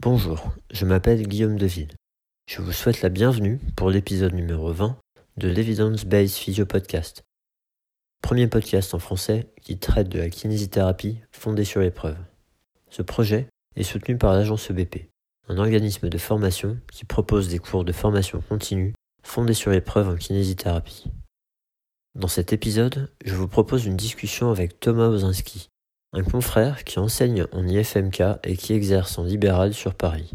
Bonjour, je m'appelle Guillaume Deville. Je vous souhaite la bienvenue pour l'épisode numéro 20 de l'Evidence Based Physio Podcast. Premier podcast en français qui traite de la kinésithérapie fondée sur l'épreuve. Ce projet est soutenu par l'agence EBP, un organisme de formation qui propose des cours de formation continue fondés sur l'épreuve en kinésithérapie. Dans cet épisode, je vous propose une discussion avec Thomas Ozinski, un confrère qui enseigne en IFMK et qui exerce en libéral sur Paris.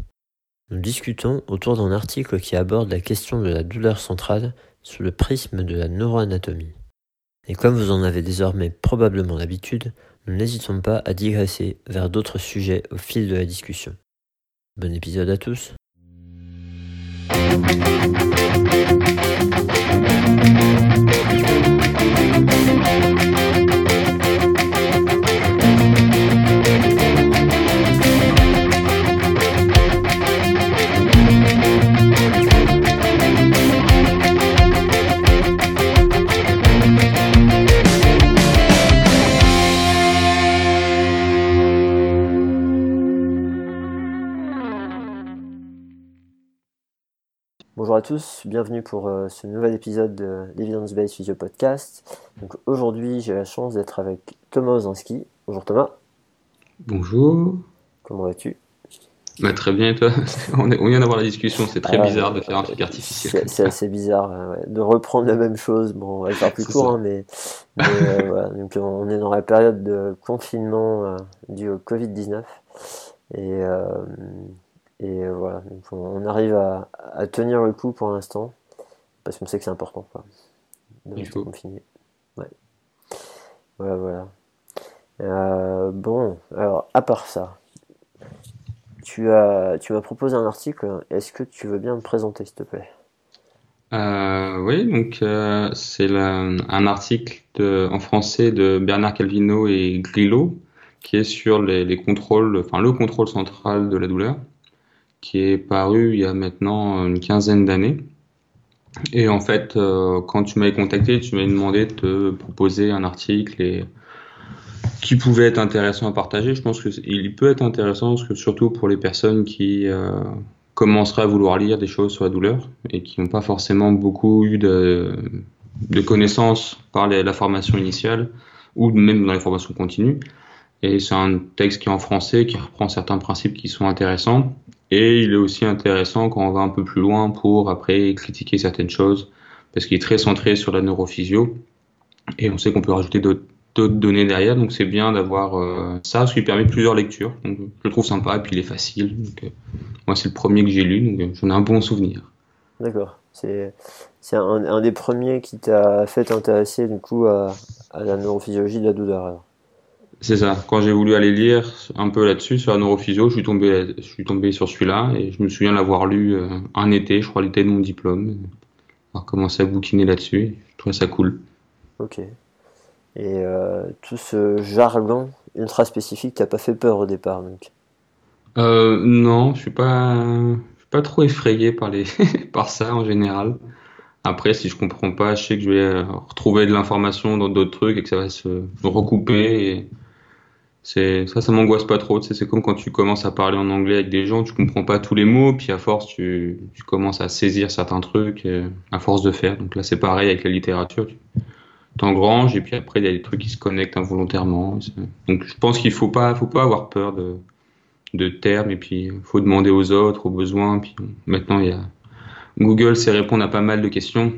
Nous discutons autour d'un article qui aborde la question de la douleur centrale sous le prisme de la neuroanatomie. Et comme vous en avez désormais probablement l'habitude, nous n'hésitons pas à digresser vers d'autres sujets au fil de la discussion. Bon épisode à tous. Bonjour à tous, bienvenue pour euh, ce nouvel épisode de l'Evidence Based Physio Podcast. Donc aujourd'hui, j'ai la chance d'être avec Thomas Ozinski. Bonjour Thomas. Bonjour. Comment vas-tu? Bah, Très bien et toi? On, est- on vient d'avoir la discussion, c'est très Ah, bizarre de faire un truc artificiel. C'est assez bizarre euh, ouais, de reprendre la même chose. Bon, on va le faire plus court, hein, mais, mais, euh, voilà. Donc, on est dans la période de confinement euh, dû au Covid-19. Et, euh, et euh, voilà, Donc, on, arrive à, à tenir le coup pour l'instant, parce qu'on sait que c'est important quoi, de rester confiné. Ouais. Voilà, voilà. Euh, bon, alors, à part ça, tu as, tu m'as proposé un article. Est-ce que tu veux bien me présenter, s'il te plaît? Euh, oui, donc euh, c'est un article de- en français de Bernard Calvino et Grillo qui est sur les, les contrôles, enfin le contrôle central de la douleur, qui est paru il y a maintenant une quinzaine d'années. Et en fait, euh, quand tu m'avais contacté, tu m'avais demandé de te proposer un article qui pouvait être intéressant à partager. Je pense que c'est- il peut être intéressant, surtout pour les personnes qui euh, commenceraient à vouloir lire des choses sur la douleur et qui n'ont pas forcément beaucoup eu de, connaissances par la formation initiale ou même dans les formations continues. Et c'est un texte qui est en français, qui reprend certains principes qui sont intéressants. Et il est aussi intéressant quand on va un peu plus loin pour après critiquer certaines choses, parce qu'il est très centré sur la neurophysio. Et on sait qu'on peut rajouter d'autres données derrière, donc c'est bien d'avoir euh, ça, ce qui permet plusieurs lectures. Je le trouve sympa, et puis il est facile. Euh, moi, c'est le premier que j'ai lu, donc euh, j'en ai un bon souvenir. D'accord. C'est un, un des premiers qui t'a fait t'intéresser du coup à la neurophysiologie de la douleur. C'est ça. Quand j'ai voulu aller lire un peu là-dessus, sur la neurophysio, je suis tombé, je suis tombé sur celui-là, et je me souviens l'avoir lu euh, un été, je crois l'été de mon diplôme, avoir commencé à bouquiner là-dessus. Je trouvais ça cool. Ok. Et euh, tout ce jargon ultra spécifique t'as pas fait peur au départ donc? Euh, non, je suis pas, je suis pas trop effrayé par les, par ça en général. Après, si je comprends pas, je sais que je vais euh, retrouver de l'information dans d'autres trucs et que ça va se recouper. Et c'est ça, ça m'angoisse pas trop. C'est comme quand tu commences à parler en anglais avec des gens, tu comprends pas tous les mots, puis à force, tu, tu commences à saisir certains trucs euh, à force de faire. Donc là, c'est pareil avec la littérature. Tu t'engranges et puis après, il y a des trucs qui se connectent involontairement. Donc, je pense qu'il faut pas, faut pas avoir peur de de termes et puis il faut demander aux autres, aux besoins. Puis on- maintenant, il y a Google sait répondre à pas mal de questions.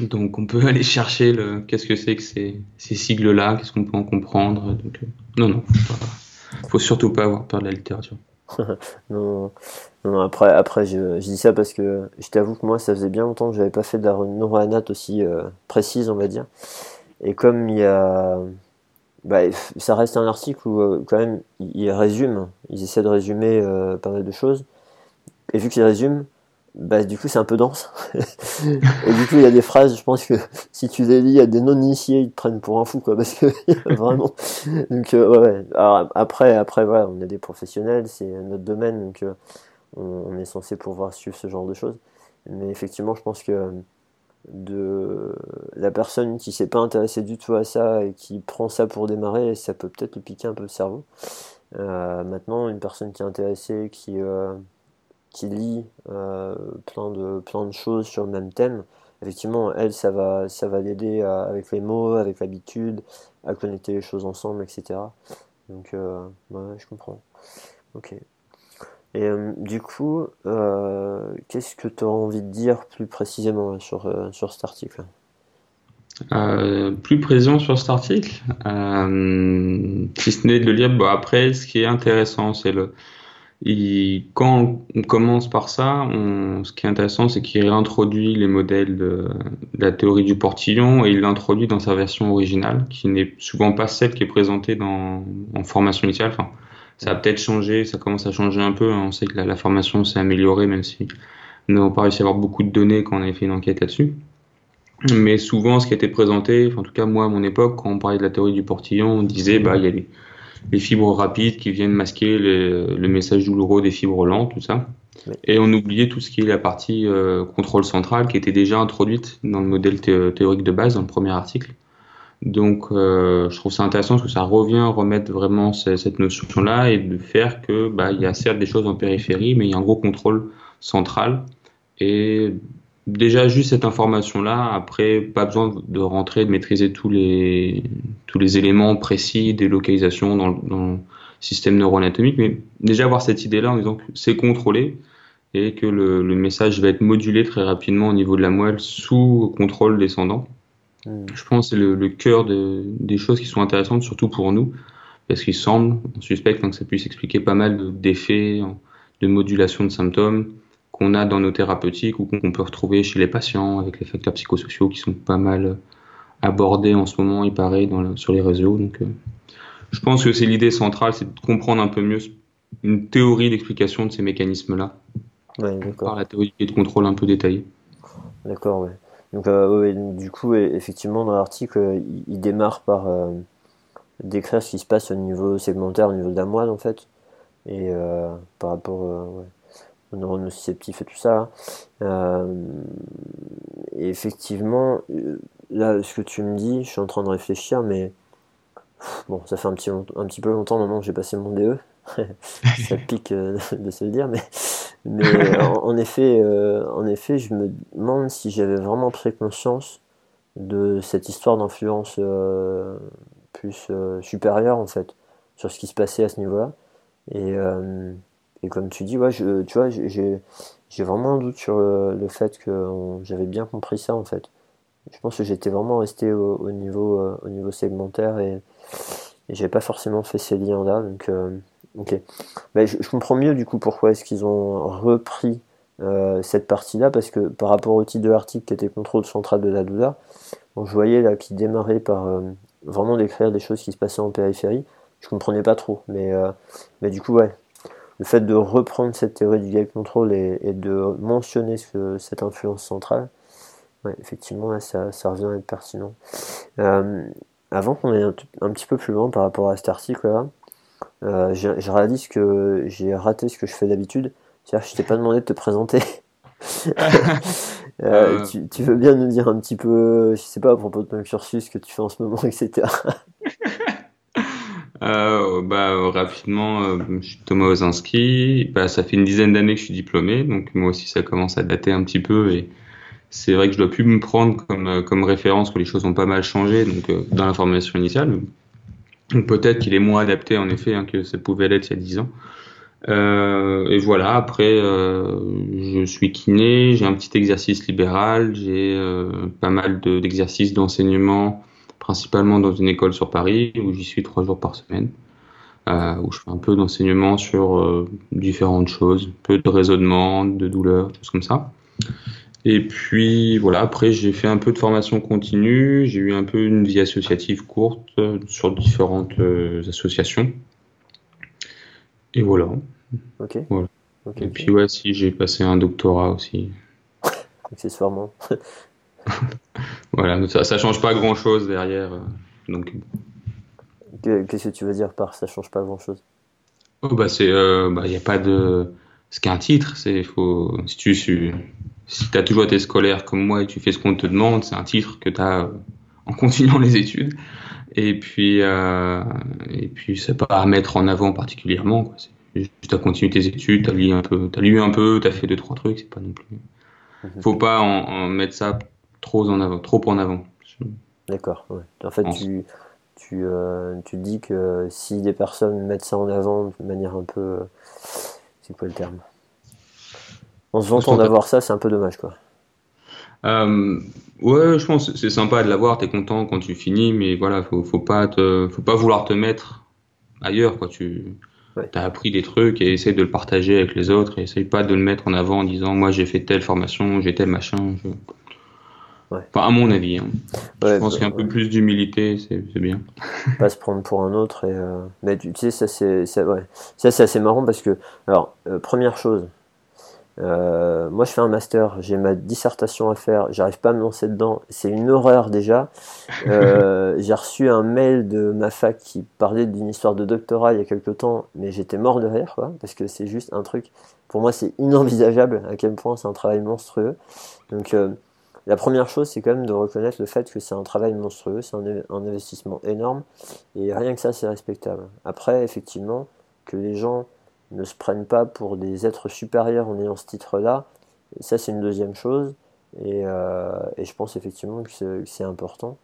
Donc on peut aller chercher le qu'est-ce que c'est que ces, ces sigles-là, qu'est-ce qu'on peut en comprendre. Donc, euh, non, non, faut, pas- faut surtout pas avoir peur de la littérature. Non, non, après, après je, je dis ça parce que je t'avoue que moi ça faisait bien longtemps que j'avais pas fait de la neuroanat aussi euh, précise on va dire. Et comme il y a bah, ça reste un article où euh, quand même ils, résument, ils essaient de résumer pas mal de choses. Et vu qu'ils résument, bah du coup c'est un peu dense. Et du coup il y a des phrases, je pense que si tu les lis, il y a des non-initiés, ils te prennent pour un fou quoi, parce que vraiment. Donc euh, ouais, après, après voilà, on est des professionnels, c'est notre domaine, donc euh, on, est censé pouvoir suivre ce genre de choses. Mais effectivement, je pense que de la personne qui s'est pas intéressée du tout à ça et qui prend ça pour démarrer, ça peut peut-être lui piquer un peu le cerveau. maintenant, une personne qui est intéressée, qui, qui lit plein, de, plein de choses sur le même thème, effectivement, elle, ça va, ça va l'aider avec les mots, avec l'habitude, à connecter les choses ensemble, etc. Donc, ouais, je comprends. Ok. Et euh, du coup, euh, qu'est-ce que tu as envie de dire plus précisément sur, euh, sur cet article? Plus présent sur cet article, si ce n'est de le lire. Bon, après, ce qui est intéressant, c'est le. Quand on commence par ça, ce qui est intéressant, c'est qu'il réintroduit les modèles de, la théorie du portillon et il l'introduit dans sa version originale, qui n'est souvent pas celle qui est présentée dans, en formation initiale. Enfin, ça a peut-être changé, ça commence à changer un peu. Hein. On sait que la, formation s'est améliorée, même si nous n'avons pas réussi à avoir beaucoup de données quand on avait fait une enquête là-dessus. Mais souvent, ce qui été présenté, en tout cas moi à mon époque, quand on parlait de la théorie du portillon, on disait bah il y a les, fibres rapides qui viennent masquer le message douloureux des fibres lentes, tout ça. Et on oubliait tout ce qui est la partie euh, contrôle central qui était déjà introduite dans le modèle théorique de base dans le premier article. Donc, euh, je trouve ça intéressant parce que ça revient à remettre vraiment cette notion-là et de faire que, bah, il y a certes des choses en périphérie, mais il y a un gros contrôle central. Et déjà juste cette information-là, après, pas besoin de rentrer, de maîtriser tous les tous les éléments précis des localisations dans, dans le système neuroanatomique, mais déjà avoir cette idée-là en disant que c'est contrôlé et que le, le message va être modulé très rapidement au niveau de la moelle sous contrôle descendant. Mm. Je pense que c'est le, cœur des choses qui sont intéressantes, surtout pour nous, parce qu'il semble, on suspecte hein, que ça puisse expliquer pas mal d'effets, de modulation de symptômes qu'on a dans nos thérapeutiques ou qu'on peut retrouver chez les patients avec les facteurs psychosociaux qui sont pas mal abordés en ce moment, il paraît, sur les réseaux. Donc, euh, je pense que c'est l'idée centrale, c'est de comprendre un peu mieux une théorie d'explication de ces mécanismes-là. par la théorie de contrôle un peu détaillée. D'accord, ouais. Donc, euh, du coup, effectivement, dans l'article, euh, il, démarre par euh, décrire ce qui se passe au niveau segmentaire, au niveau de la moelle, en fait, et par rapport ouais, aux neurones nociceptifs et tout ça. et effectivement, là, ce que tu me dis, je suis en train de réfléchir, mais bon, ça fait un petit, un petit peu longtemps maintenant que j'ai passé mon DE. ça pique de se le dire, mais mais en, effet, euh, en effet, je me demande si j'avais vraiment pris conscience de cette histoire d'influence euh, plus euh, supérieure en fait sur ce qui se passait à ce niveau-là. Et, et, comme tu dis, ouais, tu vois, j'ai vraiment un doute sur le fait que j'avais bien compris ça en fait. Je pense que j'étais vraiment resté au, niveau, au niveau segmentaire et, et j'avais pas forcément fait ces liens-là. Donc Ok. Ben, je, comprends mieux du coup pourquoi est-ce qu'ils ont repris euh, cette partie-là, parce que par rapport au titre de l'article qui était contrôle central de la douleur, je voyais là qu'il démarrait par euh, vraiment décrire des choses qui se passaient en périphérie. Je comprenais pas trop, mais, euh, mais du coup, ouais. Le fait de reprendre cette théorie du gate control et, de mentionner ce, cette influence centrale, ouais, effectivement, ça, ça, revient à être pertinent. avant qu'on aille un, un, petit peu plus loin par rapport à cet article-là, euh, je, réalise que j'ai raté ce que je fais d'habitude. C'est-à-dire que je t'ai pas demandé de te présenter. Euh, euh. tu, veux bien nous dire un petit peu, je sais pas, à propos de ton cursus que tu fais en ce moment, etc. bah, rapidement, je suis Thomas Ozinski. Bah, ça fait une dizaine d'années que je suis diplômé, donc moi aussi ça commence à dater un petit peu et c'est vrai que je dois plus me prendre comme, comme référence que les choses ont pas mal changé donc dans la formation initiale. Peut-être qu'il est moins adapté en effet hein, que ça pouvait l'être il y a 10 ans. Euh, et voilà, après, euh, je suis kiné, j'ai un petit exercice libéral, j'ai euh, pas mal d'exercices d'enseignement, principalement dans une école sur Paris, où j'y suis trois jours par semaine, euh, où je fais un peu d'enseignement sur euh, différentes choses, peu de raisonnement, de douleur, choses comme ça. Et puis voilà, après j'ai fait un peu de formation continue, j'ai eu un peu une vie associative courte euh, sur différentes euh, associations. Et voilà. Ok. Et puis ouais, si j'ai passé un doctorat aussi. Accessoirement. voilà, ça, ça change pas grand chose derrière. Euh, donc. Qu'est-ce que tu veux dire par ça change pas grand chose Oh bah c'est, bah il y a pas de, ce qu'un titre, c'est faut si tu si tu as toujours été scolaire comme moi et tu fais ce qu'on te demande, c'est un titre que tu as euh, en continuant les études. Et puis, euh, et puis c'est pas à mettre en avant particulièrement. Quoi. Juste à continuer tes études, t'as lu un peu, t'as lu un peu, t'as fait deux trois trucs, c'est pas non plus. Mhm. Faut pas en, mettre ça trop en avant, trop en avant. D'accord. Ouais. En fait, tu, tu, euh, tu dis que si des personnes mettent ça en avant de manière un peu, c'est quoi le terme? En se vantant d'avoir ça, c'est un peu dommage, quoi. Euh, ouais, je pense c'est sympa de l'avoir, t'es content quand tu finis, mais voilà, faut, faut pas te, faut pas vouloir te mettre ailleurs, quoi. Tu as appris des trucs et essaye de le partager avec les autres et essaye pas de le mettre en avant en disant moi j'ai fait telle formation, j'ai tel machin. Enfin, à mon avis. Hein. je pense qu'un peu plus d'humilité, c'est bien. Pas se prendre pour un autre. Et, euh, Mais tu, sais, ça c'est ouais. assez marrant parce que, alors, euh, première chose, euh, moi, je fais un master, j'ai ma dissertation à faire, j'arrive pas à me lancer dedans, c'est une horreur déjà. J'ai reçu un mail de ma fac qui parlait d'une histoire de doctorat il y a quelques temps, mais j'étais mort de rire, quoi, parce que c'est juste un truc, pour moi, c'est inenvisageable à quel point c'est un travail monstrueux. Donc, la première chose, c'est quand même de reconnaître le fait que c'est un travail monstrueux, c'est un, investissement énorme, et rien que ça, c'est respectable. Après, effectivement, que les gens ne se prennent pas pour des êtres supérieurs en ayant ce titre-là. Ça, c'est une deuxième chose. Et, euh, je pense effectivement que c'est important.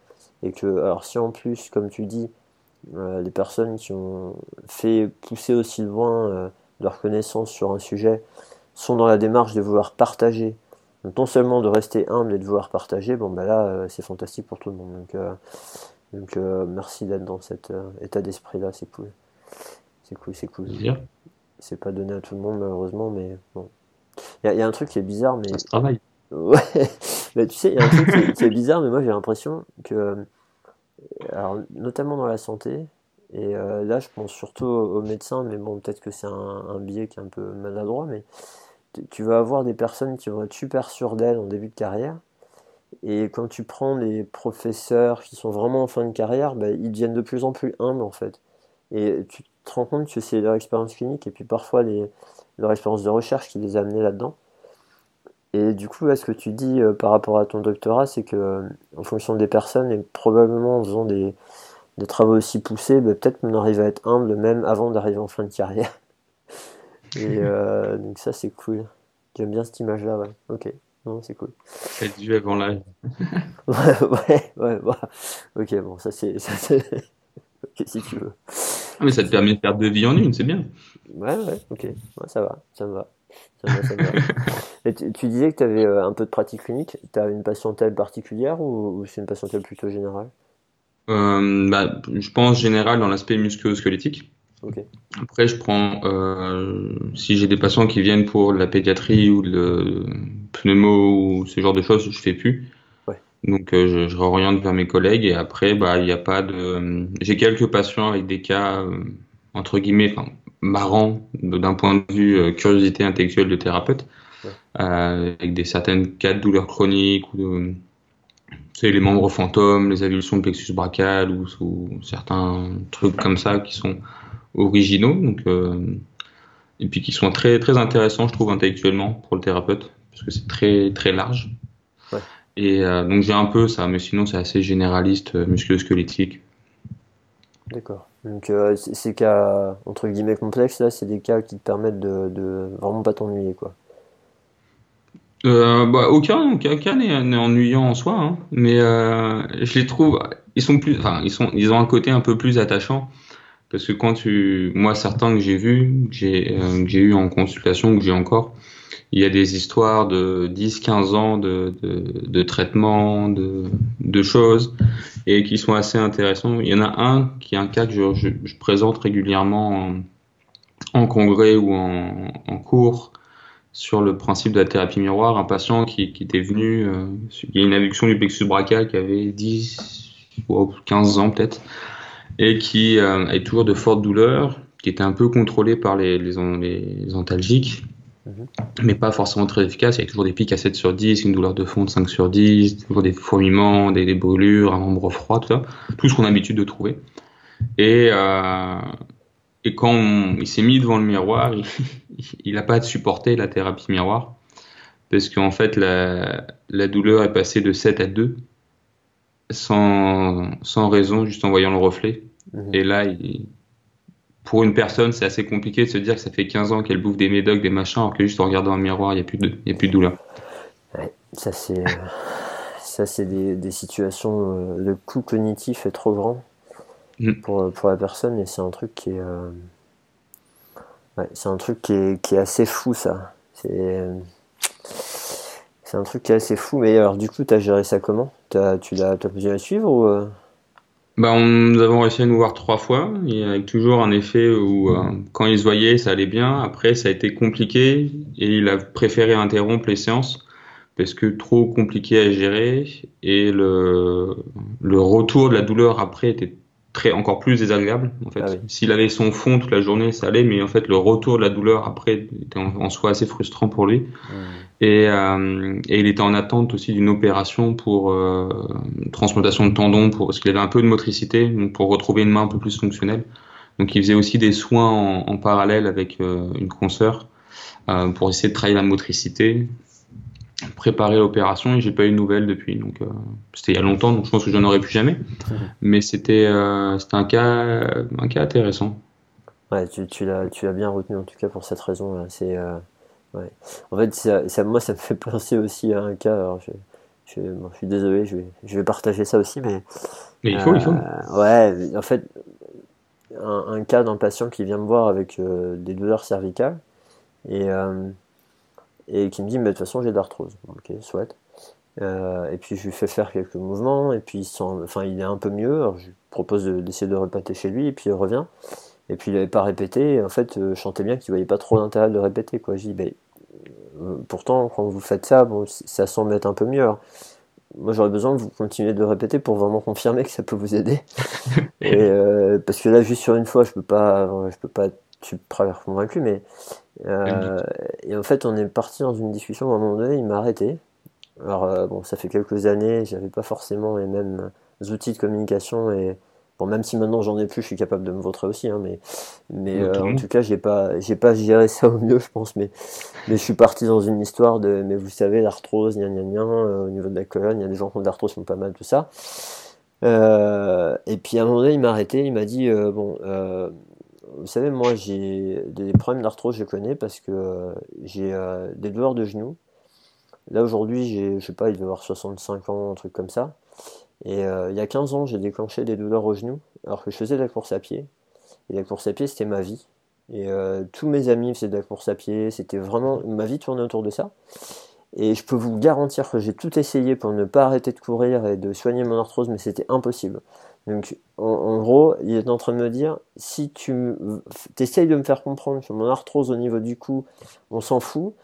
Et que, alors, si en plus, comme tu dis, euh, les personnes qui ont fait pousser aussi loin euh, leur connaissance sur un sujet sont dans la démarche de vouloir partager, donc non seulement de rester humble et de vouloir partager, bon, bah là, c'est fantastique pour tout le monde. Donc, donc merci d'être dans cet état d'esprit-là, c'est cool. C'est cool, c'est cool c'est pas donné à tout le monde malheureusement, mais bon. Il y, a un truc qui est bizarre, mais. Ça travaille. Ouais, mais tu sais, il y a un truc qui, est bizarre, mais moi j'ai l'impression que. Alors, notamment dans la santé, et euh, là je pense surtout aux médecins, mais bon, peut-être que c'est un, biais qui est un peu maladroit, mais tu vas avoir des personnes qui vont être super sûres d'elles en début de carrière. Et quand tu prends des professeurs qui sont vraiment en fin de carrière, bah, ils deviennent de plus en plus humbles en fait. Et tu te rends compte que c'est leur expérience clinique et puis parfois les, leur expérience de recherche qui les a amenés là-dedans. Et du coup, ce que tu dis euh, par rapport à ton doctorat, c'est que euh, en fonction des personnes et probablement en faisant des, des travaux aussi poussés, bah, peut-être qu'on arrive à être humble même avant d'arriver en fin de carrière. Et euh, donc ça, c'est cool. J'aime bien cette image-là, ouais. Ok, non, c'est cool. C'est dû avant l'âge. ouais, ouais, ouais, Ok, bon, ça c'est... ok, si tu veux. Ah, mais ça te permet de faire deux vies en une, c'est bien. Ouais, ouais, ok. ça va, ça me va. Ça va, ça va. Et tu, disais que tu avais euh, un peu de pratique clinique. Tu as une patientèle particulière ou, c'est une patientèle plutôt générale? Euh, bah, Je pense général dans l'aspect musculo-squelettique. Après, je prends, euh, si j'ai des patients qui viennent pour la pédiatrie ou le pneumo ou ce genre de choses, je fais plus. Donc euh, je, je, réoriente vers mes collègues et après bah il n'y a pas de j'ai quelques patients avec des cas euh, entre guillemets marrants d'un point de vue curiosité intellectuelle de thérapeute avec des certaines cas de douleurs chroniques ou de c'est les membres fantômes, les avulsions de plexus brachial ou, ou, certains trucs comme ça qui sont originaux donc et puis qui sont très très intéressants je trouve intellectuellement pour le thérapeute parce que c'est très très large et euh, donc j'ai un peu ça, mais sinon c'est assez généraliste, euh, musculo-squelettique. D'accord. Donc euh, ces cas entre guillemets complexes là, c'est des cas qui te permettent de, de vraiment pas t'ennuyer quoi. Euh, bah, aucun, aucun n'est ennuyant en soi, hein, mais euh, je les trouve, ils sont plus, enfin ils sont, ils ont un côté un peu plus attachant parce que quand tu, moi certains que j'ai vus, que j'ai, euh, eu en consultation, que j'ai encore, il y a des histoires de 10-15 ans de, de, de traitement, de, de, choses, et qui sont assez intéressants. Il y en a un qui est un cas que je, je, je présente régulièrement en, en, congrès ou en, en, cours sur le principe de la thérapie miroir. Un patient qui, qui était venu, euh, il y a une abduction du plexus brachial qui avait 10 ou 15 ans peut-être, et qui euh, avait toujours de fortes douleurs, qui était un peu contrôlé par les, les, les antalgiques Mhm. mais pas forcément très efficace. Il y a toujours des pics à 7 sur 10, une douleur de fond de 5 sur 10, toujours des fourmillements, des, brûlures, un membre froid, tout ça. Tout ce qu'on a l'habitude de trouver. Et, euh, et quand il s'est mis devant le miroir, il n'a pas supporté la thérapie miroir. Parce qu'en fait, la, la, douleur est passée de 7 à 2. Sans, sans raison, juste en voyant le reflet. Mhm. Et là, il- pour une personne, c'est assez compliqué de se dire que ça fait 15 ans qu'elle bouffe des médocs, des machins, alors que juste en regardant un miroir, il n'y a, plus de- y a plus de douleur. Ouais, ça c'est euh, ça c'est des, des situations euh, le coût cognitif est trop grand Mm. pour, pour la personne et c'est un truc qui est euh, ouais, c'est un truc qui est, qui est assez fou ça c'est euh, c'est un truc qui est assez fou mais alors du coup t'as géré ça comment? T'as, tu t'as continué à suivre ou euh? Bah, nous avons réussi à nous voir trois fois, et avec toujours un effet où euh, quand il se voyait, ça allait bien. Après, ça a été compliqué, et il a préféré interrompre les séances parce que trop compliqué à gérer, et le, le retour de la douleur après était très encore plus désagréable. En fait, Ah oui. s'il avait son fond toute la journée, ça allait, mais en fait, le retour de la douleur après était en, en soi assez frustrant pour lui. Et, euh, et il était en attente aussi d'une opération pour euh, une transplantation de tendons, pour, parce qu'il avait un peu de motricité, donc pour retrouver une main un peu plus fonctionnelle. Donc il faisait aussi des soins en, en parallèle avec euh, une consoeur euh, pour essayer de travailler la motricité, préparer l'opération, et j'ai pas eu de nouvelles depuis. Donc euh, c'était il y a longtemps, donc je pense que j'en aurai plus jamais. Mais c'était euh, c'était un cas un cas intéressant. Ouais, tu, tu l'as, tu l'as bien retenu en tout cas pour cette raison. là. C'est, euh, ouais. En fait, ça, ça- moi, ça me fait penser aussi à un cas. Alors, je, je, bon, je suis désolé, je vais, je vais partager ça aussi, mais Mais il faut, il faut. euh, ouais, en fait, un, un cas d'un patient qui vient me voir avec euh, des douleurs cervicales et, euh, et qui me dit, mais de toute façon, j'ai de l'arthrose. Ok, soit. Euh, et puis je lui fais faire quelques mouvements et puis il, sent, enfin, il est un peu mieux. Alors je lui propose de- d'essayer de répéter chez lui et puis il revient. Et puis il n'avait pas répété. Et en fait, euh, je sentais bien qu'il voyait pas trop l'intérêt de répéter. Quoi. Je dis, ben, euh, pourtant, quand vous faites ça, bon, ça semble être un peu mieux. Alors, moi, j'aurais besoin que vous continuiez de répéter pour vraiment confirmer que ça peut vous aider. Et, euh, parce que là, juste sur une fois, je peux pas, je peux pas être super convaincu, mais euh, et en fait, on est parti dans une discussion. À un moment donné, il m'a arrêté. Alors euh, bon, ça fait quelques années, j'avais pas forcément les mêmes outils de communication et bon, même si maintenant j'en ai plus, je suis capable de me vautrer aussi, hein, mais mais euh, en tout cas, j'ai pas j'ai pas géré ça au mieux, je pense, mais mais je suis parti dans une histoire de mais vous savez l'arthrose, gna gna gna, au niveau de la colonne, il y a des gens qui ont de l'arthrose, qui ont pas mal tout ça. Euh, et puis à un moment donné, il m'a arrêté, il m'a dit euh, bon. euh, vous savez, moi j'ai des problèmes d'arthrose, je connais parce que euh, j'ai euh, des douleurs de genoux. Là aujourd'hui, j'ai, je sais pas, il doit avoir 65 ans, un truc comme ça. Et euh, il y a 15 ans, j'ai déclenché des douleurs au genou alors que je faisais de la course à pied. Et la course à pied, c'était ma vie. Et tous mes amis faisaient de la course à pied, c'était vraiment ma vie tournait autour de ça. Et je peux vous garantir que j'ai tout essayé pour ne pas arrêter de courir et de soigner mon arthrose, mais c'était impossible. Donc, en, en gros, il est en train de me dire si tu essayes de me faire comprendre que mon arthrose au niveau du cou, on s'en fout.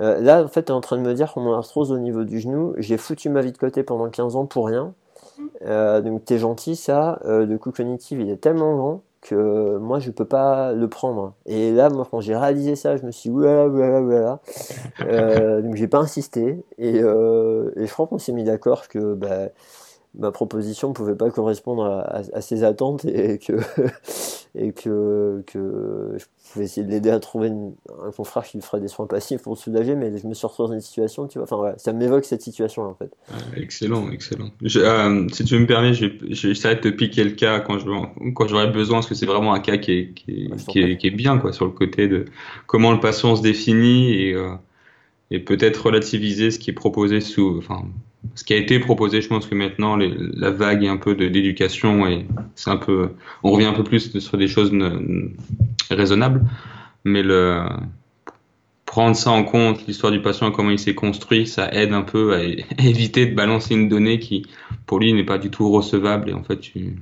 Euh, là, en fait, tu es en train de me dire que mon arthrose au niveau du genou, j'ai foutu ma vie de côté pendant 15 ans pour rien. Euh, donc, t'es gentil, ça. Euh, le coût cognitif, il est tellement grand que moi, je peux pas le prendre. Et là, moi, quand j'ai réalisé ça, je me suis dit, oulala, oulala, oulala. Euh, donc, j'ai pas insisté. Et, euh, et je crois qu'on s'est mis d'accord que bah, ma proposition ne pouvait pas correspondre à, à, à ses attentes et que, et que, que je pouvais essayer de l'aider à trouver une, un confrère qui lui ferait des soins passifs pour soulager, mais je me suis retrouvé dans une situation, tu vois, enfin voilà, ça m'évoque cette situation en fait. Excellent, excellent. Je, euh, si tu me permets, je j'essaierai de te piquer le cas quand je j'aurai besoin, parce que c'est vraiment un cas qui est, qui est, Ouais, je t'en qui est, prie. qui est bien quoi, sur le côté de comment le patient se définit et, euh, et peut-être relativiser ce qui est proposé sous, enfin, ce qui a été proposé. Je pense que maintenant la vague est un peu d'éducation et c'est un peu, on revient un peu plus sur des choses raisonnables, mais le prendre ça en compte, l'histoire du patient, comment il s'est construit, ça aide un peu à, éviter de balancer une donnée qui, pour lui, n'est pas du tout recevable. Et en fait, tu...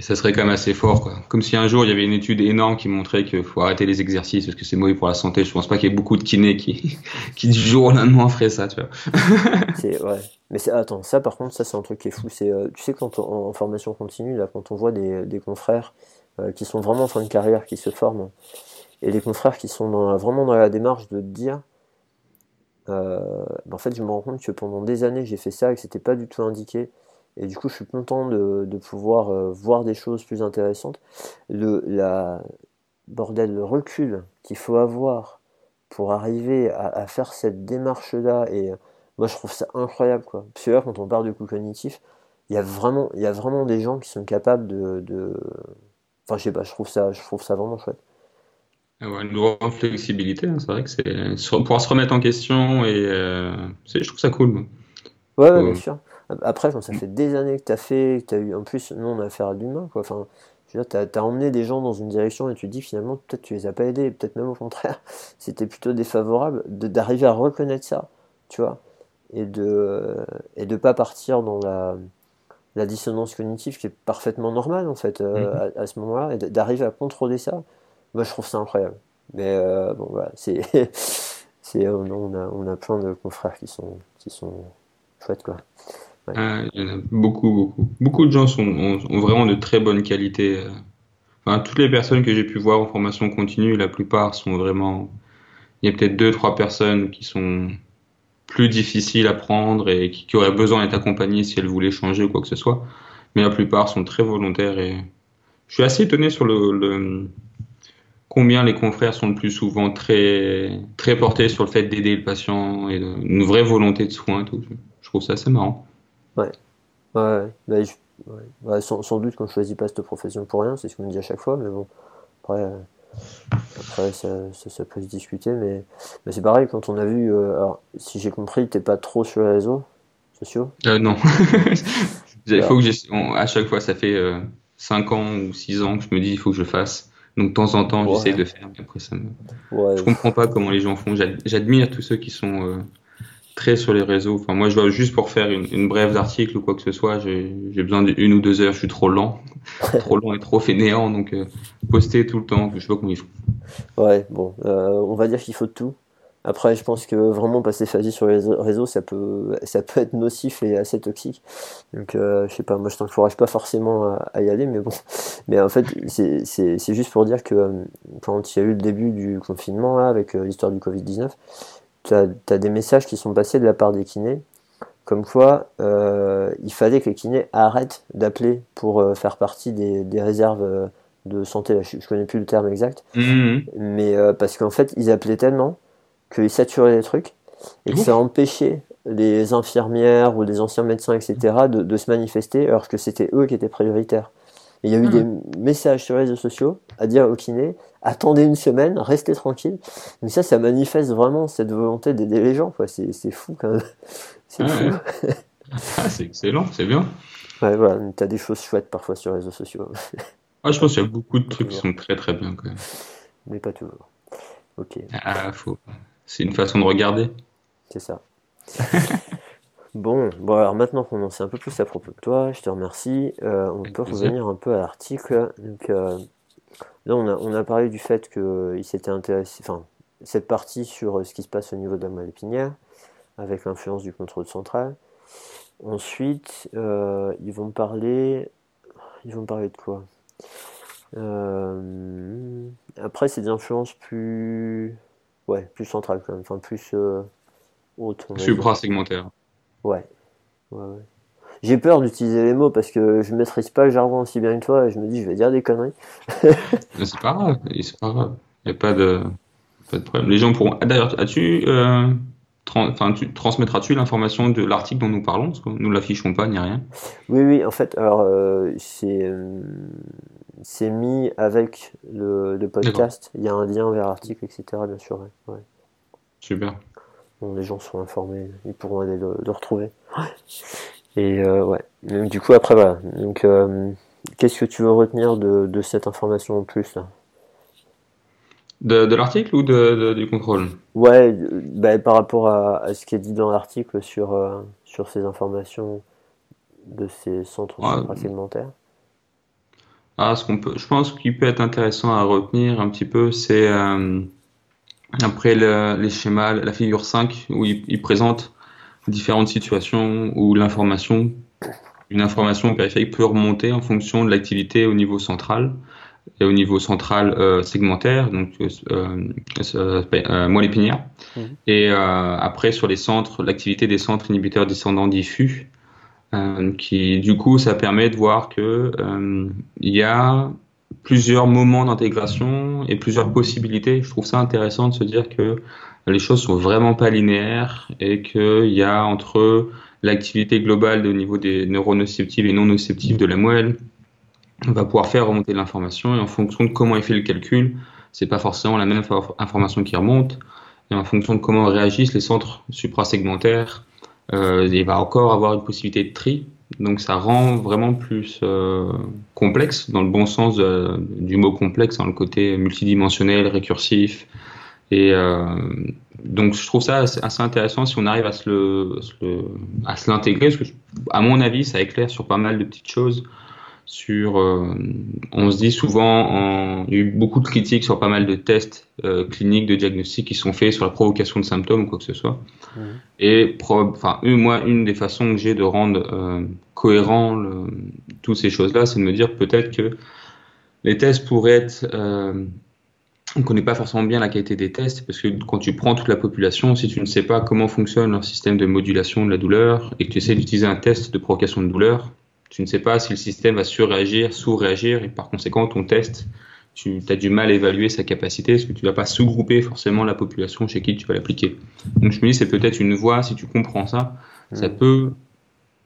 ça serait quand même assez fort. Quoi. Comme si un jour, il y avait une étude énorme qui montrait qu'il faut arrêter les exercices parce que c'est mauvais pour la santé. Je pense pas qu'il y ait beaucoup de kinés qui, qui du jour au lendemain feraient ça. Tu vois. Ouais. Mais attends, ça par contre, ça c'est un truc qui est fou. C'est euh, tu sais quand on- en formation continue là, quand on voit des, des confrères euh, qui sont vraiment en fin de carrière, qui se forment, et des confrères qui sont vraiment dans la démarche de te dire, euh, bah, en fait, je me rends compte que pendant des années j'ai fait ça et que c'était pas du tout indiqué. Et du coup, je suis content de, de pouvoir euh, voir des choses plus intéressantes. Le la bordel, le recul qu'il faut avoir pour arriver à, à faire cette démarche-là et moi je trouve ça incroyable quoi. Parce que là, quand on parle de coup cognitif, il y a vraiment, il y a vraiment des gens qui sont capables de, de... enfin je sais pas, je trouve ça, je trouve ça vraiment chouette. Ouais, une grande flexibilité, hein, c'est vrai que c'est pouvoir se remettre en question et euh, je trouve ça cool. Ouais, ouais bien sûr. Après, ça fait des années que tu as fait, que tu as eu, en plus, nous on a affaire à l'humain, quoi. Enfin, tu as, emmené des gens dans une direction et tu te dis finalement, peut-être tu les as pas aidés, peut-être même au contraire, c'était plutôt défavorable, d'arriver à reconnaître ça, tu vois, et de et de pas partir dans la, la dissonance cognitive qui est parfaitement normale en fait euh, mm-hmm. à, ce moment-là, et d'arriver à contrôler ça. Moi, je trouve ça incroyable. Mais euh, bon, voilà, c'est, c'est, on, a, on a plein de confrères qui sont, qui sont chouettes, quoi. Ah, il y en a beaucoup, beaucoup. Beaucoup de gens sont, ont, vraiment de très bonnes qualités. Euh. Toutes les personnes que j'ai pu voir en formation continue, la plupart sont vraiment. Il y a peut-être deux, trois personnes qui sont plus difficiles à prendre et qui, auraient besoin d'être accompagnées si elles voulaient changer ou quoi que ce soit. Mais la plupart sont très volontaires et je suis assez étonné sur le combien les confrères sont le plus souvent très, très portés sur le fait d'aider le patient et une vraie volonté de soin. Tout. Je trouve ça assez marrant. Ouais. Ouais, bah, sans, doute qu'on ne choisit pas cette profession pour rien, c'est ce qu'on me dit à chaque fois, mais bon, après, euh, après ça, ça, peut se discuter, mais, mais c'est pareil, quand on a vu, euh, alors, si j'ai compris, t'es pas trop sur les réseaux sociaux euh, Non. il faut que à chaque fois, ça fait 5 ans ou 6 ans que je me dis, il faut que je fasse. Donc de temps en temps, j'essaie de faire. Mais après, ça me... Je comprends pas comment les gens font. J'admire tous ceux qui sont euh, très sur les réseaux. Enfin, moi, je vois juste pour faire une, brève d'article ou quoi que ce soit, j'ai besoin d'une ou deux heures. Je suis trop lent, trop lent et trop fainéant. Donc euh, poster tout le temps, je sais pas comment ils font. Ouais, bon, euh, on va dire qu'il faut tout. Après, je pense que vraiment passer sa vie sur les réseaux, ça peut, ça peut être nocif et assez toxique. Donc, euh, je sais pas, moi je t'encourage pas forcément à, y aller, mais bon. Mais en fait, c'est juste pour dire que euh, quand il y a eu le début du confinement, avec euh, l'histoire du Covid-19, tu as, as, des messages qui sont passés de la part des kinés, comme quoi il fallait que les kinés arrêtent d'appeler pour faire partie des, des réserves de santé. Je, connais plus le terme exact, mmh. mais parce qu'en fait, ils appelaient tellement qu'ils saturaient les trucs et que ça empêchait les infirmières ou les anciens médecins, etc., de, de se manifester alors que c'était eux qui étaient prioritaires. Et il y a eu des messages sur les réseaux sociaux à dire aux kinés attendez une semaine, restez tranquille. Mais ça, ça manifeste vraiment cette volonté d'aider les gens. C'est fou quand même. C'est fou. Ah, c'est excellent, c'est bien. Ouais, voilà, t'as des choses chouettes parfois sur les réseaux sociaux. Ah, je pense qu'il y a beaucoup de trucs qui sont très très bien quand même. Mais pas toujours. Ok. Ah, faut. C'est une façon de regarder. C'est ça. bon, bon, alors maintenant qu'on en sait un peu plus à propos de toi, je te remercie. Euh, on peut revenir un peu à l'article. Donc, euh, là, on a, on a parlé du fait qu'il s'était intéressé, enfin, cette partie sur ce qui se passe au niveau de la moelle épinière, avec l'influence du contrôle central. Ensuite, euh, ils vont parler. Ils vont parler de quoi? Après, c'est des influences plus ouais, plus centrale quand même, enfin plus euh, haute. Ouais. ouais, ouais. J'ai peur d'utiliser les mots parce que je maîtrise pas le jargon aussi bien que toi et je me dis je vais dire des conneries. c'est pas grave, c'est pas grave. Il n'y a pas de, pas de problème. Les gens pourront. Ah, d'ailleurs, as-tu. Euh, enfin, tu transmettras-tu l'information de l'article dont nous parlons? Parce que nous l'affichons pas, ni rien. Oui, oui, en fait, alors, euh, c'est euh, c'est mis avec le, podcast. Il y a un lien vers l'article, etc. Bien sûr. Ouais. Super. Bon, les gens sont informés, ils pourront aller le, retrouver. Et euh, ouais. du coup, après, voilà. Donc, euh, qu'est-ce que tu veux retenir de, cette information en plus De, l'article ou de, du contrôle? Ouais, bah, par rapport à, ce qui est dit dans l'article sur, euh, sur ces informations de ces centres ouais. segmentaires. Ah, ce qu'on peut, je pense qu'il peut être intéressant à retenir un petit peu, c'est euh, après les schémas, la figure 5, où il, présente différentes situations où l'information, une information périphérique peut remonter en fonction de l'activité au niveau central et au niveau central euh, segmentaire, donc euh, euh moelle épinière. Mmh. Et après sur les centres, l'activité des centres inhibiteurs descendants diffus, euh, qui du coup ça permet de voir que euh, il y a plusieurs moments d'intégration et plusieurs possibilités. Je trouve ça intéressant de se dire que les choses sont vraiment pas linéaires et qu'il y a entre l'activité globale au niveau des neurones nociceptifs et non nociceptifs de la moelle, on va pouvoir faire remonter l'information et en fonction de comment il fait le calcul, c'est pas forcément la même information qui remonte. Et en fonction de comment réagissent les centres suprasegmentaires, euh, il va encore avoir une possibilité de tri. Donc ça rend vraiment plus euh, complexe, dans le bon sens du mot complexe, dans le côté multidimensionnel, récursif. Et euh, donc je trouve ça assez, intéressant si on arrive à se le, à se l'intégrer, parce que à mon avis ça éclaire sur pas mal de petites choses sur, euh, on se dit souvent, il y a eu beaucoup de critiques sur pas mal de tests euh, cliniques de diagnostic qui sont faits sur la provocation de symptômes ou quoi que ce soit. Mmh. Et enfin, moi, une des façons que j'ai de rendre euh, cohérent le, toutes ces choses-là, c'est de me dire peut-être que les tests pourraient être on ne connaît pas forcément bien la qualité des tests parce que quand tu prends toute la population, si tu ne sais pas comment fonctionne leur système de modulation de la douleur et que tu essaies d'utiliser un test de provocation de douleur, tu ne sais pas si le système va surréagir, sous-réagir, et par conséquent, ton test, tu as du mal à évaluer sa capacité, parce que tu ne vas pas sous-grouper forcément la population chez qui tu vas l'appliquer. Donc je me dis, c'est peut-être une voie, si tu comprends ça, ça mm. peut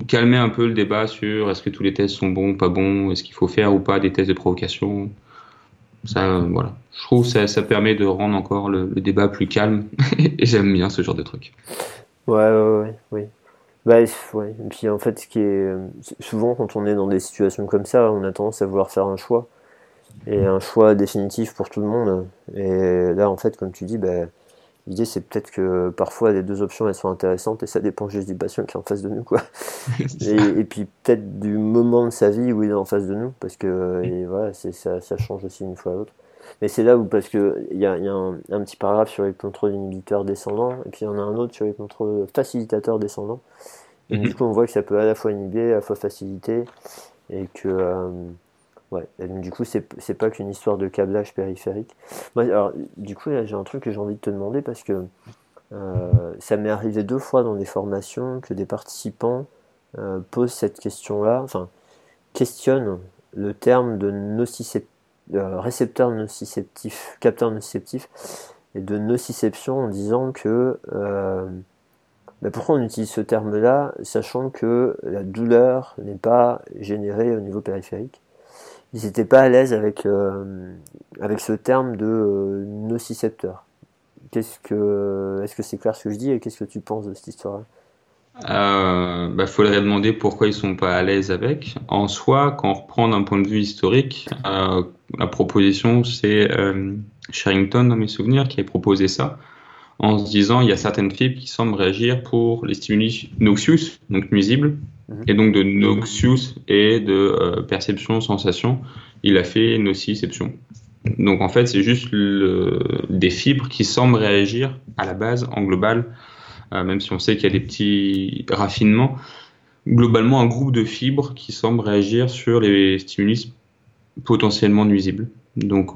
calmer un peu le débat sur est-ce que tous les tests sont bons, pas bons, est-ce qu'il faut faire ou pas des tests de provocation. Ça, voilà. Je trouve que ça, permet de rendre encore le, le débat plus calme, et j'aime bien ce genre de truc. Ouais, ouais, ouais, oui. Bah, ouais. Et puis en fait, ce qui est souvent quand on est dans des situations comme ça, on a tendance à vouloir faire un choix et un choix définitif pour tout le monde. Et là, en fait, comme tu dis, bah, l'idée c'est peut-être que parfois les deux options elles sont intéressantes et ça dépend juste du patient qui est en face de nous, quoi. et, puis peut-être du moment de sa vie où il est en face de nous, parce que et voilà, ça, ça change aussi une fois à l'autre. Mais c'est là où, parce qu'il y a, y a un, petit paragraphe sur les contrôles inhibiteurs descendants, et puis il y en a un autre sur les contrôles facilitateurs descendants. Et du mhm. coup, on voit que ça peut à la fois inhiber, à la fois faciliter, et que. Euh, ouais, donc, du coup, c'est pas qu'une histoire de câblage périphérique. alors, du coup, j'ai un truc que j'ai envie de te demander, parce que euh, ça m'est arrivé deux fois dans des formations que des participants euh, posent cette question-là, enfin, questionnent le terme de nociception récepteur nociceptif, capteur nociceptif, et de nociception en disant que euh, bah, pourquoi on utilise ce terme-là, sachant que la douleur n'est pas générée au niveau périphérique? Ils n'étaient pas à l'aise avec, euh, avec ce terme de euh, nocicepteur. Qu'est-ce que, est-ce que c'est clair ce que je dis et qu'est-ce que tu penses de cette histoire-là? Euh, bah, faudrait demander pourquoi ils sont pas à l'aise avec. En soi, quand on reprend d'un point de vue historique, euh, la proposition c'est euh, Sherrington dans mes souvenirs qui a proposé ça en se disant il y a certaines fibres qui semblent réagir pour les stimuli noxious, donc nuisibles, mhm. et donc de noxious et de euh, perception sensation, il a fait nociception. Donc en fait, c'est juste le, des fibres qui semblent réagir à la base en global même si on sait qu'il y a des petits raffinements. Globalement, un groupe de fibres qui semble réagir sur les stimulus potentiellement nuisibles. Donc,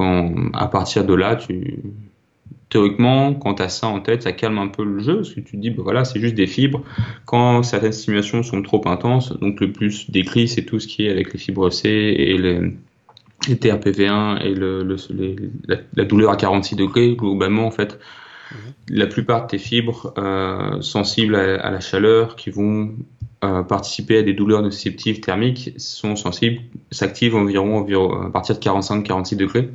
à partir de là, tu, théoriquement, quand tu as ça en tête, ça calme un peu le jeu, parce que tu te dis, bah voilà, c'est juste des fibres. Quand certaines stimulations sont trop intenses, donc le plus décrit, c'est tout ce qui est avec les fibres C et les, TRPV1 et le, la, la, douleur à 46 degrés, globalement, en fait, la plupart de tes fibres euh, sensibles à, la chaleur qui vont euh, participer à des douleurs nociceptives thermiques sont sensibles, s'activent environ, à partir de 45-46 degrés.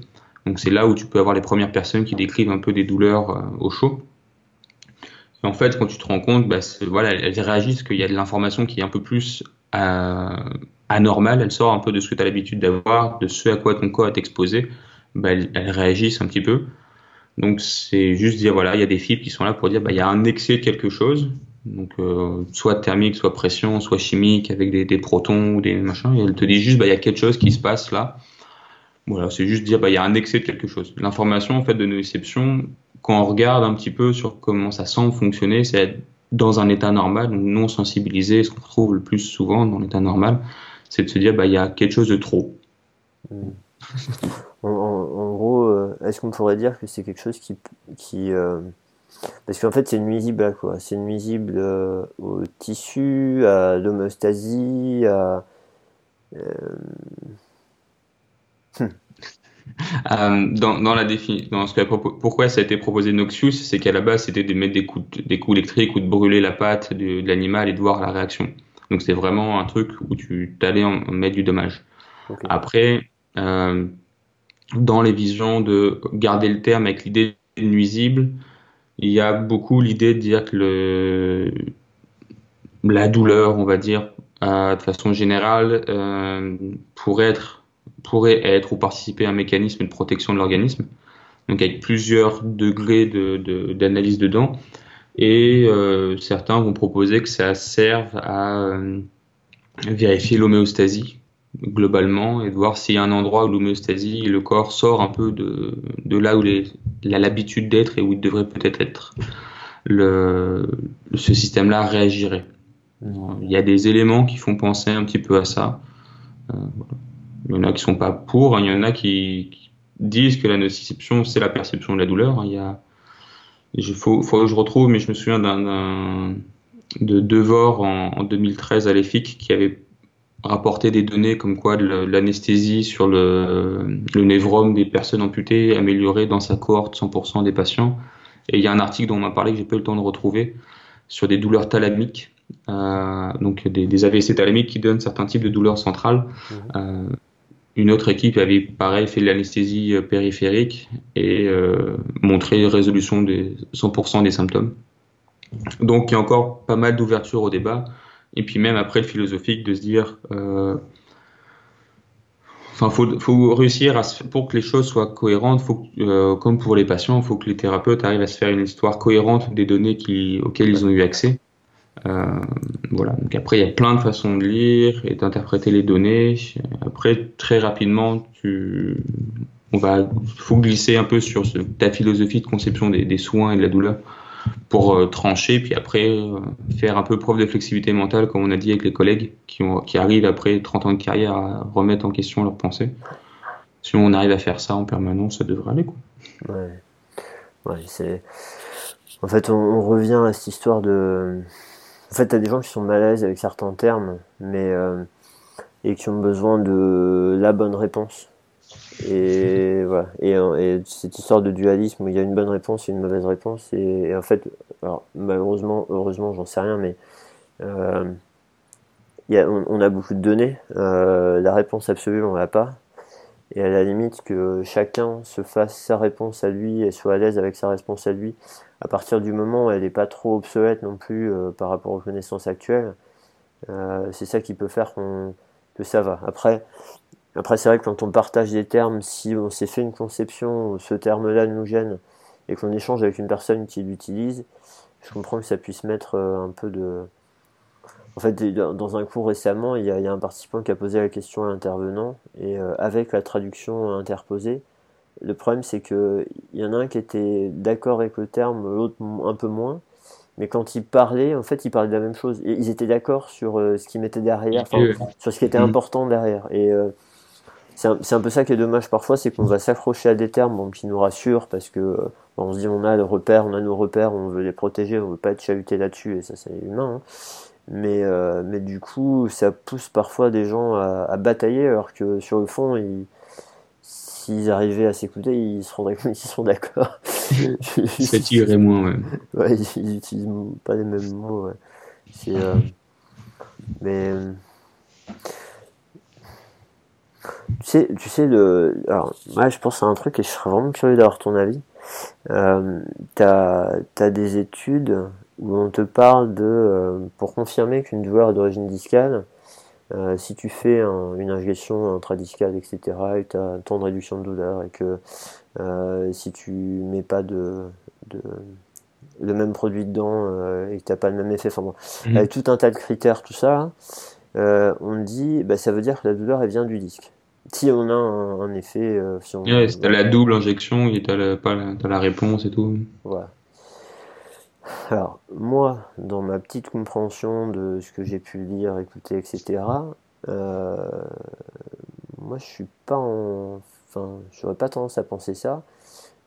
Donc c'est là où tu peux avoir les premières personnes qui décrivent un peu des douleurs euh, au chaud. En fait, quand tu te rends compte, bah, voilà, elles réagissent qu'il y a de l'information qui est un peu plus anormale, elle sort un peu de ce que tu as l'habitude d'avoir, de ce à quoi ton corps est exposé, bah, elles réagissent un petit peu. Donc c'est juste dire voilà, il y a des fibres qui sont là pour dire bah il y a un excès de quelque chose, donc euh, soit thermique, soit pression, soit chimique avec des, des protons ou des machins. Et elle te dit juste bah il y a quelque chose qui se passe là. Voilà, c'est juste dire bah il y a un excès de quelque chose. L'information en fait de nociception, quand on regarde un petit peu sur comment ça semble fonctionner, c'est dans un état normal, donc non sensibilisé, ce qu'on retrouve le plus souvent dans l'état normal, c'est de se dire bah il y a quelque chose de trop. Mmh. En, gros, euh, est-ce qu'on pourrait dire que c'est quelque chose qui. qui euh, parce qu'en fait, c'est nuisible à quoi? C'est nuisible euh, au tissu, à l'homéostasie, à. Hmm. Euh, dans, dans, la défi dans ce que, pourquoi ça a été proposé Noxious, c'est qu'à la base c'était de mettre des coups, des coups électriques ou de brûler la patte de, de l'animal et de voir la réaction. Donc c'est vraiment un truc où tu t'allais en, mettre du dommage. Après, dans les visions de garder le terme avec l'idée nuisible, il y a beaucoup l'idée de dire que le, la douleur, on va dire, de façon générale, euh, pourrait être pourrait être ou participer à un mécanisme de protection de l'organisme, donc avec plusieurs degrés d'analyse de, dedans. Et euh, certains vont proposer que ça serve à euh, vérifier l'homéostasie globalement et de voir s'il y a un endroit où l'homéostasie, le corps sort un peu de, de là où il a l'habitude d'être et où il devrait peut-être être. Le, ce système-là réagirait. Il y a des éléments qui font penser un petit peu à ça. Euh, il y en a qui sont pas pour, hein. il y en a qui, disent que la nociception, c'est la perception de la douleur. Hein. Il y a, il faut, faut que je retrouve, mais je me souviens d'un, de Devor en, en 2013 à l'EFIC qui avait rapporté des données comme quoi l'anesthésie sur le, le névrome des personnes amputées améliorait dans sa cohorte 100% des patients. Et il y a un article dont on m'a parlé que j'ai pas eu le temps de retrouver sur des douleurs thalamiques, euh, donc des, des, AVC thalamiques qui donnent certains types de douleurs centrales. Mmh. Euh, une autre équipe avait pareil fait de l'anesthésie euh, périphérique et euh, montré résolution des 100% des symptômes. Donc il y a encore pas mal d'ouverture au débat. Et puis même après le philosophique de se dire, euh, faut, réussir pour que les choses soient cohérentes, faut, euh, comme pour les patients, il faut que les thérapeutes arrivent à se faire une histoire cohérente des données auxquelles ils ont eu accès. Euh, voilà. Donc après, il y a plein de façons de lire et d'interpréter les données. Après, très rapidement, tu, on va, faut glisser un peu sur ta philosophie de conception des, soins et de la douleur pour euh, trancher, puis après euh, faire un peu preuve de flexibilité mentale, comme on a dit avec les collègues qui, ont, qui arrivent après 30 ans de carrière à remettre en question leurs pensées. Si on arrive à faire ça en permanence, ça devrait aller. Quoi. Ouais. C'est... En fait, on, on revient à cette histoire de en fait, tu as des gens qui sont mal à l'aise avec certains termes, mais euh, et qui ont besoin de la bonne réponse. Et voilà. Et, cette histoire de dualisme il y a une bonne réponse et une mauvaise réponse. Et, en fait, alors, malheureusement, heureusement, j'en sais rien, mais euh, on, a beaucoup de données. Euh, la réponse absolue, on l'a pas. Et à la limite, que chacun se fasse sa réponse à lui et soit à l'aise avec sa réponse à lui à partir du moment où elle n'est pas trop obsolète non plus euh, par rapport aux connaissances actuelles, c'est ça qui peut faire que ça va. Après, après c'est vrai que quand on partage des termes, si on s'est fait une conception, ce terme-là nous gêne, et qu'on échange avec une personne qui l'utilise, je comprends que ça puisse mettre euh, un peu de... En fait, dans un cours récemment, il y, a, il y a un participant qui a posé la question à l'intervenant, et avec la traduction interposée, le problème, c'est que il y en a un qui était d'accord avec le terme, l'autre un peu moins. Mais quand ils parlaient, en fait, ils parlaient de la même chose. Et ils étaient d'accord sur euh, ce qu'ils mettaient derrière, sur ce qui était important derrière. Et euh, c'est un, peu ça qui est dommage parfois, c'est qu'on va s'accrocher à des termes qui nous rassurent parce que euh, on se dit on a le repère, on a nos repères, on veut les protéger, on veut pas être chahuté là-dessus, et ça c'est humain. Hein. Mais, mais du coup, ça pousse parfois des gens à, à, batailler alors que sur le fond, ils s'ils arrivaient à s'écouter, ils se rendraient compte qu'ils sont d'accord. Ça tirerait moins, ouais. Ouais, ils n'utilisent pas les mêmes mots, ouais. Euh... Mais. Tu sais, tu sais le... Alors, moi, je pense à un truc et je serais vraiment curieux d'avoir ton avis. Euh, t'as as des études où on te parle de. Euh, pour confirmer qu'une douleur est d'origine discale, euh, si tu fais une injection intradiscale, etc., et tu as un temps de réduction de douleur, et que euh, si tu mets pas de, de, le même produit dedans euh, et que tu n'as pas le même effet, enfin bon, mhm. avec tout un tas de critères, tout ça, on dit, bah, ça veut dire que la douleur elle vient du disque. Si on a un, effet. si on, ouais, la double injection, tu as, as, la réponse et tout. Voilà. Alors, moi, dans ma petite compréhension de ce que j'ai pu lire, écouter, etc., euh, moi, je suis pas en. Enfin, j'aurais pas tendance à penser ça.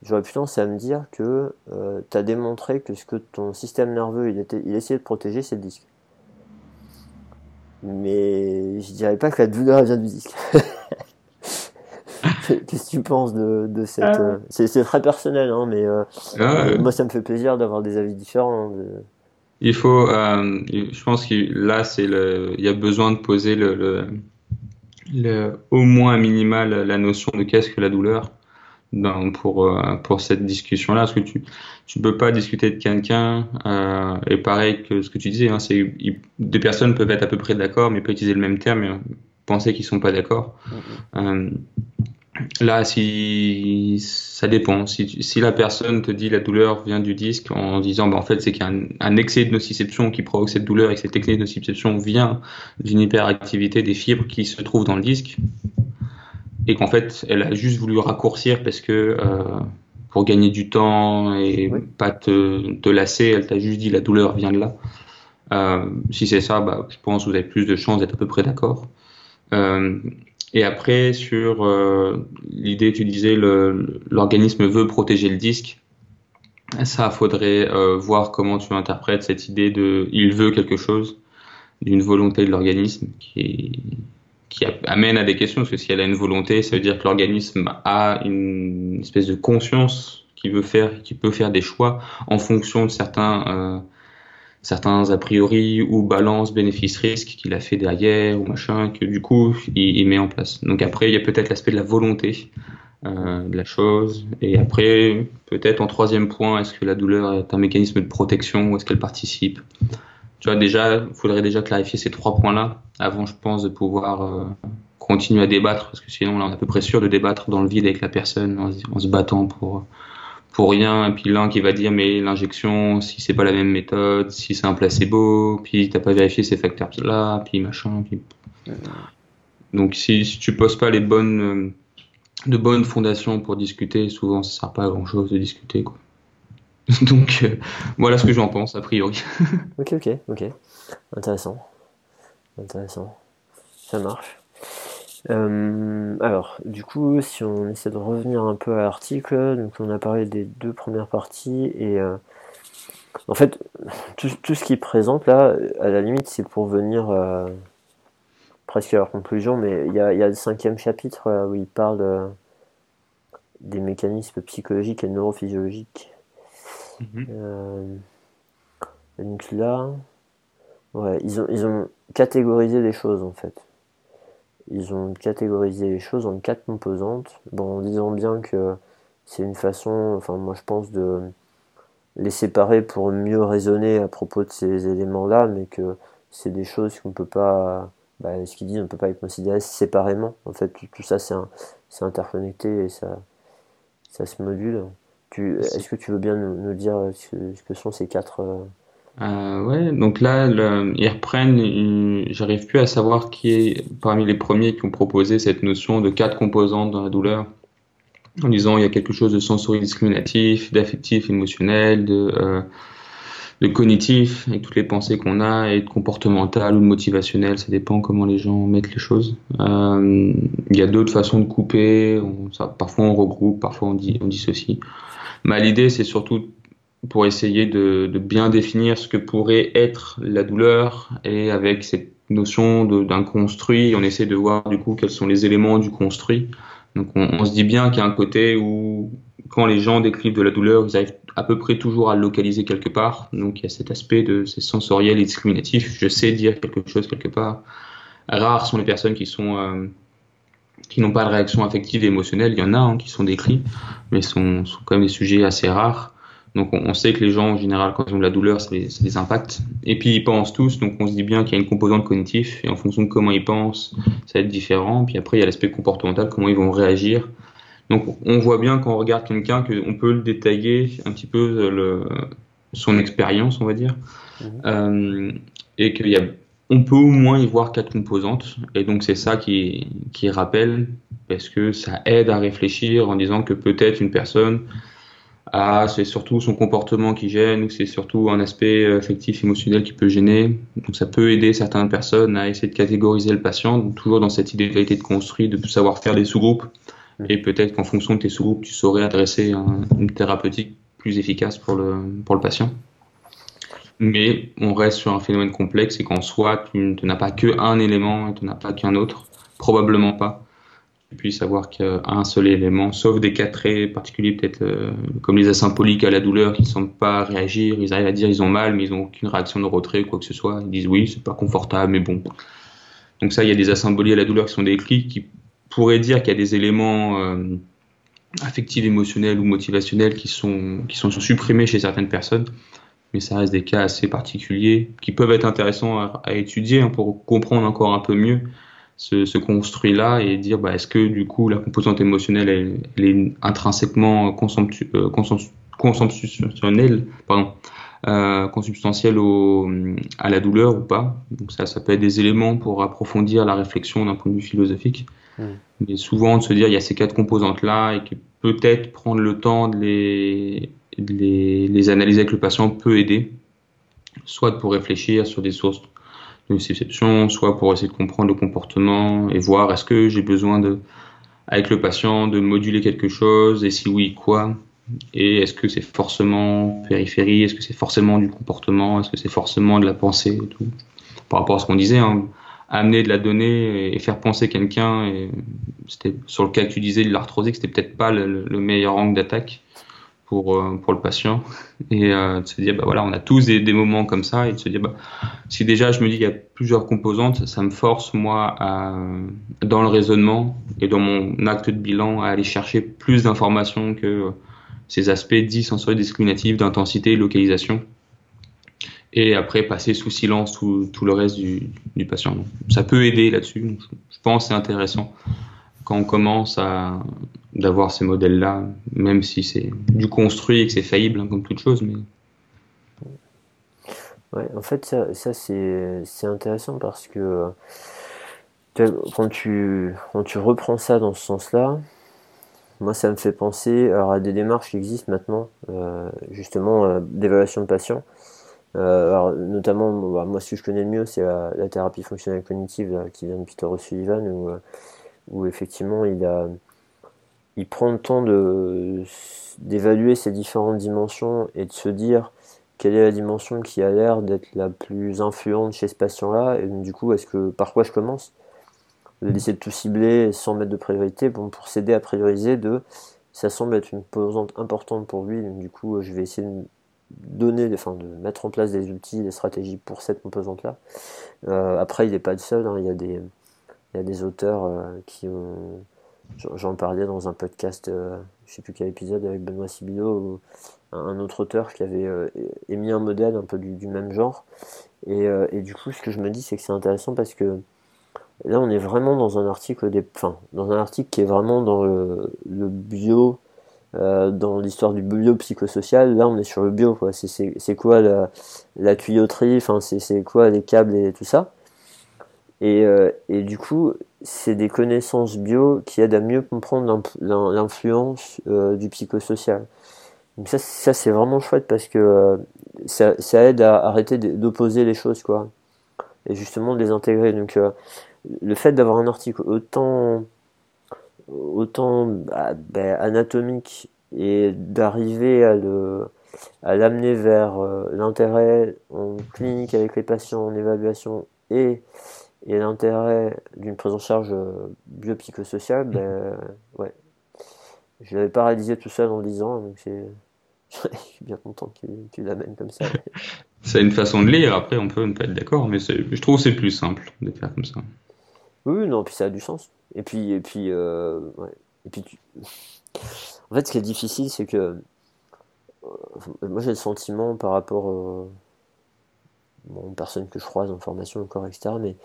J'aurais plutôt tendance à me dire que euh, tu as démontré que ce que ton système nerveux il, était, il essayait de protéger, c'est le disque. Mais je dirais pas que la douleur vient du disque. qu'est-ce que tu penses de, de cette. Ah. Euh, c'est très personnel, hein, mais euh, ah moi, ça me fait plaisir d'avoir des avis différents. Hein, il faut. je pense que là, c'est le. Il y a besoin de poser le, le, le au moins minimal la notion de qu'est-ce que la douleur pour, euh, pour cette discussion-là. Parce que tu ne peux pas discuter de quelqu'un, euh, et pareil que ce que tu disais, hein, c'est des personnes peuvent être à peu près d'accord, mais peuvent utiliser le même terme et penser qu'ils sont pas d'accord. Mm-hmm. Là, si ça dépend. Si, si la personne te dit la douleur vient du disque en disant bah, en fait c'est qu'il y a un, un, excès de nociception qui provoque cette douleur et que cet excès de nociception vient d'une hyperactivité des fibres qui se trouvent dans le disque, et qu'en fait, elle a juste voulu raccourcir parce que euh, pour gagner du temps et pas te, te, lasser, elle t'a juste dit la douleur vient de là. Euh, si c'est ça, bah, je pense que vous avez plus de chances d'être à peu près d'accord. Euh, et après, sur euh, l'idée, tu disais, l'organisme veut protéger le disque. Ça, faudrait euh, voir comment tu interprètes cette idée de il veut quelque chose, d'une volonté de l'organisme qui amène à des questions, parce que si elle a une volonté, ça veut dire que l'organisme a une espèce de conscience qui veut faire, qui peut faire des choix en fonction de certains, euh, certains a priori ou balance bénéfice-risque qu'il a fait derrière ou machin, que du coup il, met en place. Donc après, il y a peut-être l'aspect de la volonté euh, de la chose, et après, peut-être en troisième point, est-ce que la douleur est un mécanisme de protection ou est-ce qu'elle participe? Tu vois, déjà, il faudrait déjà clarifier ces trois points-là avant, je pense, de pouvoir euh, continuer à débattre, parce que sinon, là, on est à peu près sûr de débattre dans le vide avec la personne en, se battant pour pour rien. Et puis l'un qui va dire, mais l'injection, si c'est pas la même méthode, si c'est un placebo, puis t'as pas vérifié ces facteurs-là, puis machin. Puis... Donc, si, si tu poses pas les bonnes euh, de bonnes fondations pour discuter, souvent, ça sert pas à grand-chose de discuter, quoi. Donc euh, voilà ce que j'en pense a priori. ok, ok, ok. Intéressant. Intéressant. Ça marche. Euh, alors, du coup, si on essaie de revenir un peu à l'article, donc on a parlé des deux premières parties et euh, en fait, tout, ce qu'il présente là, à la limite, c'est pour venir presque à leur conclusion, mais il y a, y a, le cinquième chapitre où il parle des mécanismes psychologiques et neurophysiologiques Mhm. Euh, donc là, ouais, ils ont, ils ont catégorisé les choses en fait. Ils ont catégorisé les choses en quatre composantes, bon, en disant bien que c'est une façon, enfin moi je pense de les séparer pour mieux raisonner à propos de ces éléments-là, mais que c'est des choses qu'on peut pas, bah, ce qu'ils disent, on ne peut pas les considérer séparément. En fait, tout, ça c'est interconnecté et ça, ça se module. Est-ce que tu veux bien nous, dire ce, que sont ces quatre euh, euh, ouais, donc là, ils reprennent, j'arrive plus à savoir qui est parmi les premiers qui ont proposé cette notion de quatre composantes dans la douleur, en disant il y a quelque chose de sensori-discriminatif, d'affectif, émotionnel, de, euh, de cognitif, avec toutes les pensées qu'on a, et de comportemental ou de motivationnel, ça dépend comment les gens mettent les choses. Euh, il y a d'autres façons de couper, ça, parfois on regroupe, parfois on, dit, on dissocie. Mais l'idée, c'est surtout pour essayer de, bien définir ce que pourrait être la douleur et avec cette notion d'un construit, on essaie de voir du coup quels sont les éléments du construit. Donc on, se dit bien qu'il y a un côté où quand les gens décrivent de la douleur, ils arrivent à peu près toujours à le localiser quelque part. Donc il y a cet aspect de c'est sensoriel et discriminatif. Je sais dire quelque chose quelque part. Rares sont les personnes qui sont euh, qui n'ont pas de réaction affective et émotionnelle. Il y en a hein, qui sont décrits, mais sont, sont quand même des sujets assez rares. Donc on, sait que les gens en général quand ils ont de la douleur, ça les, ça les impacte. Et puis ils pensent tous, donc on se dit bien qu'il y a une composante cognitive et en fonction de comment ils pensent, ça va être différent. Puis après il y a l'aspect comportemental, comment ils vont réagir. Donc on voit bien quand on regarde quelqu'un qu'on peut le détailler un petit peu le, son expérience, on va dire, mmh. euh, et qu'il y a on peut au moins y voir quatre composantes. Et donc c'est ça qui, qui rappelle, parce que ça aide à réfléchir en disant que peut-être une personne a, c'est surtout son comportement qui gêne, ou c'est surtout un aspect affectif, émotionnel qui peut gêner. Donc ça peut aider certaines personnes à essayer de catégoriser le patient, toujours dans cette idée de construire, de savoir faire des sous-groupes. Et peut-être qu'en fonction de tes sous-groupes, tu saurais adresser une thérapeutique plus efficace pour le, pour le patient mais on reste sur un phénomène complexe et qu'en soi, tu, n'as pas que un élément et tu n'as pas qu'un autre, probablement pas. Puisse avoir qu'un seul élément, sauf des cas très particuliers, peut-être comme les asympoliques à la douleur qui ne semblent pas réagir, ils arrivent à dire ils ont mal, mais ils n'ont aucune réaction de retrait ou quoi que ce soit. Ils disent oui, c'est pas confortable, mais bon. Donc ça, il y a des asymbolies à la douleur qui sont des clics qui pourraient dire qu'il y a des éléments affectifs, émotionnels ou motivationnels qui sont, qui sont supprimés chez certaines personnes mais ça reste des cas assez particuliers qui peuvent être intéressants à, étudier hein, pour comprendre encore un peu mieux ce, construit-là et dire bah, est-ce que du coup la composante émotionnelle elle, est intrinsèquement euh, consubstantielle, pardon, euh, consubstantielle au, à la douleur ou pas. Donc ça, ça peut être des éléments pour approfondir la réflexion d'un point de vue philosophique. Mmh. Mais souvent de se dire il y a ces quatre composantes-là et que peut-être prendre le temps de les les, les, analyser avec le patient peut aider, soit pour réfléchir sur des sources de soit pour essayer de comprendre le comportement et voir est-ce que j'ai besoin de, avec le patient, de moduler quelque chose, et si oui, quoi Et est-ce que c'est forcément périphérie Est-ce que c'est forcément du comportement Est-ce que c'est forcément de la pensée et tout. Par rapport à ce qu'on disait, hein, amener de la donnée et faire penser quelqu'un, c'était sur le cas que tu disais de l'arthrosique, c'était peut-être pas le meilleur angle d'attaque pour, euh, pour le patient et euh, de se dire bah voilà on a tous des, moments comme ça et de se dire bah si déjà je me dis qu'il y a plusieurs composantes ça me force moi à dans le raisonnement et dans mon acte de bilan à aller chercher plus d'informations que ces aspects dits sensoriels discriminatifs d'intensité localisation et après passer sous silence tout, tout le reste du, du patient. Ça peut aider là-dessus je pense c'est intéressant quand on commence à d'avoir ces modèles-là, même si c'est du construit et que c'est faillible hein, comme toute chose. Mais... Ouais, en fait, ça, ça c'est intéressant parce que quand tu, quand tu reprends ça dans ce sens-là, moi, ça me fait penser à des démarches qui existent maintenant, euh, justement, euh, d'évaluation de patients. Euh, alors, notamment, bah, moi, ce que je connais le mieux, c'est la, thérapie fonctionnelle cognitive qui vient de Peter O'Sullivan, où, où effectivement, il a il prend le temps de d'évaluer ces différentes dimensions et de se dire quelle est la dimension qui a l'air d'être la plus influente chez ce patient-là, et du coup, est-ce que par quoi je commence? D'essayer de tout cibler sans mettre de priorité bon, pour s'aider à prioriser de ça semble être une composante importante pour lui, donc du coup, je vais essayer de donner, enfin, de mettre en place des outils, des stratégies pour cette composante-là. Euh, après, il n'est pas le seul, hein, il, y a des, il y a des auteurs euh, qui ont J'en parlais dans un podcast, euh, je sais plus quel épisode, avec Benoît Sibilo, un autre auteur qui avait euh, émis un modèle un peu du, même genre. Et, et, du coup, ce que je me dis, c'est que c'est intéressant parce que là, on est vraiment dans un article, des, enfin, dans un article qui est vraiment dans le, le bio, dans l'histoire du bio psychosocial. Là, on est sur le bio, quoi. C'est quoi la, la tuyauterie, enfin, c'est quoi les câbles et tout ça? Et, et du coup, c'est des connaissances bio qui aident à mieux comprendre l'influence euh, du psychosocial. Donc ça, ça c'est vraiment chouette parce que euh, ça, aide à arrêter d'opposer les choses, quoi. Et justement de les intégrer. Donc euh, le fait d'avoir un article autant, autant bah, bah, anatomique et d'arriver à le à l'amener vers l'intérêt en clinique avec les patients en évaluation et et l'intérêt d'une prise en charge euh, biopsychosociale, ben, ouais. Je l'avais pas réalisé tout seul en 10 ans, donc c'est. je suis bien content que tu l'amènes comme ça. c'est une façon de lire, après on peut ne pas être d'accord, mais je trouve que c'est plus simple de faire comme ça. Oui, non, puis ça a du sens. Et puis, et puis, euh, ouais. et puis en fait, ce qui est difficile, c'est que euh, moi j'ai le sentiment par rapport personne que je croise en formation encore, etc. Mais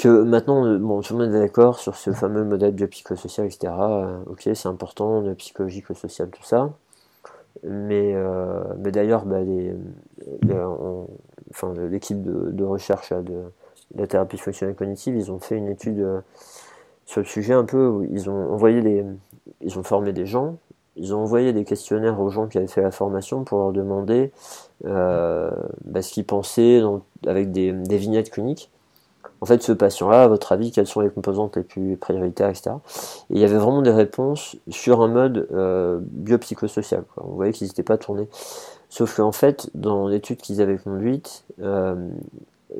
que maintenant, euh, bon, tout d'accord sur ce fameux modèle biopsychosocial, etc. Euh, ok, c'est important, le psychologique, le social, tout ça. Mais, euh, mais d'ailleurs, bah, l'équipe de, de, recherche de, la thérapie fonctionnelle cognitive, ils ont fait une étude sur le sujet un peu où ils ont envoyé les, ils ont formé des gens ils ont envoyé des questionnaires aux gens qui avaient fait la formation pour leur demander euh, bah, ce qu'ils pensaient avec des, vignettes cliniques. En fait, ce patient-là, à votre avis, quelles sont les composantes les plus prioritaires, etc. Et il y avait vraiment des réponses sur un mode euh, biopsychosocial. Quoi. On voyait qu'ils n'étaient pas tournés. Sauf qu'en fait, dans l'étude qu'ils avaient conduite, euh,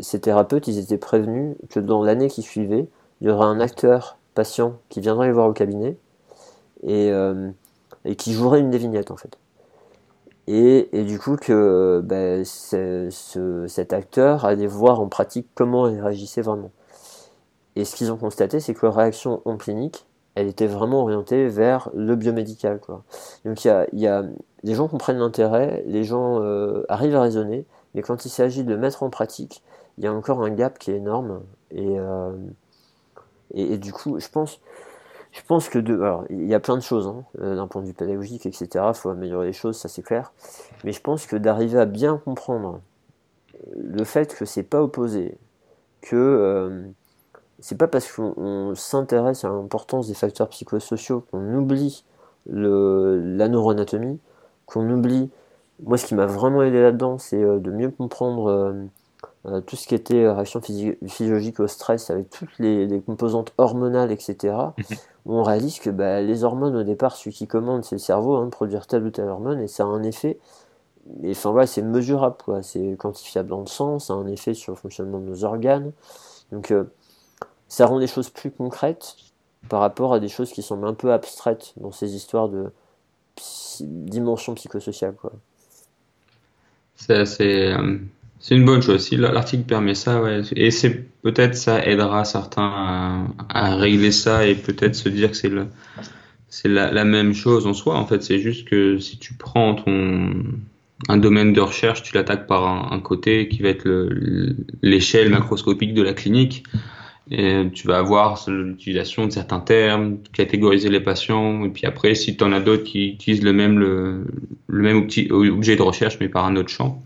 ces thérapeutes, ils étaient prévenus que dans l'année qui suivait, il y aurait un acteur patients qui viendraient les voir au cabinet et, et qui joueraient une des vignettes en fait. Et, et du coup que ben, ce, cet acteur allait voir en pratique comment il réagissait vraiment. Et ce qu'ils ont constaté, c'est que leur réaction en clinique, elle était vraiment orientée vers le biomédical. Donc il y a, y a, les gens comprennent l'intérêt, les gens euh, arrivent à raisonner, mais quand il s'agit de mettre en pratique, il y a encore un gap qui est énorme. Et, euh, et, du coup, je pense, je pense que de, alors, il y a plein de choses hein, euh, d'un point de vue pédagogique, etc. Il faut améliorer les choses, ça c'est clair. Mais je pense que d'arriver à bien comprendre le fait que c'est pas opposé, que euh, c'est pas parce qu'on s'intéresse à l'importance des facteurs psychosociaux qu'on oublie la neuroanatomie, qu'on oublie. Moi, ce qui m'a vraiment aidé là-dedans, c'est euh, de mieux comprendre euh, tout ce qui était réaction physiologique au stress avec toutes les, composantes hormonales, etc., mhm. on réalise que bah, les hormones, au départ, celui qui commande, c'est le cerveau, hein, de produire telle ou telle hormone, et ça a un effet. Et enfin, voilà, c'est mesurable, quoi. C'est quantifiable dans le sang, ça a un effet sur le fonctionnement de nos organes. Donc, euh, ça rend les choses plus concrètes par rapport à des choses qui semblent un peu abstraites dans ces histoires de dimension psychosociale, quoi. C'est assez. Euh, c'est une bonne chose. Si l'article permet ça, ouais. Et c'est peut-être ça aidera certains à, régler ça et peut-être se dire que c'est la, même chose en soi. En fait, c'est juste que si tu prends un domaine de recherche, tu l'attaques par un, côté qui va être l'échelle macroscopique de la clinique. Et tu vas avoir l'utilisation de certains termes, catégoriser les patients, et puis après, si tu en as d'autres qui utilisent le même objet de recherche, mais par un autre champ,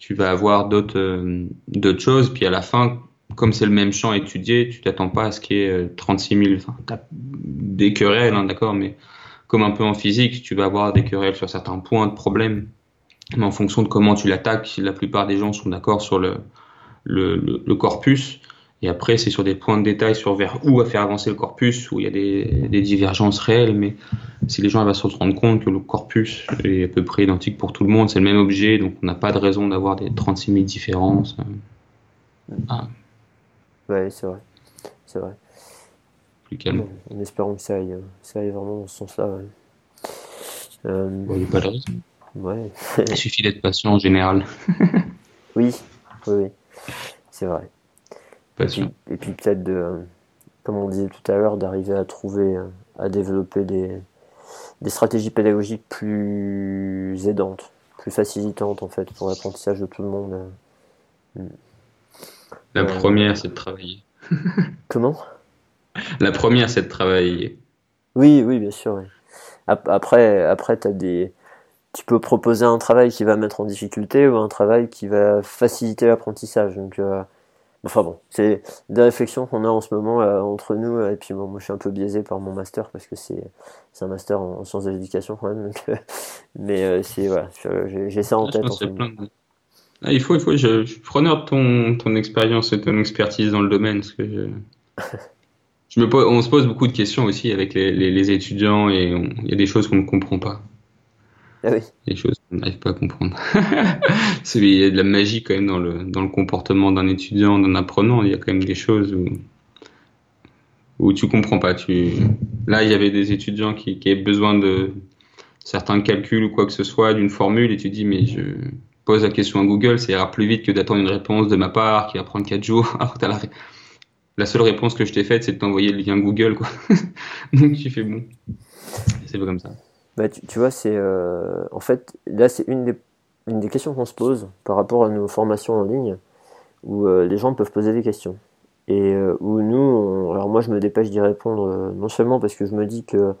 tu vas avoir d'autres euh, d'autres choses. Puis à la fin, comme c'est le même champ étudié, tu t'attends pas à ce qu'il y ait 36 000, enfin, des querelles, hein, d'accord, mais comme un peu en physique, tu vas avoir des querelles sur certains points de problème. Mais en fonction de comment tu l'attaques, la plupart des gens sont d'accord sur le, le, le, corpus. Et après, c'est sur des points de détail sur vers où à faire avancer le corpus, où il y a des, des divergences réelles. Mais si les gens vont se rendre compte que le corpus est à peu près identique pour tout le monde, c'est le même objet, donc on n'a pas de raison d'avoir des 36 000 différences. Ah. Ouais, c'est vrai. C'est vrai. Plus calme. En espérant que ça aille, ça aille vraiment dans ce sens-là. Ouais. Euh... il n'y a pas de raison. Ouais. il suffit d'être patient en général. oui, oui, oui. c'est vrai. Et puis, peut-être de, comme on disait tout à l'heure, d'arriver à trouver, à développer des, des stratégies pédagogiques plus aidantes, plus facilitantes en fait pour l'apprentissage de tout le monde. La euh, première, c'est de travailler. Comment? La première, c'est de travailler. Oui, oui, bien sûr. Après, après as des... tu peux proposer un travail qui va mettre en difficulté ou un travail qui va faciliter l'apprentissage. Donc, euh, Enfin bon, c'est des réflexions qu'on a en ce moment euh, entre nous. Et puis bon, moi, je suis un peu biaisé par mon master parce que c'est un master en, sciences de l'éducation quand même. Donc, euh, mais euh, c'est voilà, j'ai ça en tête. En ah, il faut, il faut. Je, je suis preneur de ton, ton expérience et ton expertise dans le domaine parce que je, je me pose, on se pose beaucoup de questions aussi avec les, les, les étudiants et il y a des choses qu'on ne comprend pas. Ah oui. Des choses qu'on n'arrive pas à comprendre. il y a de la magie quand même dans le, dans le comportement d'un étudiant, d'un apprenant. Il y a quand même des choses où, où tu comprends pas. Tu... Là, il y avait des étudiants qui, qui avaient besoin de certains calculs ou quoi que ce soit, d'une formule, et tu dis, mais je pose la question à Google, ça ira plus vite que d'attendre une réponse de ma part qui va prendre 4 jours. La, la seule réponse que je t'ai faite, c'est de t'envoyer le lien Google, quoi. Donc tu fais bon. C'est pas comme ça. Bah, tu, vois, c'est euh, en fait là c'est une des, une des questions qu'on se pose par rapport à nos formations en ligne où euh, les gens peuvent poser des questions et euh, où nous, alors moi je me dépêche d'y répondre non seulement parce que je me dis que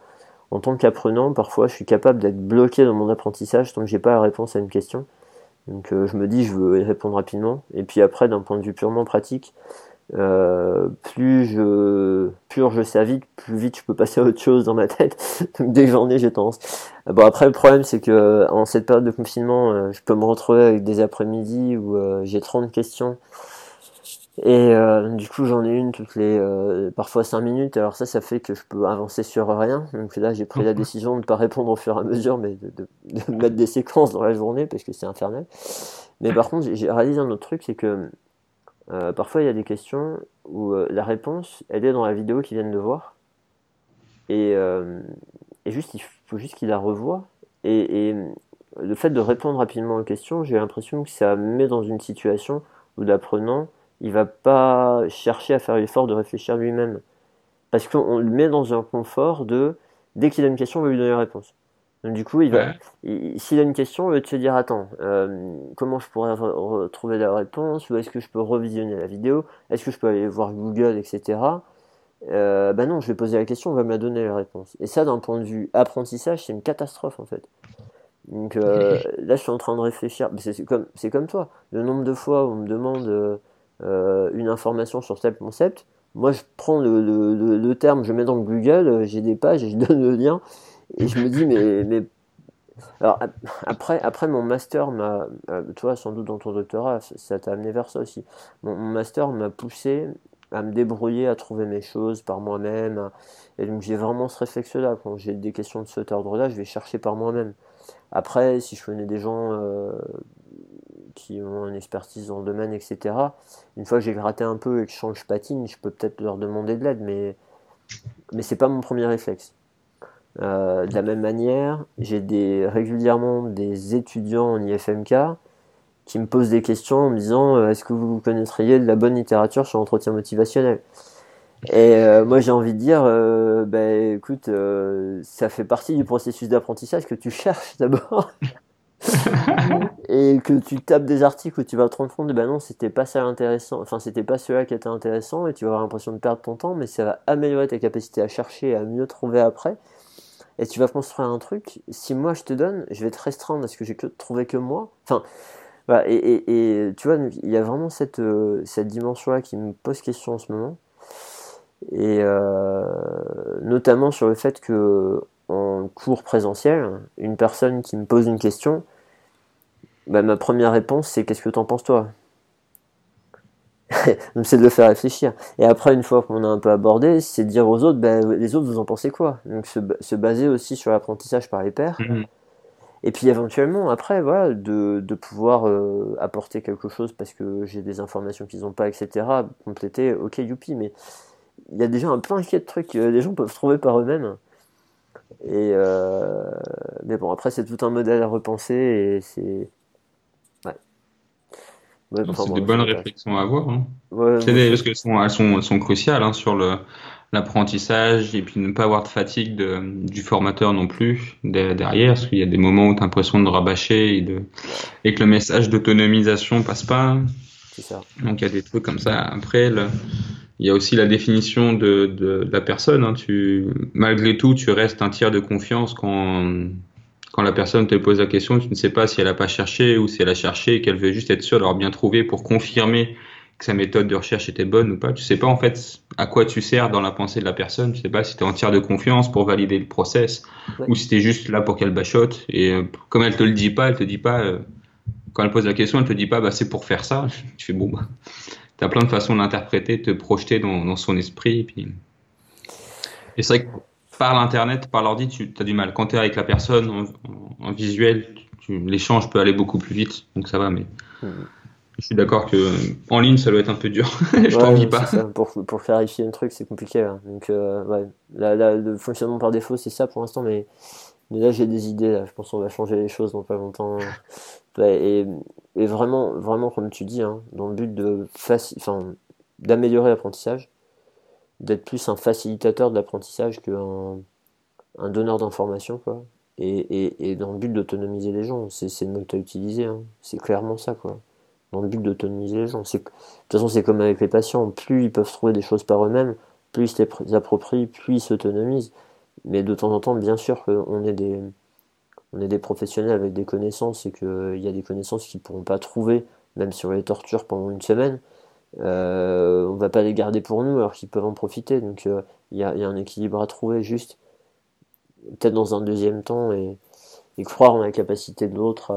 en tant qu'apprenant, parfois je suis capable d'être bloqué dans mon apprentissage tant que j'ai pas la réponse à une question. Donc je me dis je veux y répondre rapidement et puis après d'un point de vue purement pratique, euh, plus je purge ça vite, plus vite je peux passer à autre chose dans ma tête. Donc dès que j'en ai, j'ai tendance. Euh, bon après le problème c'est que en cette période de confinement, euh, je peux me retrouver avec des après-midi où j'ai 30 questions et du coup j'en ai une toutes les parfois 5 minutes. Alors ça ça fait que je peux avancer sur rien. Donc là j'ai pris la décision de ne pas répondre au fur et à mesure, mais de, de mettre des séquences dans la journée parce que c'est infernal. Mais par contre j'ai réalisé un autre truc, c'est que euh, parfois, il y a des questions où euh, la réponse, elle est dans la vidéo qu'ils viennent de voir. Et, et juste, il faut juste qu'il la revoie. Et, et, le fait de répondre rapidement aux questions, j'ai l'impression que ça met dans une situation où l'apprenant, il va pas chercher à faire l'effort de réfléchir lui-même. Parce qu'on le met dans un confort de, dès qu'il a une question, on va lui donner la réponse. Donc du coup, il va, s'il a une question, il va te dire attends, euh, comment je pourrais retrouver la réponse, ou est-ce que je peux revisionner la vidéo, est-ce que je peux aller voir Google, etc. Euh, ben non, je vais poser la question, on va me donner la réponse. Et ça, d'un point de vue apprentissage, c'est une catastrophe en fait. Donc euh, là, je suis en train de réfléchir. C'est comme, toi. Le nombre de fois où on me demande une information sur tel concept, moi, je prends le, le, le, terme, je mets dans Google, j'ai des pages et je donne le lien. Et je me dis, mais, mais alors après, après mon master m'a, euh, toi sans doute dans ton doctorat, ça t'a amené vers ça aussi. Mon, master m'a poussé à me débrouiller, à trouver mes choses par moi-même. Et donc j'ai vraiment ce réflexe-là. Quand j'ai des questions de cet ordre-là, je vais chercher par moi-même. Après, si je connais des gens euh, qui ont une expertise dans le domaine, etc., une fois que j'ai gratté un peu et que je change patine, je peux peut-être leur demander de l'aide, mais, mais c'est pas mon premier réflexe. Euh, de la même manière, j'ai des, régulièrement des étudiants en IFMK qui me posent des questions en me disant euh, est-ce que vous connaîtriez de la bonne littérature sur l'entretien motivationnel? Et euh, moi j'ai envie de dire ben écoute, ça fait partie du processus d'apprentissage que tu cherches d'abord. et que tu tapes des articles où tu vas te rendre compte de ben non c'était pas ça intéressant enfin c'était pas cela qui était intéressant et tu vas avoir l'impression de perdre ton temps mais ça va améliorer ta capacité à chercher et à mieux trouver après et tu vas construire un truc, si moi je te donne, je vais te restreindre à ce que j'ai trouvé que moi. Enfin, et, et, tu vois, il y a vraiment cette, euh, cette dimension-là qui me pose question en ce moment. Et euh, notamment sur le fait que en cours présentiel, une personne qui me pose une question, bah, ma première réponse c'est qu'est-ce que t'en penses toi? c'est de le faire réfléchir. Et après, une fois qu'on a un peu abordé, c'est de dire aux autres, ben, les autres, vous en pensez quoi? Donc se, se, baser aussi sur l'apprentissage par les pairs. Mhm. Et puis éventuellement, après, voilà, de, de pouvoir euh, apporter quelque chose parce que j'ai des informations qu'ils n'ont pas, etc. Compléter, ok, youpi, mais il y a déjà un plein de trucs que les gens peuvent trouver par eux-mêmes. Et euh, mais bon, après, c'est tout un modèle à repenser et c'est c'est des bonnes réflexions à avoir. Hein. parce qu'elles sont, elles sont, elles sont cruciales hein, sur le, l'apprentissage et puis ne pas avoir de fatigue de, du formateur non plus derrière, parce qu'il y a des moments où tu as l'impression de rabâcher et, de, et que le message d'autonomisation passe pas. Ça. Donc il y a des trucs comme ça. Après, le, il y a aussi la définition de, de, de la personne. Hein. Tu, malgré tout, tu restes un tiers de confiance quand quand la personne te pose la question, tu ne sais pas si elle a pas cherché ou si elle a cherché et qu'elle veut juste être sûre d'avoir bien trouvé pour confirmer que sa méthode de recherche était bonne ou pas. Tu sais pas en fait à quoi tu sers dans la pensée de la personne. Tu sais pas si tu es entière de confiance pour valider le process ou si tu es juste là pour qu'elle bachote. Et euh, comme elle te le dit pas, elle te dit pas, euh, quand elle pose la question, elle te dit pas, bah c'est pour faire ça. Tu fais bon, bah, tu as plein de façons d'interpréter, de te projeter dans, dans son esprit. Et, puis... et c'est vrai que par l'internet, par l'ordi, tu as du mal. Quand tu es avec la personne en, visuel, l'échange peut aller beaucoup plus vite, donc ça va. Mais je suis d'accord que en ligne, ça doit être un peu dur. je t'envie pas. Pour, pour, clarifier un truc, c'est compliqué. Hein. Donc, euh, ouais. le fonctionnement par défaut, c'est ça pour l'instant, mais, là, j'ai des idées. Je pense qu'on va changer les choses dans pas longtemps. et, vraiment, vraiment, comme tu dis, hein, dans le but de d'améliorer l'apprentissage d'être plus un facilitateur de l'apprentissage qu'un un donneur d'informations, quoi. Et, et, dans le but d'autonomiser les gens, c'est le mot que tu as utilisé, hein. c'est clairement ça, quoi. Dans le but d'autonomiser les gens. De toute façon, c'est comme avec les patients, plus ils peuvent trouver des choses par eux-mêmes, plus ils les approprient, plus ils s'autonomisent. Mais de temps en temps, bien sûr qu'on est des, on est des professionnels avec des connaissances et qu'il y a des connaissances qu'ils ne pourront pas trouver, même on les torture pendant une semaine. Euh, on va pas les garder pour nous alors qu'ils peuvent en profiter. Donc il euh, y, a, un équilibre à trouver juste, peut-être dans un deuxième temps, et, croire en la capacité de l'autre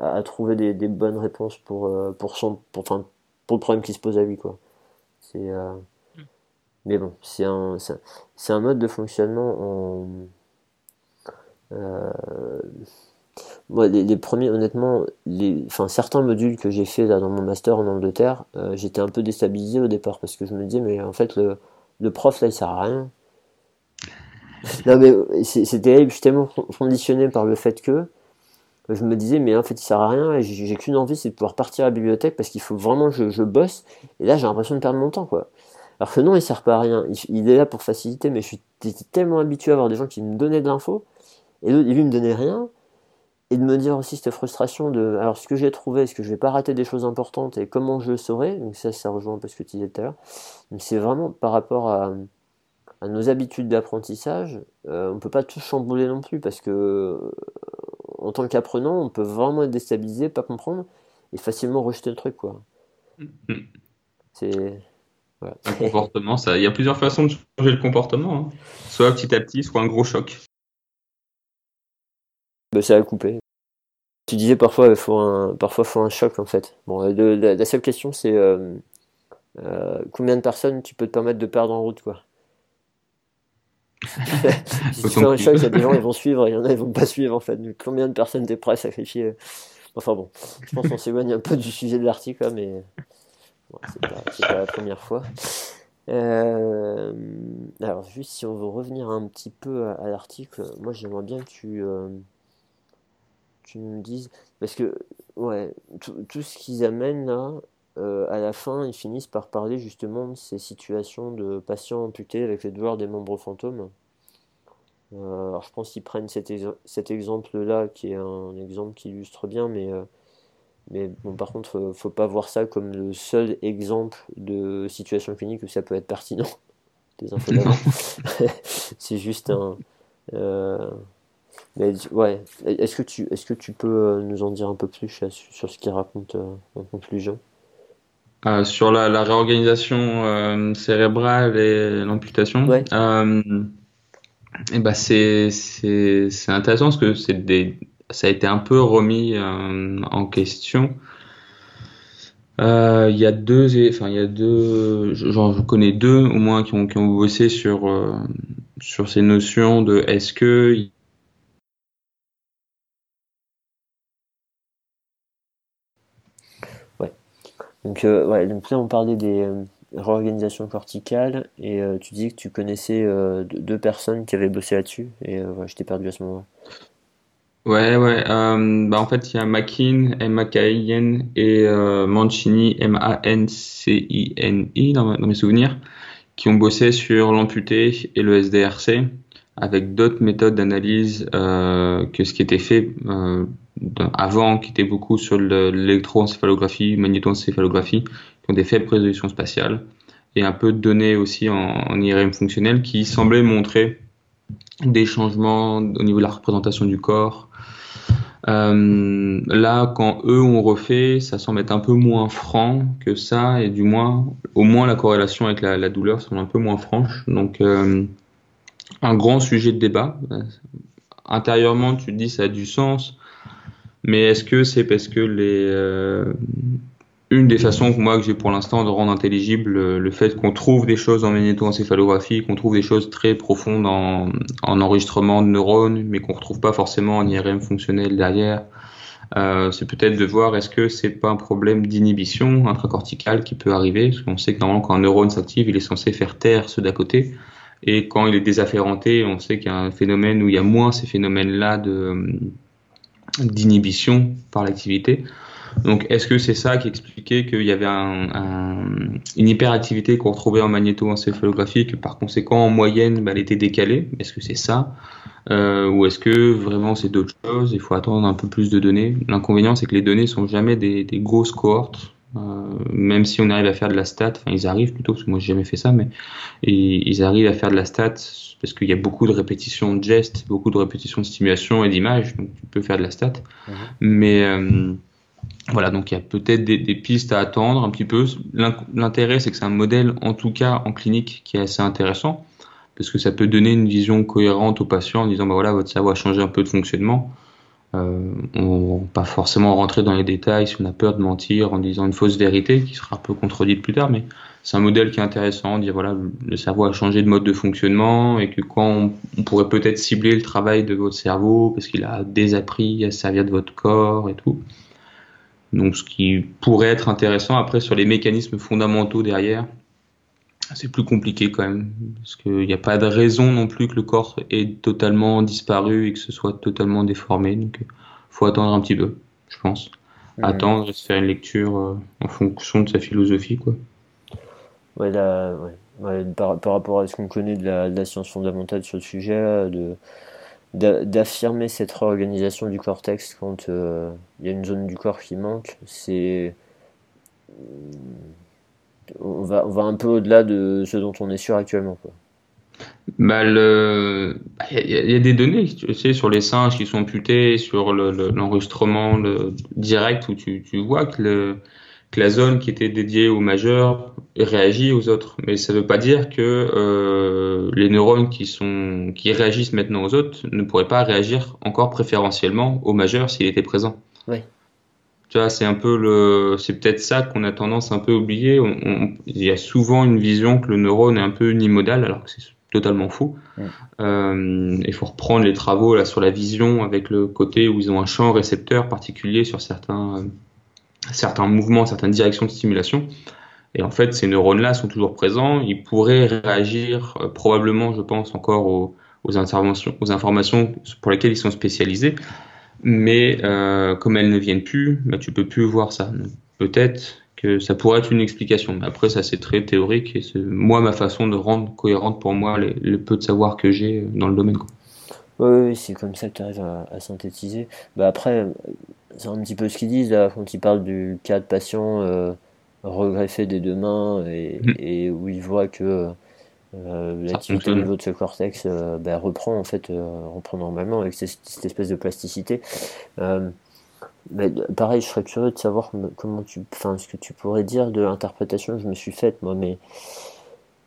à, trouver des, bonnes réponses pour, euh, pour, son, pour, pour le problème qui se pose à lui. Quoi. C'est, mm. mais bon, c'est un, c'est un mode de fonctionnement en moi, les, premiers, honnêtement, les, enfin, certains modules que j'ai fait là, dans mon master en Angleterre, euh, j'étais un peu déstabilisé au départ parce que je me disais, mais en fait, le, le prof là, il sert à rien. non, mais c'est terrible. Je suis tellement conditionné par le fait que je me disais, mais en fait, il sert à rien. J'ai qu'une envie, c'est de pouvoir partir à la bibliothèque parce qu'il faut vraiment que je, bosse. Et là, j'ai l'impression de perdre mon temps, quoi. Alors que non, il sert pas à rien. Il, est là pour faciliter, mais je suis tellement habitué à avoir des gens qui me donnaient de l'info et lui, me donnait rien. Et de me dire aussi cette frustration de, alors ce que j'ai trouvé, est-ce que je vais pas rater des choses importantes et comment je le saurai? Donc ça, ça rejoint un peu ce que tu disais tout à l'heure. C'est vraiment par rapport à, à nos habitudes d'apprentissage, euh, on peut pas tout chambouler non plus parce que en tant qu'apprenant, on peut vraiment être déstabilisé, pas comprendre et facilement rejeter le truc quoi. Mm-hmm. C'est un comportement, ça. Il y a plusieurs façons de changer le comportement, hein. soit petit à petit, soit un gros choc. Bah, ça a coupé. Tu disais parfois il faut un parfois faut un choc en fait. Bon, la, seule question c'est euh, euh, combien de personnes tu peux te permettre de perdre en route quoi? si tu fais un choc, il y a des gens ils vont suivre, il y en a ils vont pas suivre en fait. combien de personnes t'es prêt à sacrifier? Enfin bon, je pense qu'on s'éloigne un peu du sujet de l'article mais c'est pas, la première fois. Euh, alors juste si on veut revenir un petit peu à, l'article, moi j'aimerais bien que tu, euh, tu me dises, parce que ouais, tout ce qu'ils amènent là, euh, à la fin, ils finissent par parler justement de ces situations de patients amputés avec les douleurs des membres fantômes. Euh, alors je pense qu'ils prennent cet, cet exemple-là, qui est un exemple qui illustre bien, mais, euh, mais bon, par contre, faut, faut pas voir ça comme le seul exemple de situation clinique où ça peut être pertinent. Des infos C'est juste un. Mais ouais, est-ce que tu, est-ce que tu peux nous en dire un peu plus sur ce qu'il raconte en conclusion? Euh, sur la, la réorganisation euh, cérébrale et l'amputation. Ouais. Euh, et bah c'est c'est c'est intéressant parce que c'est des ça a été un peu remis euh, en question. Euh, il y a deux enfin il y a deux genre je connais deux au moins qui ont qui ont bossé sur sur ces notions de est-ce que Donc, euh, ouais, donc là, on parlait des euh, réorganisations corticales et euh, tu dis que tu connaissais deux personnes qui avaient bossé là-dessus et ouais, je t'ai perdu à ce moment-là. Ouais, ouais. bah en fait, il y a Makin, M-A-K-I-N, et Mancini, M-A-N-C-I-N-I, dans, mes souvenirs, qui ont bossé sur l'amputé et le SDRC avec d'autres méthodes d'analyse que ce qui était fait avant, qui était beaucoup sur l'électroencéphalographie, magnétoencéphalographie, qui ont des faibles résolutions spatiales, et un peu de données aussi en, IRM fonctionnel qui semblaient montrer des changements au niveau de la représentation du corps. Euh, là, quand eux ont refait, ça semble être un peu moins franc que ça, et du moins, au moins la corrélation avec la, douleur semble un peu moins franche. Donc, euh, un grand sujet de débat. Intérieurement, tu te dis ça a du sens. Mais est-ce que c'est parce que les euh, une des façons que moi que j'ai pour l'instant de rendre intelligible euh, le fait qu'on trouve des choses en magnétoencéphalographie, qu'on trouve des choses très profondes en, en enregistrement de neurones, mais qu'on retrouve pas forcément en IRM fonctionnel derrière. Euh, c'est peut-être de voir est-ce que c'est pas un problème d'inhibition intracorticale qui peut arriver, parce qu'on sait que normalement quand un neurone s'active, il est censé faire taire ceux d'à côté, et quand il est désafférenté, on sait qu'il y a un phénomène où il y a moins ces phénomènes-là de d'inhibition par l'activité. Donc, est-ce que c'est ça qui expliquait qu'il y avait un, une hyperactivité qu'on retrouvait en magnétoencéphalographie, que par conséquent, en moyenne, bah, elle était décalée? Est-ce que c'est ça? Euh, Ou est-ce que vraiment c'est d'autres choses? Il faut attendre un peu plus de données. L'inconvénient, c'est que les données sont jamais des, des grosses cohortes. Euh, même si on arrive à faire de la stat, enfin ils arrivent plutôt, parce que moi j'ai jamais fait ça, mais ils arrivent à faire de la stat parce qu'il y a beaucoup de répétitions de gestes, beaucoup de répétitions de stimulation et d'images, donc tu peux faire de la stat. Mhm. Mais euh, voilà, donc il y a peut-être des, pistes à attendre un petit peu. L'intérêt, c'est que c'est un modèle, en tout cas en clinique, qui est assez intéressant, parce que ça peut donner une vision cohérente au patient en disant, bah voilà, votre cerveau a changé un peu de fonctionnement. Euh, on va pas forcément rentrer dans les détails si on a peur de mentir en disant une fausse vérité qui sera un peu contredite plus tard, mais c'est un modèle qui est intéressant, dire voilà, le cerveau a changé de mode de fonctionnement et que quand on, pourrait peut-être cibler le travail de votre cerveau parce qu'il a désappris à se servir de votre corps et tout. Donc ce qui pourrait être intéressant après sur les mécanismes fondamentaux derrière, c'est plus compliqué quand même, parce qu'il n'y a pas de raison non plus que le corps ait totalement disparu et que ce soit totalement déformé. Donc, faut attendre un petit peu, je pense. Attendre et se faire une lecture euh, en fonction de sa philosophie, quoi. Ouais, par, rapport à ce qu'on connaît de la, science fondamentale sur le sujet, de d'affirmer cette réorganisation du cortex quand euh, il y a une zone du corps qui manque, c'est on va, on va un peu au-delà de ce dont on est sûr actuellement. Quoi. Bah le, il y, a des données, tu sais, sur les singes qui sont amputés, sur l'enregistrement le, direct où tu, tu vois que, le, que la zone qui était dédiée aux majeurs réagit aux autres. Mais ça ne veut pas dire que euh, les neurones qui sont qui réagissent maintenant aux autres ne pourraient pas réagir encore préférentiellement aux majeurs s'il était présent. Oui. Tu vois, c'est un peu le, c'est peut-être ça qu'on a tendance un peu à oublier. il y a souvent une vision que le neurone est un peu unimodal, alors que c'est totalement fou. Euh, il faut reprendre les travaux là sur la vision avec le côté où ils ont un champ récepteur particulier sur certains, euh, certains mouvements, certaines directions de stimulation. Et en fait, ces neurones-là sont toujours présents. Ils pourraient réagir euh, probablement, je pense, encore aux, aux, interventions, aux informations pour lesquelles ils sont spécialisés. Mais euh, comme elles ne viennent plus, bah, tu peux plus voir ça. Peut-être que ça pourrait être une explication. Mais après, ça c'est très théorique et c'est moi ma façon de rendre cohérente pour moi le peu de savoir que j'ai dans le domaine. Quoi. Oui, c'est comme ça que tu arrives à, synthétiser. Bah après, c'est un petit peu ce qu'ils disent là, quand ils parlent du cas de patient euh, regreffé des deux mains et, et, où ils voient que euh, l'activité au niveau de ce cortex euh, bah, reprend en fait reprend normalement avec cette, cette espèce de plasticité. Mais pareil, je serais curieux de savoir comment tu, enfin, ce que tu pourrais dire de l'interprétation que je me suis faite, moi. Mais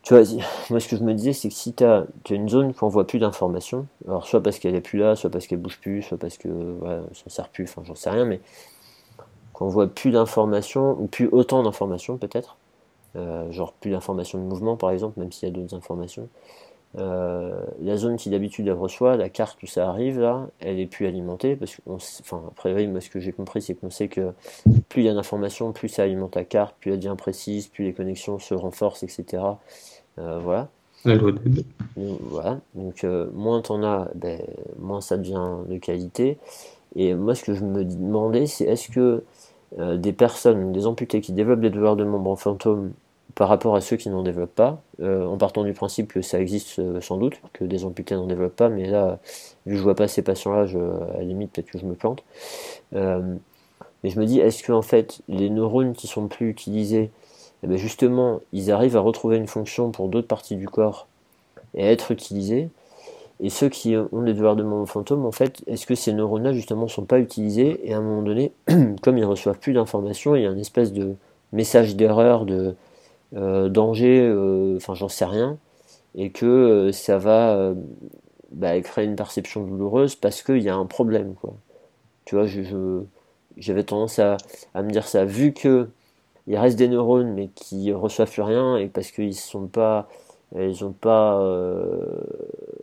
tu vois, moi, ce que je me disais, c'est que si tu as, une zone qu'on voit plus d'informations, alors soit parce qu'elle est plus là, soit parce qu'elle bouge plus, soit parce que ouais, ça sert plus, enfin, j'en sais rien, mais qu'on voit plus d'informations, ou plus autant d'informations peut-être, euh, genre plus d'informations de mouvement par exemple, même s'il y a d'autres informations, euh, la zone qui d'habitude elle reçoit, la carte où ça arrive là, elle est plus alimentée parce que, enfin après moi ce que j'ai compris c'est qu'on sait que plus il y a d'informations, plus ça alimente la carte, plus elle devient précise, plus les connexions se renforcent, etc. Euh, voilà. voilà. Donc moins t'en as, ben, moins ça devient de qualité. Et moi ce que je me demandais c'est est-ce que des personnes, des amputés qui développent des douleurs de membres fantômes par rapport à ceux qui n'en développent pas, euh, en partant du principe que ça existe euh, sans doute, que des amputés n'en développent pas, mais là, vu que je vois pas ces patients-là, à la limite, peut-être que je me plante. Euh, mais je me dis, est-ce que en fait, les neurones qui sont plus utilisés, eh ben, justement, ils arrivent à retrouver une fonction pour d'autres parties du corps et à être utilisés? Et ceux qui ont des douleurs de membres fantômes, en fait, est-ce que ces neurones-là, justement, sont pas utilisés et à un moment donné, comme ils reçoivent plus d'informations, il y a une espèce de message d'erreur, de euh, danger, euh, enfin j'en sais rien, et que euh, ça va bah, créer une perception douloureuse parce qu'il y a un problème. Quoi. Tu vois, je, j'avais tendance à, me dire ça, vu que il reste des neurones mais qui reçoivent plus rien et parce qu'ils sont pas ils ont pas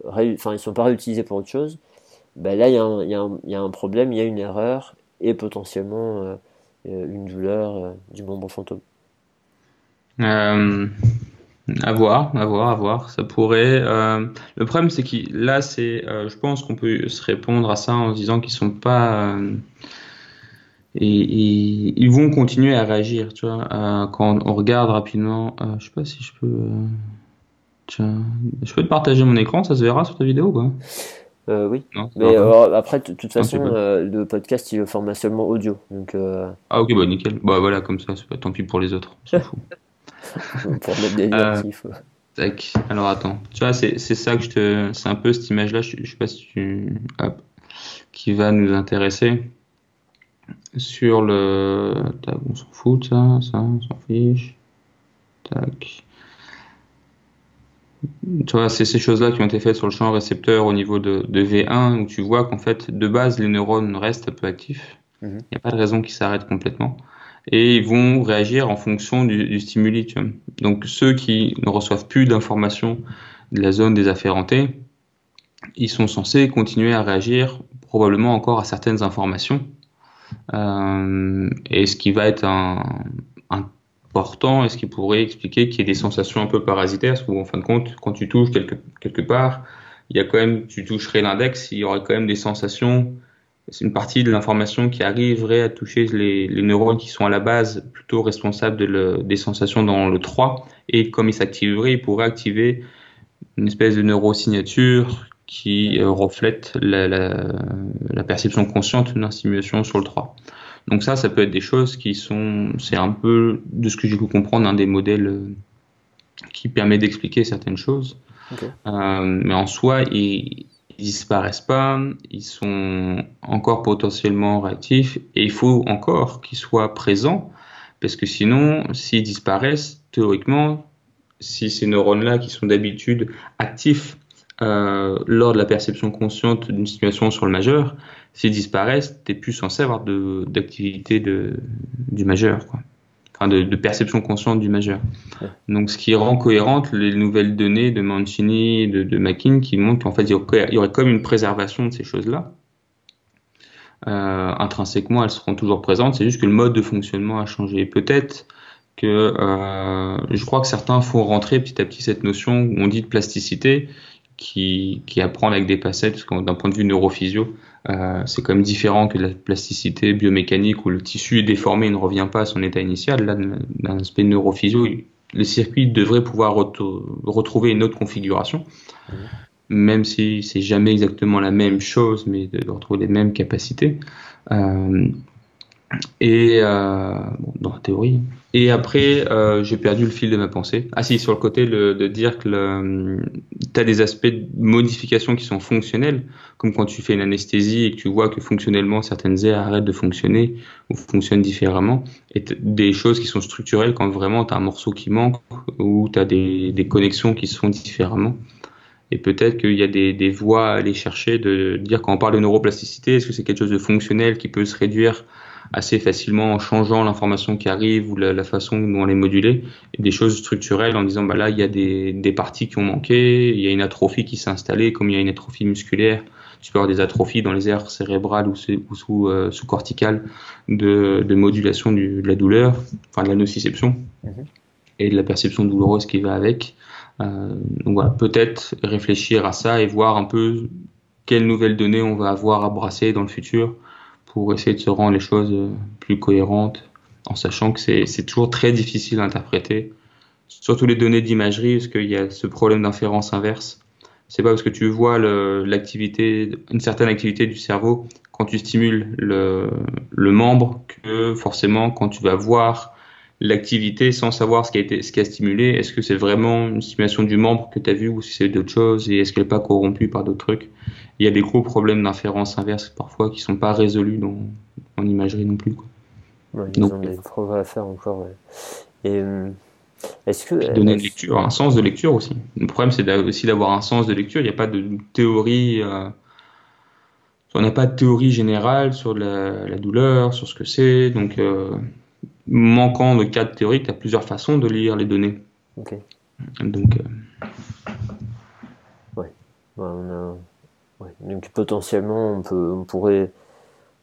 enfin ils sont pas réutilisés pour autre chose ben là il y, a un problème il y a une erreur et potentiellement une douleur du membre fantôme euh, à voir, à voir, à voir. Ça pourrait. Euh, le problème, c'est que là, c'est, euh, je pense qu'on peut se répondre à ça en disant qu'ils sont pas. Euh, et, ils vont continuer à réagir, tu vois. Euh, quand on regarde rapidement, je sais pas si je peux. Je peux te partager mon écran, ça se verra sur ta vidéo, quoi. Euh, oui. Non, mais alors, après, de toute façon, le podcast il est format seulement audio. Donc, Ah, ok, bah nickel. Bah voilà, comme ça, tant pis pour les autres. Pour mettre des euh, tac. Alors attends, tu vois, c'est ça que je te. C'est un peu cette image-là, je, je, sais pas si tu. Hop. Qui va nous intéresser. Sur le. Tac, on s'en fout de ça, ça, on s'en fiche. Tac. Tu vois, c'est ces choses-là qui ont été faites sur le champ récepteur au niveau de, de V1, où tu vois qu'en fait, de base, les neurones restent un peu actifs. Mhm. Il mm n'y a pas de raison qu'ils s'arrêtent complètement et ils vont réagir en fonction du, du stimuli. Tu vois. Donc ceux qui ne reçoivent plus d'informations de la zone des afférentés, ils sont censés continuer à réagir probablement encore à certaines informations. Euh, et ce qui va être un, un important et ce qui pourrait expliquer qu'il y ait des sensations un peu parasitaires, parce qu'en fin de compte, quand tu touches quelque, part, il y a quand même, tu toucherais l'index, il y aurait quand même des sensations. C'est une partie de l'information qui arriverait à toucher les, neurones qui sont à la base plutôt responsables de le, des sensations dans le 3. Et comme ils s'activeraient, ils pourraient activer une espèce de neurosignature qui euh, reflète la, la, la, perception consciente d'une stimulation sur le 3. Donc ça, ça peut être des choses qui sont, c'est un peu de ce que j'ai pu comprendre, un des modèles euh, qui permet d'expliquer certaines choses. Okay. Euh, mais en soi, ils, ils disparaissent pas, ils sont encore potentiellement réactifs et il faut encore qu'ils soient présents parce que sinon, s'ils disparaissent, théoriquement, si ces neurones-là qui sont d'habitude actifs euh, lors de la perception consciente d'une situation sur le majeur, s'ils disparaissent, tu n'es plus censé avoir d'activité du majeur, quoi. Enfin, de, de, perception consciente du majeur. Ouais. Donc, ce qui rend cohérente les nouvelles données de Mancini, de, de Makin, qui montrent qu'en fait, il y, aurait, il y, aurait, comme une préservation de ces choses-là. Euh, intrinsèquement, elles seront toujours présentes. C'est juste que le mode de fonctionnement a changé. Peut-être que euh, je crois que certains font rentrer petit à petit cette notion où on dit de plasticité qui, qui apprend avec des passettes, parce que d'un point de vue neurophysio, euh, c'est quand même différent que la plasticité biomécanique où le tissu est déformé et ne revient pas à son état initial. Là, d'un aspect neurophysio, les circuits devraient pouvoir retrouver une autre configuration, mmh. même si c'est jamais exactement la même chose, mais de, retrouver les mêmes capacités. Euh, et euh, bon, dans la théorie. Et après, euh, j'ai perdu le fil de ma pensée. Ah si, sur le côté de dire que tu as des aspects de modification qui sont fonctionnels, comme quand tu fais une anesthésie et que tu vois que fonctionnellement certaines aires arrêtent de fonctionner ou fonctionnent différemment, et des choses qui sont structurelles quand vraiment tu as un morceau qui manque ou tu as des, connexions qui se font différemment. Et peut-être qu'il y a des voies à aller chercher de dire quand on parle de neuroplasticité, est-ce que c'est quelque chose de fonctionnel qui peut se réduire assez facilement en changeant l'information qui arrive ou la, la, façon dont on est modulée, et des choses structurelles en disant bah là il y a des, des parties qui ont manqué, il y a une atrophie qui s'est installée, comme il y a une atrophie musculaire, tu peux avoir des atrophies dans les aires cérébrales ou, ou sous, euh, sous corticales de, de modulation du, de la douleur, enfin de la nociception mm -hmm. et de la perception douloureuse qui va avec. Euh, donc voilà, peut-être réfléchir à ça et voir un peu quelles nouvelles données on va avoir à brasser dans le futur pour essayer de se rendre les choses plus cohérentes, en sachant que c'est toujours très difficile à interpréter, surtout les données d'imagerie, parce qu'il y a ce problème d'inférence inverse. C'est pas parce que tu vois l'activité, une certaine activité du cerveau quand tu stimules le, le membre que forcément quand tu vas voir l'activité sans savoir ce qui a été ce qui a stimulé est-ce que c'est vraiment une stimulation du membre que tu as vu ou si c'est d'autres choses et est-ce qu'elle n'est pas corrompue par d'autres trucs? Il y a des gros problèmes d'inférence inverse parfois qui sont pas résolus dans, en imagerie non plus. Quoi. Ouais, ils Donc, ont des progrès à faire encore. Ouais. Et euh, est-ce que donner une lecture, un sens de lecture aussi. Le problème c'est aussi d'avoir un sens de lecture. Il n'y a pas de théorie. Euh... On n'a pas de théorie générale sur la, la douleur, sur ce que c'est. Donc, euh, manquant de cadre théorique, tu as plusieurs façons de lire les données. Okay. Donc, euh... ouais. on a Ouais. Donc potentiellement, on, peut, on pourrait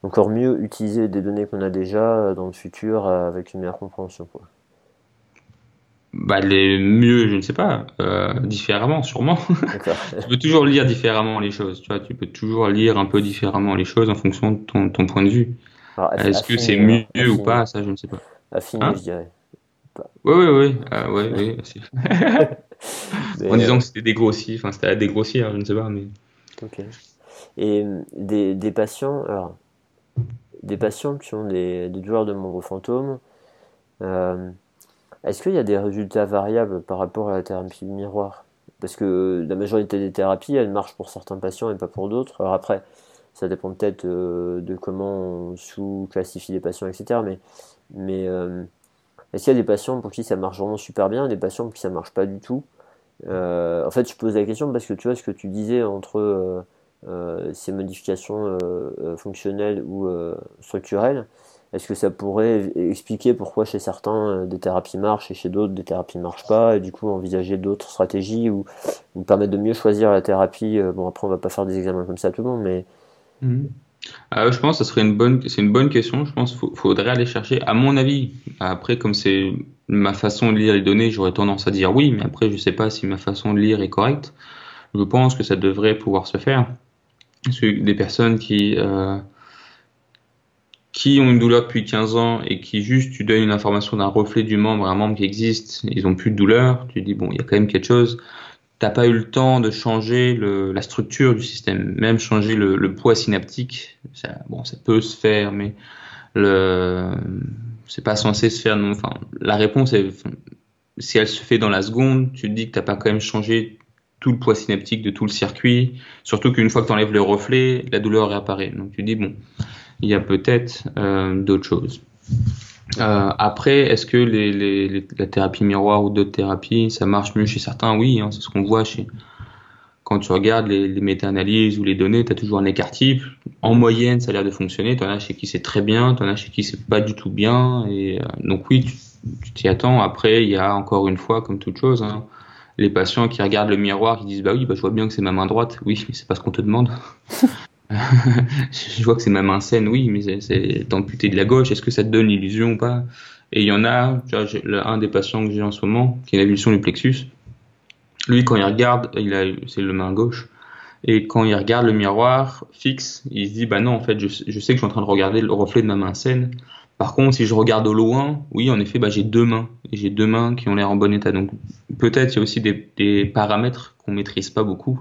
encore mieux utiliser des données qu'on a déjà dans le futur avec une meilleure compréhension. Quoi. Bah, les mieux, je ne sais pas, euh, différemment, sûrement. tu peux toujours lire différemment les choses, tu vois, tu peux toujours lire un peu différemment les choses en fonction de ton, ton point de vue. Est-ce que c'est mieux ou pas, ça, je ne sais pas. Affiner, hein je dirais. Oui, oui, oui. Ah, ouais, oui. en disant que c'était dégrossi, enfin, c'était à dégrossir, je ne sais pas, mais. Ok. Et des, des patients, alors, des patients qui ont des, des douleurs de membres fantômes, euh, est-ce qu'il y a des résultats variables par rapport à la thérapie miroir? Parce que la majorité des thérapies, elles marchent pour certains patients et pas pour d'autres. Alors après, ça dépend peut-être euh, de comment on sous-classifie les patients, etc. Mais, mais euh, est-ce qu'il y a des patients pour qui ça marche vraiment super bien, des patients pour qui ça marche pas du tout euh, en fait, je pose la question parce que tu vois ce que tu disais entre euh, euh, ces modifications fonctionnelles ou structurelles. Est-ce que ça pourrait expliquer pourquoi chez certains des thérapies marchent et chez d'autres des thérapies ne marchent pas et du coup envisager d'autres stratégies ou, ou permettre de mieux choisir la thérapie Bon après on va pas faire des examens comme ça à tout le monde mais mmh. Euh, je pense que ça serait une bonne, c'est une bonne question. Je pense qu'il faudrait aller chercher, à mon avis. Après, comme c'est, ma façon de lire les données, j'aurais tendance à dire oui, mais après, je sais pas si ma façon de lire est correcte. Je pense que ça devrait pouvoir se faire. Parce que des personnes qui, euh, qui ont une douleur depuis 15 ans et qui juste tu donnes une information d'un reflet du membre, un membre qui existe, ils ont plus de douleur, tu dis bon, il y a quand même quelque chose. T'as pas eu le temps de changer la structure du système, même changer le, poids synaptique. Ça, bon, ça peut se faire, mais c'est pas censé se faire. Enfin, la réponse est si elle se fait dans la seconde, tu te dis que t'as pas quand même changé tout le poids synaptique de tout le circuit. Surtout qu'une fois que tu enlèves le reflet, la douleur réapparaît. Donc tu dis bon, il y a peut-être euh, d'autres choses. Euh, après, est-ce que les, les, la thérapie miroir ou d'autres thérapies, ça marche mieux chez certains? Oui, hein, c'est ce qu'on voit chez. Quand tu regardes les, les méta-analyses ou les données, tu as toujours un écart type. En moyenne, ça a l'air de fonctionner. Tu en as chez qui c'est très bien, tu en as chez qui c'est pas du tout bien. Et euh, donc oui, tu t'y attends. Après, il y a encore une fois, comme toute chose, hein, les patients qui regardent le miroir, qui disent bah oui, bah, je vois bien que c'est ma main droite. Oui, mais c'est pas ce qu'on te demande. je vois que c'est ma main saine, oui, mais c'est amputé de la gauche. Est-ce que ça te donne l'illusion ou pas? Et il y en a, un des patients que j'ai en ce moment, qui a l'évolution du plexus. Lui, quand il regarde, c'est le main gauche. Et quand il regarde le miroir fixe, il se dit, bah non, en fait, je, je sais que je suis en train de regarder le reflet de ma main saine. Par contre, si je regarde au loin, oui, en effet, bah, j'ai deux mains. Et j'ai deux mains qui ont l'air en bon état. Donc, peut-être il y a aussi des, des paramètres qu'on maîtrise pas beaucoup.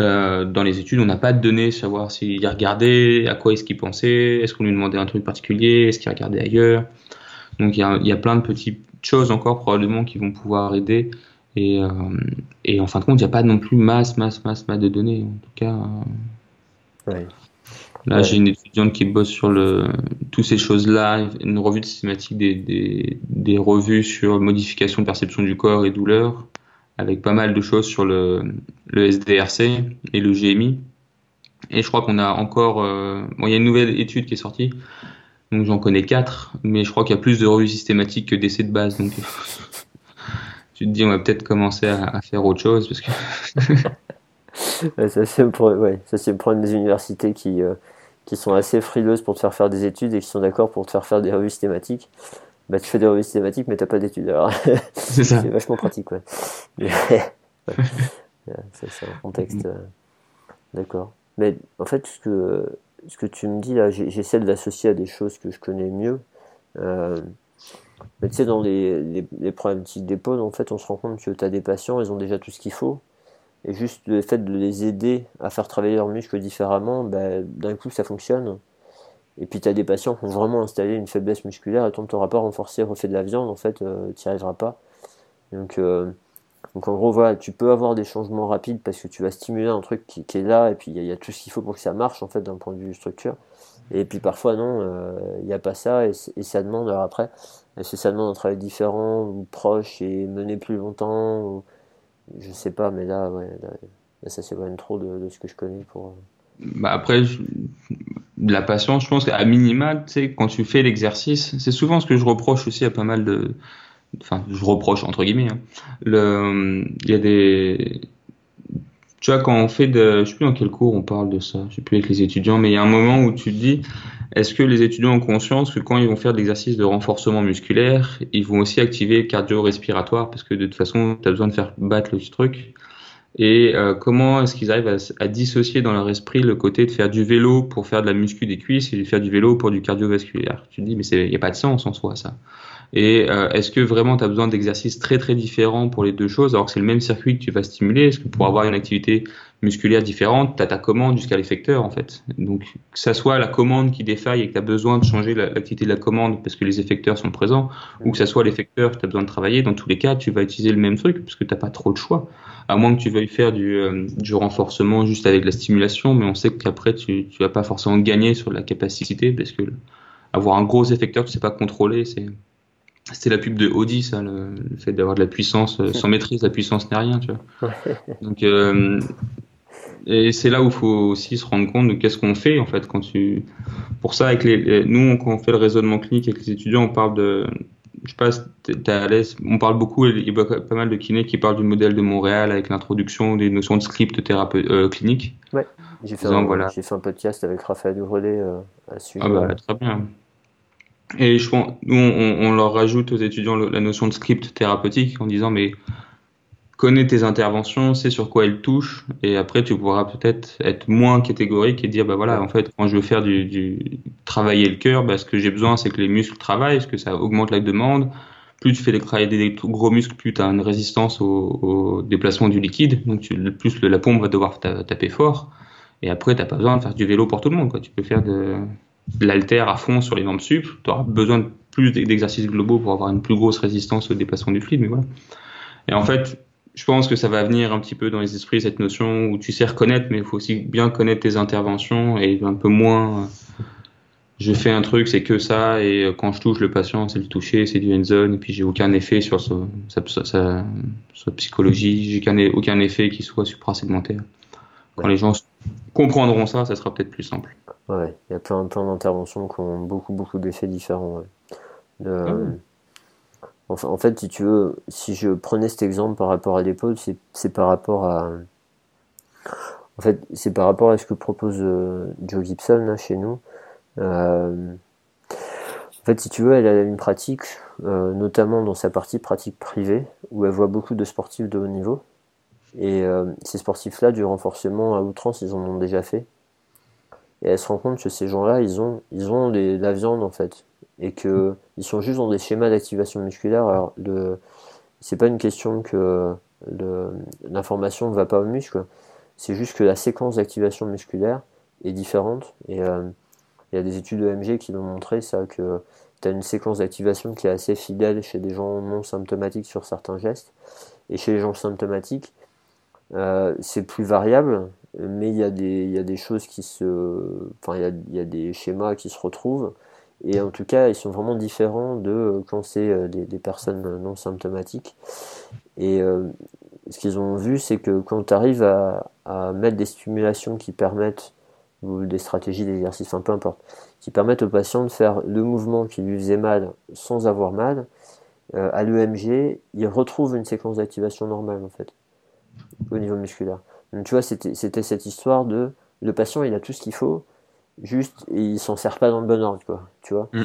Euh, dans les études, on n'a pas de données savoir s'il regardait, à quoi est-ce qu'il pensait, est-ce qu'on lui demandait un truc particulier, est-ce qu'il regardait ailleurs. Donc il y a, y a, plein de petites choses encore probablement qui vont pouvoir aider. Et, euh, et en fin de compte, il n'y a pas non plus masse, masse, masse, masse de données. En tout cas, euh, ouais. là j'ai une étudiante qui bosse sur le, toutes ces choses-là, une revue systématique des, des, des revues sur modification, perception du corps et douleur avec pas mal de choses sur le, le SDRC et le GMI. Et je crois qu'on a encore, euh, bon, il y a une nouvelle étude qui est sortie, donc j'en connais quatre, mais je crois qu'il y a plus de revues systématiques que d'essais de base, donc tu te dis on va peut-être commencer à, faire autre chose parce que. ça c'est le, problème des universités qui, euh, qui sont assez frileuses pour te faire faire des études et qui sont d'accord pour te faire faire des revues systématiques bah, tu fais des revues systématiques, mais t'as pas d'études. Alors, c'est vachement pratique, ouais. c'est un contexte. Euh, d'accord. Mais en fait, ce que, ce que tu me dis là, j'essaie de l'associer à des choses que je connais mieux. Euh, mais tu sais, dans les, les, les problématiques d'épaule, en fait, on se rend compte que tu as des patients, ils ont déjà tout ce qu'il faut. Et juste le fait de les aider à faire travailler leurs muscles différemment, bah, d'un coup, ça fonctionne. Et puis tu as des patients qui ont vraiment installé une faiblesse musculaire et tant que tu n'auras pas renforcé, refait de la viande, en fait, euh, tu n'y arriveras pas. Donc, euh, donc en gros, voilà, tu peux avoir des changements rapides parce que tu vas stimuler un truc qui, est là et puis il y, a tout ce qu'il faut pour que ça marche, en fait, d'un point de vue structure. Et puis parfois, non, euh, il n'y a pas ça et, ça demande, alors après, que ça demande un travail différent ou proche et mener plus longtemps ou, Je sais pas, mais là, ouais, là, ça s'éloigne trop de, ce que je connais pour bah après, la patience, je pense qu'à minima, tu sais, quand tu fais l'exercice, c'est souvent ce que je reproche aussi à pas mal de. Enfin, je reproche entre guillemets. Hein. Il y a des. Tu vois, quand on fait de. Je sais plus dans quel cours on parle de ça, je sais plus avec les étudiants, mais il y a un moment où tu te dis est-ce que les étudiants ont conscience que quand ils vont faire de l'exercice de renforcement musculaire, ils vont aussi activer cardio-respiratoire parce que de toute façon, tu as besoin de faire battre le truc et euh, comment est-ce qu'ils arrivent à, dissocier dans leur esprit le côté de faire du vélo pour faire de la muscu des cuisses et de faire du vélo pour du cardiovasculaire? Tu te dis, mais il n'y a pas de sens en soi, ça. Et euh, est-ce que vraiment tu as besoin d'exercices très très différents pour les deux choses alors que c'est le même circuit que tu vas stimuler? Est-ce que pour avoir une activité musculaire différente, tu as ta commande jusqu'à l'effecteur en fait? Donc que ça soit la commande qui défaille et que tu as besoin de changer l'activité de la commande parce que les effecteurs sont présents, ou que ça soit l'effecteur que tu as besoin de travailler, dans tous les cas tu vas utiliser le même truc parce que tu pas trop de choix. À moins que tu veuilles faire du, euh, du renforcement juste avec la stimulation, mais on sait qu'après tu, tu vas pas forcément gagner sur la capacité parce que avoir un gros effecteur tu sais pas contrôler, c'est c'était la pub de Audi, ça, le, fait d'avoir de la puissance euh, sans maîtrise, la puissance n'est rien, tu vois. Donc, euh, et c'est là où il faut aussi se rendre compte de qu'est-ce qu'on fait en fait quand tu. Pour ça, avec les, nous, quand on fait le raisonnement clinique avec les étudiants, on parle de. Je sais pas, t'es à l'aise. On parle beaucoup, il y a pas mal de kinés qui parlent du modèle de Montréal avec l'introduction des notions de script thérapeute euh, clinique. Ouais. J'ai fait, un, voilà. fait un podcast avec Raphaël Hurlet euh, à ce sujet. Ah bah, très bien. Et je pense, nous, on, leur rajoute aux étudiants la notion de script thérapeutique en disant, mais connais tes interventions, sais sur quoi elles touchent, et après tu pourras peut-être être moins catégorique et dire, bah voilà, en fait, quand je veux faire du, du travailler le cœur, bah, ce que j'ai besoin, c'est que les muscles travaillent, parce que ça augmente la demande. Plus tu fais travailler des gros muscles, plus tu as une résistance au, au, déplacement du liquide, donc tu, plus la pompe va devoir taper fort. Et après, t'as pas besoin de faire du vélo pour tout le monde, quoi. Tu peux faire de, de l'alter à fond sur les membres sup, tu auras besoin de plus d'exercices globaux pour avoir une plus grosse résistance au déplacement du fluide, mais voilà. Et en fait, je pense que ça va venir un petit peu dans les esprits cette notion où tu sais reconnaître, mais il faut aussi bien connaître tes interventions et un peu moins. Euh, je fais un truc, c'est que ça, et euh, quand je touche le patient, c'est le toucher, c'est du hands-on, et puis j'ai aucun effet sur sa, sa, sa, sa psychologie, j'ai aucun effet qui soit suprasegmentaire. Quand les gens comprendront ça, ça sera peut-être plus simple. Ouais, il y a plein, plein d'interventions qui ont beaucoup, beaucoup d'effets différents. En, fait, si tu veux, si je prenais cet exemple par rapport à l'épaule, c'est par rapport à. En fait, c'est par rapport à ce que propose euh, Joe Gibson chez nous. Euh, en fait, si tu veux, elle a une pratique, euh, notamment dans sa partie pratique privée, où elle voit beaucoup de sportifs de haut niveau. Et ces sportifs-là, du renforcement à outrance, ils en ont déjà fait. Et elle se rend compte que ces gens-là, ils ont, ils ont de la viande en fait, et que ils sont juste dans des schémas d'activation musculaire. Alors, le, c'est pas une question que l'information ne va pas au muscle, c'est juste que la séquence d'activation musculaire est différente. Et euh, il y a des études EMG qui l'ont montré ça, que tu as une séquence d'activation qui est assez fidèle chez des gens non symptomatiques sur certains gestes, et chez les gens symptomatiques, euh, c'est plus variable, mais il y, a des, choses qui se. Enfin, il y a, des schémas qui se retrouvent. Et en tout cas, ils sont vraiment différents de euh, quand c'est euh, des, personnes non symptomatiques. Et euh, ce qu'ils ont vu, c'est que quand tu arrives à, mettre des stimulations qui permettent, ou des stratégies d'exercice, enfin peu importe, qui permettent au patient de faire le mouvement qui lui faisait mal sans avoir mal, euh, à l'EMG, il retrouve une séquence d'activation normale en fait, au niveau musculaire. Tu vois, c'était cette histoire de le patient, il a tout ce qu'il faut, juste il s'en sert pas dans le bon ordre, quoi, tu vois. Mm.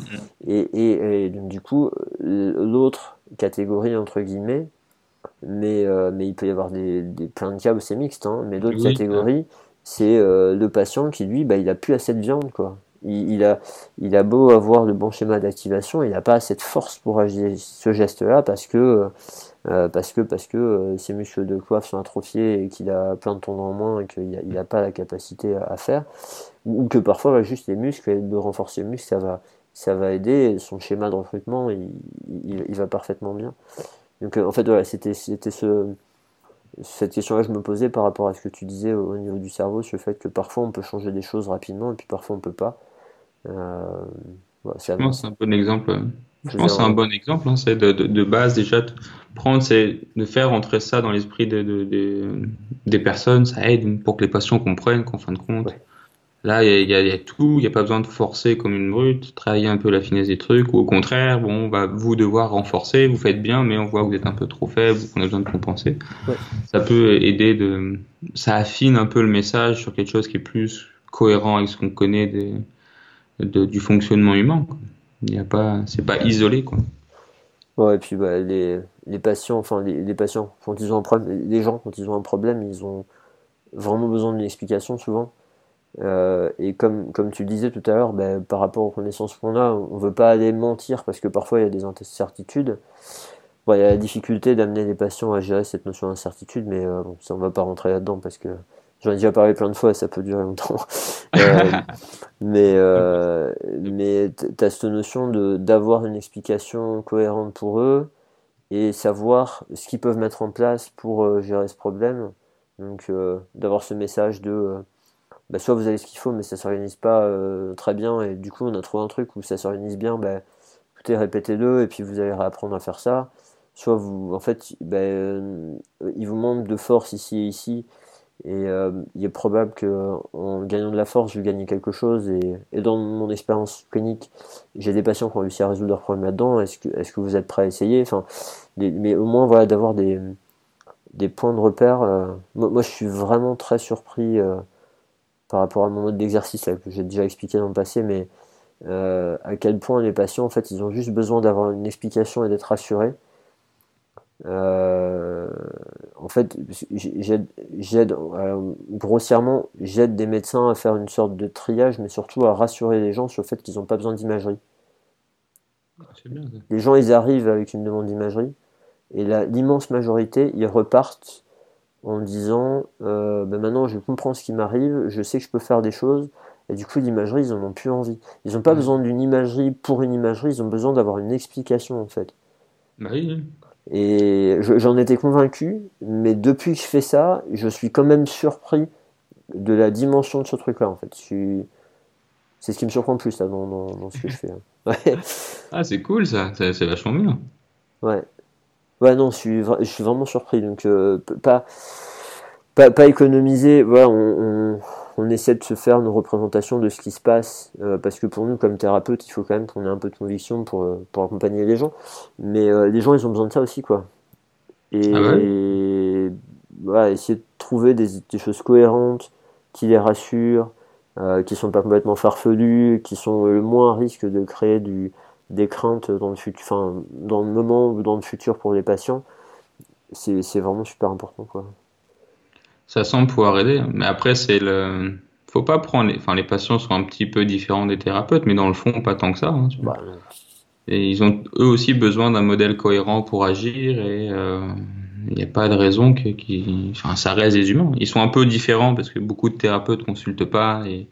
Et, et, et, donc, du coup, l'autre catégorie, entre guillemets, mais, euh, mais il peut y avoir des, des, plein de cas où c'est mixte, hein, mais l'autre catégorie, c'est euh, le patient qui, lui, bah, il a plus assez de viande, quoi. Il, il, a, il a beau avoir le bon schéma d'activation, il n'a pas assez de force pour agir ce geste-là parce que euh, parce que parce que euh, ses muscles de coiffe sont atrophiés et qu'il a plein de tendons en moins et qu'il n'a pas la capacité à, faire ou que parfois bah, juste les muscles et de renforcer les muscles ça va ça va aider. Son schéma de recrutement il, il, va parfaitement bien. Donc euh, en fait voilà c'était ce cette question là je me posais par rapport à ce que tu disais au, niveau du cerveau sur le fait que parfois on peut changer des choses rapidement et puis parfois on peut pas. Voilà, c'est un bon exemple je pense que c'est un bon exemple, hein, c'est de, de, de, base déjà de prendre, c'est de faire entrer ça dans l'esprit de, de, des personnes, ça aide pour que les patients comprennent qu'en fin de compte, là il y, y, a tout, il n'y a pas besoin de forcer comme une brute, travailler un peu la finesse des trucs, ou au contraire, bon, va vous devoir renforcer, vous faites bien, mais on voit que vous êtes un peu trop faible, qu'on a besoin de compenser. Ouais. Ça peut aider de, ça affine un peu le message sur quelque chose qui est plus cohérent avec ce qu'on connaît des, du fonctionnement humain. Quoi. Il y a pas, c'est pas isolé quoi. Ouais, et puis bah, les, les patients, enfin les, patients, quand ils ont un problème, les gens quand ils ont un problème, ils ont vraiment besoin d'une explication souvent. Euh, et comme, comme tu disais tout à l'heure, bah, par rapport aux connaissances qu'on a, on veut pas aller mentir parce que parfois il y a des incertitudes. Bon, il y a la difficulté d'amener les patients à gérer cette notion d'incertitude, mais euh, ça on va pas rentrer là-dedans parce que J'en ai déjà parlé plein de fois, ça peut durer longtemps. euh, mais euh, mais tu as cette notion de d'avoir une explication cohérente pour eux et savoir ce qu'ils peuvent mettre en place pour euh, gérer ce problème. Donc d'avoir ce message de bah, soit vous avez ce qu'il faut mais ça s'organise pas très bien et du coup on a trouvé un truc où ça s'organise bien, bah, écoutez répétez-le et puis vous allez réapprendre à faire ça. Soit vous en fait bah, il vous manque de force ici et ici et euh, il est probable qu'en gagnant de la force, je vais gagner quelque chose. Et, dans mon expérience clinique, j'ai des patients qui ont réussi à résoudre leurs problèmes là-dedans. Est-ce que, que vous êtes prêt à essayer? Enfin, Mais au moins, voilà, d'avoir des, des points de repère. Euh, moi, moi, je suis vraiment très surpris euh, par rapport à mon mode d'exercice que j'ai déjà expliqué dans le passé. Mais à quel point les patients, en fait, ils ont juste besoin d'avoir une explication et d'être rassurés. En fait, j'aide, grossièrement, j'aide des médecins à faire une sorte de triage, mais surtout à rassurer les gens sur le fait qu'ils n'ont pas besoin d'imagerie. Les gens, ils arrivent avec une demande d'imagerie, et l'immense majorité, ils repartent en disant euh, ben maintenant je comprends ce qui m'arrive, je sais que je peux faire des choses, et du coup l'imagerie, ils en ont plus envie. Ils n'ont pas besoin d'une imagerie pour une imagerie, ils ont besoin d'avoir une explication en fait. Bah oui. Et j'en étais convaincu, mais depuis que je fais ça, je suis quand même surpris de la dimension de ce truc-là en fait. C'est ce qui me surprend le plus là, dans, dans, ce que je fais. Hein. Ouais. Ah, c'est cool ça, c'est vachement bien. Ouais. Ouais, non, je suis, je suis vraiment surpris. Donc, euh, pas, pas, pas, économiser. Voilà, on, on, essaie de se faire une représentation de ce qui se passe. Euh, parce que pour nous, comme thérapeute, il faut quand même qu'on ait un peu de conviction pour, euh, pour accompagner les gens. Mais les gens, ils ont besoin de ça aussi, quoi. Et, ah voilà, essayer de trouver des, des, choses cohérentes qui les rassurent, qui sont pas complètement farfelues, qui sont le moins à risque de créer du, des craintes dans le futur, enfin, dans le moment ou dans le futur pour les patients, c'est vraiment super important, quoi. Ça semble pouvoir aider, mais après, c'est le. Faut pas prendre. Les... Enfin, les patients sont un petit peu différents des thérapeutes, mais dans le fond, pas tant que ça. Hein, bah, et ils ont eux aussi besoin d'un modèle cohérent pour agir et euh, il n'y a pas de raison que, enfin, ça reste des humains. Ils sont un peu différents parce que beaucoup de thérapeutes consultent pas et,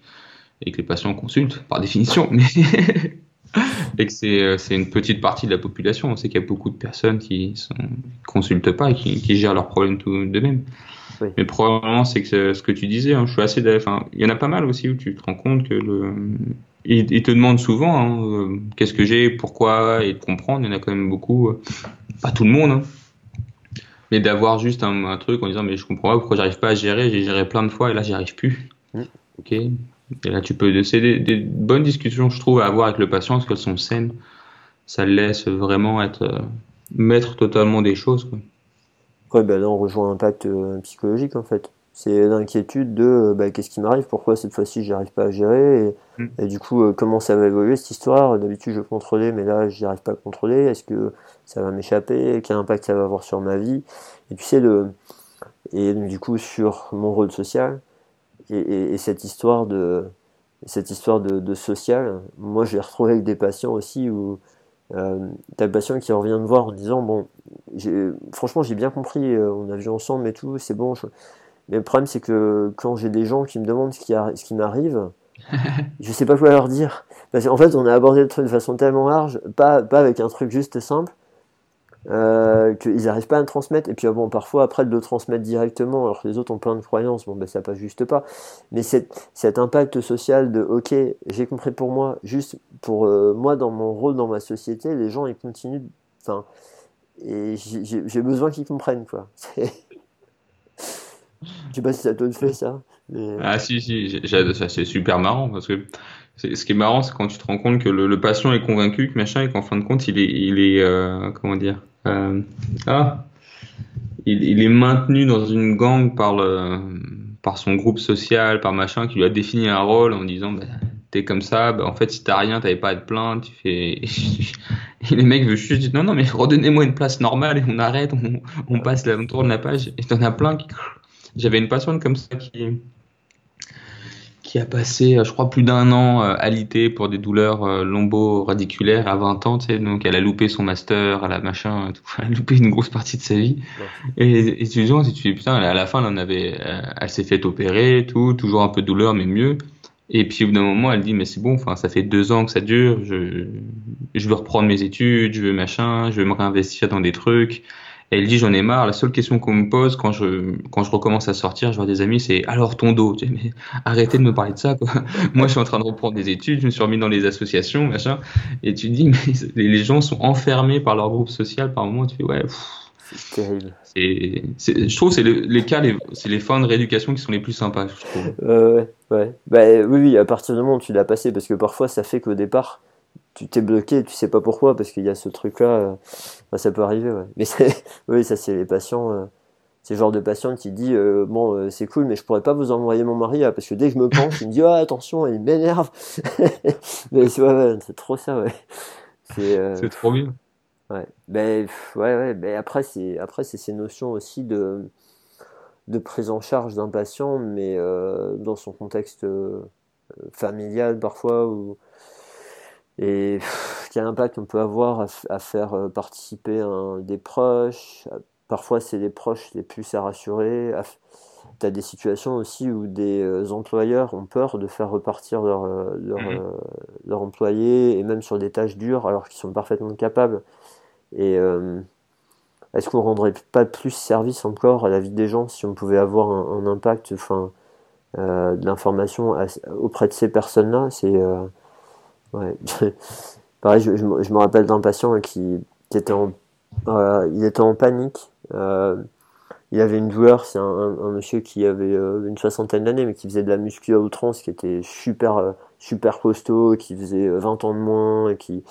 et que les patients consultent par définition, mais et que euh, c'est une petite partie de la population. On sait qu'il y a beaucoup de personnes qui ne consultent pas et qui, qui, gèrent leurs problèmes tout d'eux-mêmes. Mais probablement, c'est que ce que tu disais, hein, je suis assez. Enfin, il y en a pas mal aussi où tu te rends compte que le. Ils, te demandent souvent hein, euh, qu'est-ce que j'ai, pourquoi, et de comprendre. Il y en a quand même beaucoup, euh, pas tout le monde, hein, mais d'avoir juste un, un, truc en disant mais je comprends pas pourquoi j'arrive pas à gérer. J'ai géré plein de fois et là j'y arrive plus. Mm. Ok, et là, tu peux, c'est des, bonnes discussions, je trouve, à avoir avec le patient parce qu'elles sont saines. Ça le laisse vraiment être euh, maître totalement des choses. Quoi. Ouais, ben là, on rejoint un impact euh, psychologique en fait. C'est l'inquiétude de euh, bah, qu'est-ce qui m'arrive, pourquoi cette fois-ci j'arrive pas à gérer, et, mm. et du coup, comment ça va évoluer cette histoire? D'habitude, je contrôlais, mais là, j'y arrive pas à contrôler. Est-ce que ça va m'échapper? Quel impact ça va avoir sur ma vie? Et tu sais, le... et du coup, sur mon rôle social et, cette histoire de cette histoire de, social, moi je l'ai retrouvé avec des patients aussi où euh, t'as le patient qui revient me voir en disant bon franchement j'ai bien compris euh, on a vu ensemble et tout c'est bon mais le problème c'est que quand j'ai des gens qui me demandent ce qui, ce qui m'arrive je sais pas quoi leur dire. Parce qu'en fait on a abordé le truc de façon tellement large pas, pas avec un truc juste simple euh, qu'ils n'arrivent pas à le transmettre. Et puis bon, parfois après de le transmettre directement, alors que les autres ont plein de croyances, bon ben ça passe juste pas. Mais cet impact social de ok, j'ai compris pour moi, juste pour euh, moi dans mon rôle dans ma société, les gens ils continuent, enfin, et j'ai besoin qu'ils comprennent quoi. Je sais pas si ça te fait ça. Ah si si, c'est super marrant parce que ce qui est marrant, c'est quand tu te rends compte que le, patient est convaincu que machin et qu'en fin de compte, il est, il est euh, comment dire, ah, il, est maintenu dans une gang par le, par son groupe social, par machin, qui lui a défini un rôle en disant, bah, t'es comme ça, bah, en fait, si t'as rien, t'avais pas à te plaindre, tu fais, et les mecs veulent juste dire, non, non, mais redonnez-moi une place normale et on arrête, on, on passe, la, on tourne la page, et t'en as plein qui, j'avais une patiente comme ça qui, qui a passé, euh, je crois, plus d'un an euh, alité pour des douleurs euh, lombo-radiculaires à 20 ans, tu sais, donc elle a loupé son master, elle a machin, tout, elle a loupé une grosse partie de sa vie. Et, et tu dis, si tu dis, putain, à la fin, elle en avait, elle s'est fait opérer, tout, toujours un peu de douleur, mais mieux. Et puis au bout d'un moment, elle dit, mais c'est bon, enfin, ça fait deux ans que ça dure, je, je veux reprendre mes études, je veux machin, je veux me réinvestir dans des trucs elle dit j'en ai marre. La seule question qu'on me pose quand je quand je recommence à sortir, je vois des amis, c'est alors ton dos? mais arrêtez de me parler de ça. Quoi. Moi, je suis en train de reprendre des études, je me suis remis dans les associations, machin. Et tu dis mais les gens sont enfermés par leur groupe social. Par moment, tu fais ouais. C'est terrible. C'est, je trouve que c'est les cas, c'est les fins de rééducation qui sont les plus sympas, je trouve. ouais, ouais. Bah, oui, oui, à partir du moment où tu l'as passé, parce que parfois ça fait qu'au départ, tu t'es bloqué, tu sais pas pourquoi, parce qu'il y a ce truc-là, bah, ça peut arriver, ouais. Mais oui, ça c'est les patients. Euh, c'est le genre de patient qui dit euh, bon euh, c'est cool mais je pourrais pas vous envoyer mon mari parce que dès que je me penche il me dit oh, attention il m'énerve mais c'est trop ça ouais c'est trop bien ouais ouais ouais ben après c'est après c'est ces notions aussi de de prise en charge d'un patient mais dans son contexte familial parfois ou et quel impact on peut avoir à, faire participer des proches Parfois, c'est les proches les plus à rassurer. Tu as des situations aussi où des euh, employeurs ont peur de faire repartir leurs leur, euh, leur employés, et même sur des tâches dures, alors qu'ils sont parfaitement capables. Et euh, est-ce qu'on rendrait pas plus service encore à la vie des gens si on pouvait avoir un, impact enfin, de l'information auprès de ces personnes-là? C'est. Ouais. Pareil, je, je, me rappelle d'un patient qui, qui était en, il était en panique euh, il avait une douleur, c'est un, monsieur qui avait euh, une soixantaine d'années, mais qui faisait de la muscu à outrance, qui était super, euh, super costaud, qui faisait 20 ans de moins, et qui.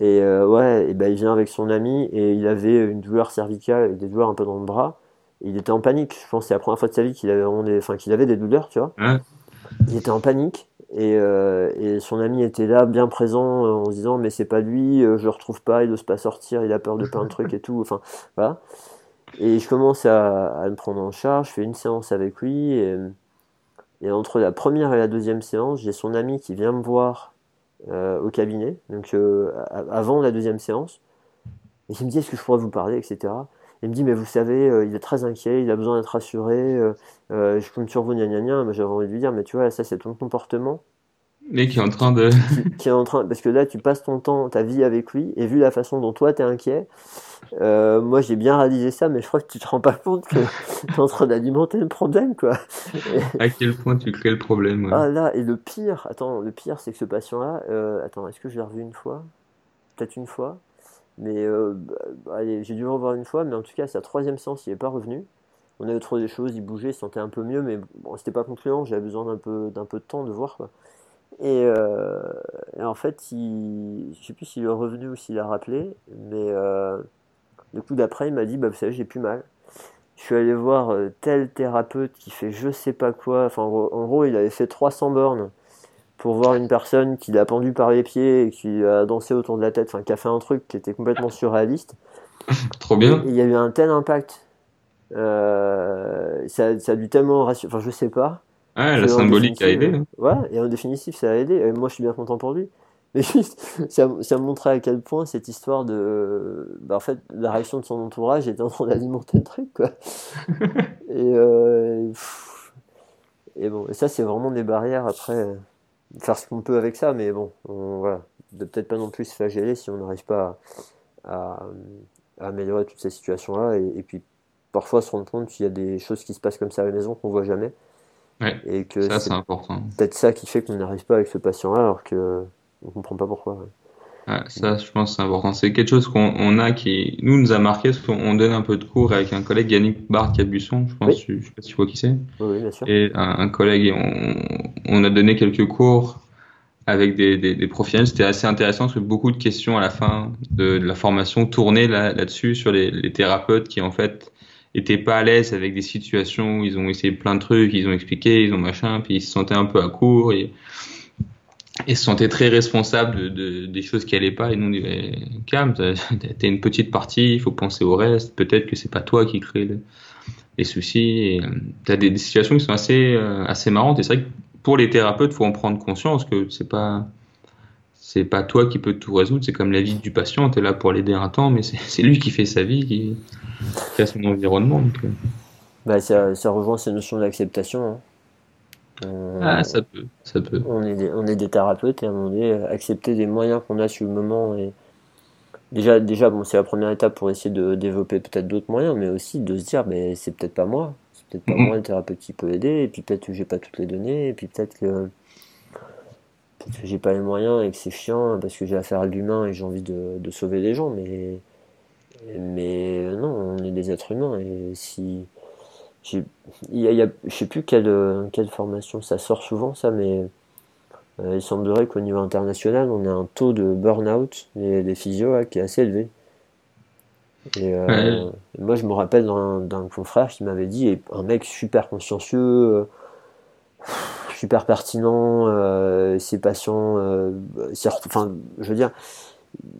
Et ouais, et ben il vient avec son ami, et il avait une douleur cervicale, et des douleurs un peu dans le bras. il était en panique. Je pense que c'est la première fois de sa vie qu'il avait, des, enfin, qu'il avait des douleurs, tu vois. Il était en panique. Et, et, son ami était là, bien présent, en se disant mais c'est pas lui, je le retrouve pas, il n'ose pas sortir, il a peur de plein de trucs et tout. Enfin voilà. Et je commence à, me prendre en charge, je fais une séance avec lui. Et, entre la première et la deuxième séance, j'ai son ami qui vient me voir euh, au cabinet, donc euh, avant la deuxième séance. Et il me dit Est-ce que je pourrais vous parler, etc. Il me dit Mais vous savez, euh, il est très inquiet, il a besoin d'être rassuré, je compte sur vous, gna gna gna. J'avais envie de lui dire Mais tu vois, ça, c'est ton comportement. Mais qui est en train de. qui est en train. Parce que là, tu passes ton temps, ta vie avec lui, et vu la façon dont toi, tu es inquiet, euh, moi, j'ai bien réalisé ça, mais je crois que tu te rends pas compte que tu es en train d'alimenter le problème, quoi. à quel point tu crées le problème Ah là, et le pire, attends, le pire, c'est que ce patient-là, euh, attends, est-ce que je l'ai revu une fois? Peut-être une fois? Mais euh, allez, j'ai dû le revoir une fois, mais en tout cas, sa troisième séance, il n'est pas revenu. On avait trouvé des choses, il bougeait, il se sentait un peu mieux, mais bon, c'était pas concluant, j'avais besoin d'un peu, d'un peu de temps de voir, quoi. Et, et en fait, il, je sais plus s'il est revenu ou s'il a rappelé, mais le coup d'après, il m'a dit, bah, vous savez, j'ai plus mal. Je suis allé voir euh, tel thérapeute qui fait je sais pas quoi. Enfin, en gros, il avait fait 300 bornes pour voir une personne qui l'a pendu par les pieds et qui a dansé autour de la tête, enfin, qui a fait un truc qui était complètement surréaliste. Trop bien. il y a eu un tel impact. Euh, ça, ça, a dû tellement rassurer. Enfin, je sais pas. Ouais, la symbolique a aidé. Hein. Ouais, et en définitif, ça a aidé. Et moi, je suis bien content pour lui. Mais juste, ça, ça montrait à quel point cette histoire de. Bah, en fait, la réaction de son entourage était en train d'alimenter le truc, quoi. et, euh, et bon, et ça, c'est vraiment des barrières après. Faire ce qu'on peut avec ça, mais bon, on, voilà. De peut-être pas non plus se flageller si on n'arrive pas à, à, améliorer toutes ces situations-là. Et, puis, parfois, se rendre compte qu'il y a des choses qui se passent comme ça à la maison qu'on voit jamais. Ouais, et que ça, c'est important. Peut-être ça qui fait qu'on n'arrive pas avec ce patient-là, alors que on comprend pas pourquoi. Ça, je pense, c'est important. C'est quelque chose qu'on a qui, nous, nous a marqué parce qu'on donne un peu de cours avec un collègue, Yannick Bart Cabusson, je pense, je, sais pas si tu vois qui c'est. Oui, bien sûr. Et un, collègue, et on, on, a donné quelques cours avec des, des, des professionnels. C'était assez intéressant parce que beaucoup de questions à la fin de, de la formation tournaient là-dessus, sur les, les, thérapeutes qui, en fait, étaient pas à l'aise avec des situations où ils ont essayé plein de trucs, ils ont expliqué, ils ont machin, puis ils se sentaient un peu à court. Et, et se sentait très responsable de, des choses qui allaient pas. Et nous on disait calme t'es une petite partie il faut penser au reste. Peut-être que c'est pas toi qui crée les soucis. Euh, t'as des, des, situations qui sont assez euh, assez marrantes. Et c'est vrai que pour les thérapeutes faut en prendre conscience que c'est pas c'est pas toi qui peux tout résoudre. C'est comme la vie du patient. T'es là pour l'aider un temps mais c'est lui qui fait sa vie qui, qui a son environnement. Euh. bah, ça, rejoint ces notions d'acceptation hein. Euh, ah, ça peut, ça peut. On est des, on est des thérapeutes et à un moment donné, accepter des moyens qu'on a sur le moment et déjà, déjà bon, c'est la première étape pour essayer de développer peut-être d'autres moyens, mais aussi de se dire, mais c'est peut-être pas moi, c'est peut-être pas moi le thérapeute qui peut aider, et puis peut-être que j'ai pas toutes les données, et puis peut-être que, peut que j'ai pas les moyens et que c'est chiant parce que j'ai affaire à l'humain et j'ai envie de, de sauver des gens, mais mais non, on est des êtres humains et si je sais plus quelle, euh, quelle formation ça sort souvent ça, mais euh, il semblerait qu'au niveau international, on a un taux de burn-out des, des physios qui est assez élevé. Et, moi, je me rappelle d'un confrère qui m'avait dit, un mec super consciencieux, super pertinent, c'est patient, enfin, je veux dire,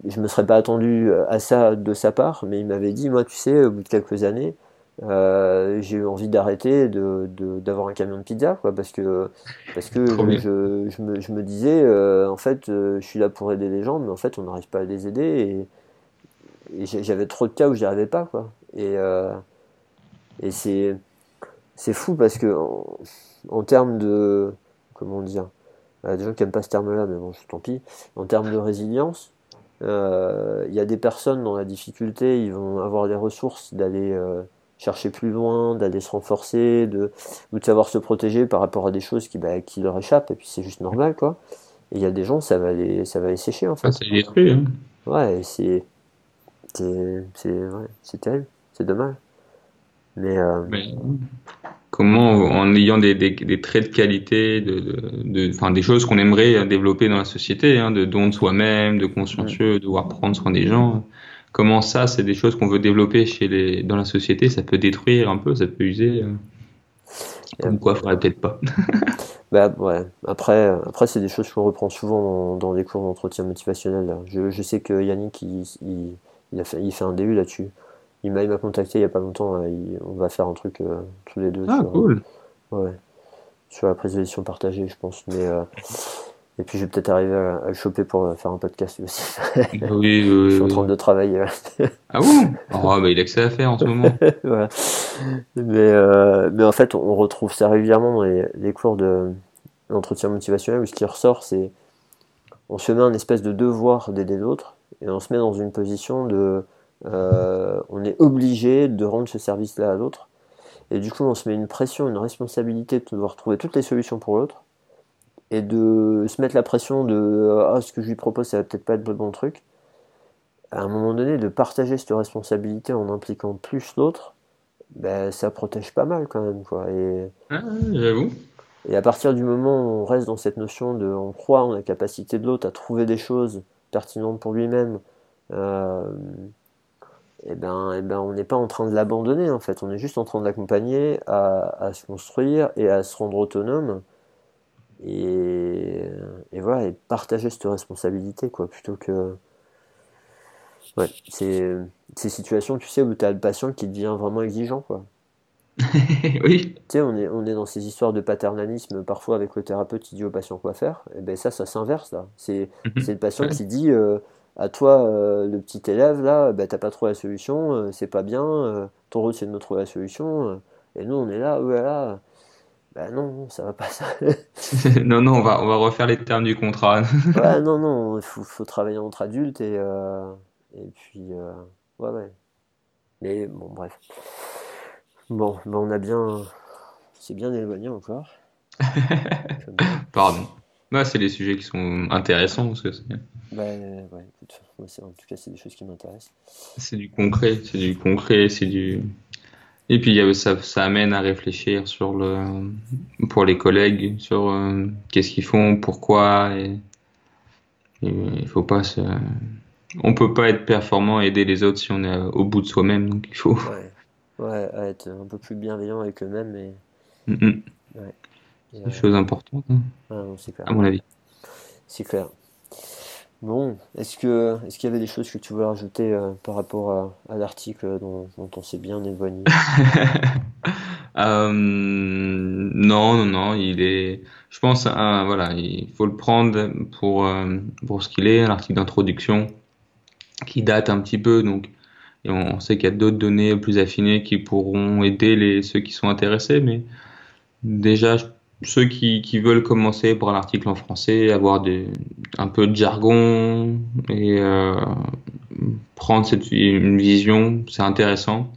je me serais pas attendu à ça de sa part, mais il m'avait dit, moi, tu sais, au bout de quelques années, euh, j'ai eu envie d'arrêter de, d'avoir un camion de pizza quoi parce que parce que je, je, me, je, me, disais euh, en fait euh, je suis là pour aider les gens mais en fait on n'arrive pas à les aider et, j'avais trop de cas où j'y arrivais pas quoi. Et et c'est c'est fou parce que en, termes de comment dire il y a des gens qui aiment pas ce terme là mais bon tant pis. En termes de résilience il y a des personnes dans la difficulté ils vont avoir les ressources d'aller chercher plus loin, d'aller se renforcer, de, ou de savoir se protéger par rapport à des choses qui, bah, qui leur échappent, et puis c'est juste normal, quoi. Et il y a des gens, ça va les, ça va les sécher, en fait. Ah, c'est détruit, hein. Ouais, c'est, c'est, c'est, ouais, c'est terrible, c'est dommage. Mais, euh... comment, en ayant des, des, des, traits de qualité, de, de, des choses qu'on aimerait développer dans la société, hein, de don de soi-même, de consciencieux, de devoir prendre soin des gens, comment ça, c'est des choses qu'on veut développer chez les, dans la société, ça peut détruire un peu, ça peut user. Euh, comme quoi, faudrait peut-être pas. bah ouais. Après, après c'est des choses qu'on reprend souvent dans, les cours d'entretien motivationnel. Je, je, sais que Yannick, il, il, a fait, il fait un DU là-dessus. Il m'a contacté il y a pas longtemps. on va faire un truc euh, tous les deux. Ah, cool. ouais, sur la prise de décision partagée, je pense. Mais euh, et puis je vais peut-être arriver à, le choper pour faire un podcast aussi. oui, oui, Je suis en train de travailler. ah bon? Oh, bah, Il a que ça à faire en ce moment. mais, euh, mais en fait, on retrouve ça régulièrement dans les, cours de l'entretien motivationnel où ce qui ressort, c'est on se met un espèce de devoir d'aider l'autre et on se met dans une position de euh, on est obligé de rendre ce service-là à l'autre. Et du coup, on se met une pression, une responsabilité de devoir trouver toutes les solutions pour l'autre et de se mettre la pression de ah, ce que je lui propose, ça va peut-être pas être le bon truc. À un moment donné, de partager cette responsabilité en impliquant plus l'autre, ben, ça protège pas mal quand même. Quoi. Et, ah, j'avoue. Et à partir du moment où on reste dans cette notion de on croit en la capacité de l'autre à trouver des choses pertinentes pour lui-même, euh, et ben, et ben on n'est pas en train de l'abandonner en fait, on est juste en train de l'accompagner à, à, se construire et à se rendre autonome et, et voilà, et partager cette responsabilité, quoi, plutôt que. Ouais, c'est ces situations, tu sais, où tu as le patient qui devient vraiment exigeant, quoi. oui. Tu sais, on est, on est dans ces histoires de paternalisme, parfois avec le thérapeute qui dit au patient quoi faire, et ben ça, ça s'inverse, là. C'est mhm. le patient qui dit euh, à toi, euh, le petit élève, là, ben, t'as pas trouvé la solution, euh, c'est pas bien, ton rôle c'est de me trouver la solution, et nous on est là, voilà bah non, ça va pas ça. non, non, on va, on va refaire les termes du contrat. ouais, non, non, il faut, faut, travailler entre adultes et, euh, et puis, euh, ouais, ouais. Mais bon, bref. Bon, bah on a bien, c'est bien éloigné encore. Pardon. Bah, c'est les sujets qui sont intéressants parce que Bah, ouais, écoute, en tout cas, c'est des choses qui m'intéressent. C'est du concret, c'est du concret, c'est du. Et puis ça, ça amène à réfléchir sur le, pour les collègues, sur euh, qu'est-ce qu'ils font, pourquoi. Et, il faut pas se, on peut pas être performant et aider les autres si on est au bout de soi-même. Donc il faut. Ouais. ouais, être un peu plus bienveillant avec eux-mêmes. Et... Mm Ouais. C'est une chose importante. Hein. Ah, clair. À mon avis. C'est clair. Bon, est-ce que est-ce qu'il y avait des choses que tu voulais rajouter euh, par rapport à, l'article dont, on s'est bien éloigné? Euh, Non, non, non, il est. Je pense, voilà, il faut le prendre pour euh, pour ce qu'il est, un article d'introduction qui date un petit peu, donc et on sait qu'il y a d'autres données plus affinées qui pourront aider les ceux qui sont intéressés, mais déjà, ceux qui, qui, veulent commencer par un article en français, avoir des, un peu de jargon et euh, prendre cette, une vision, c'est intéressant.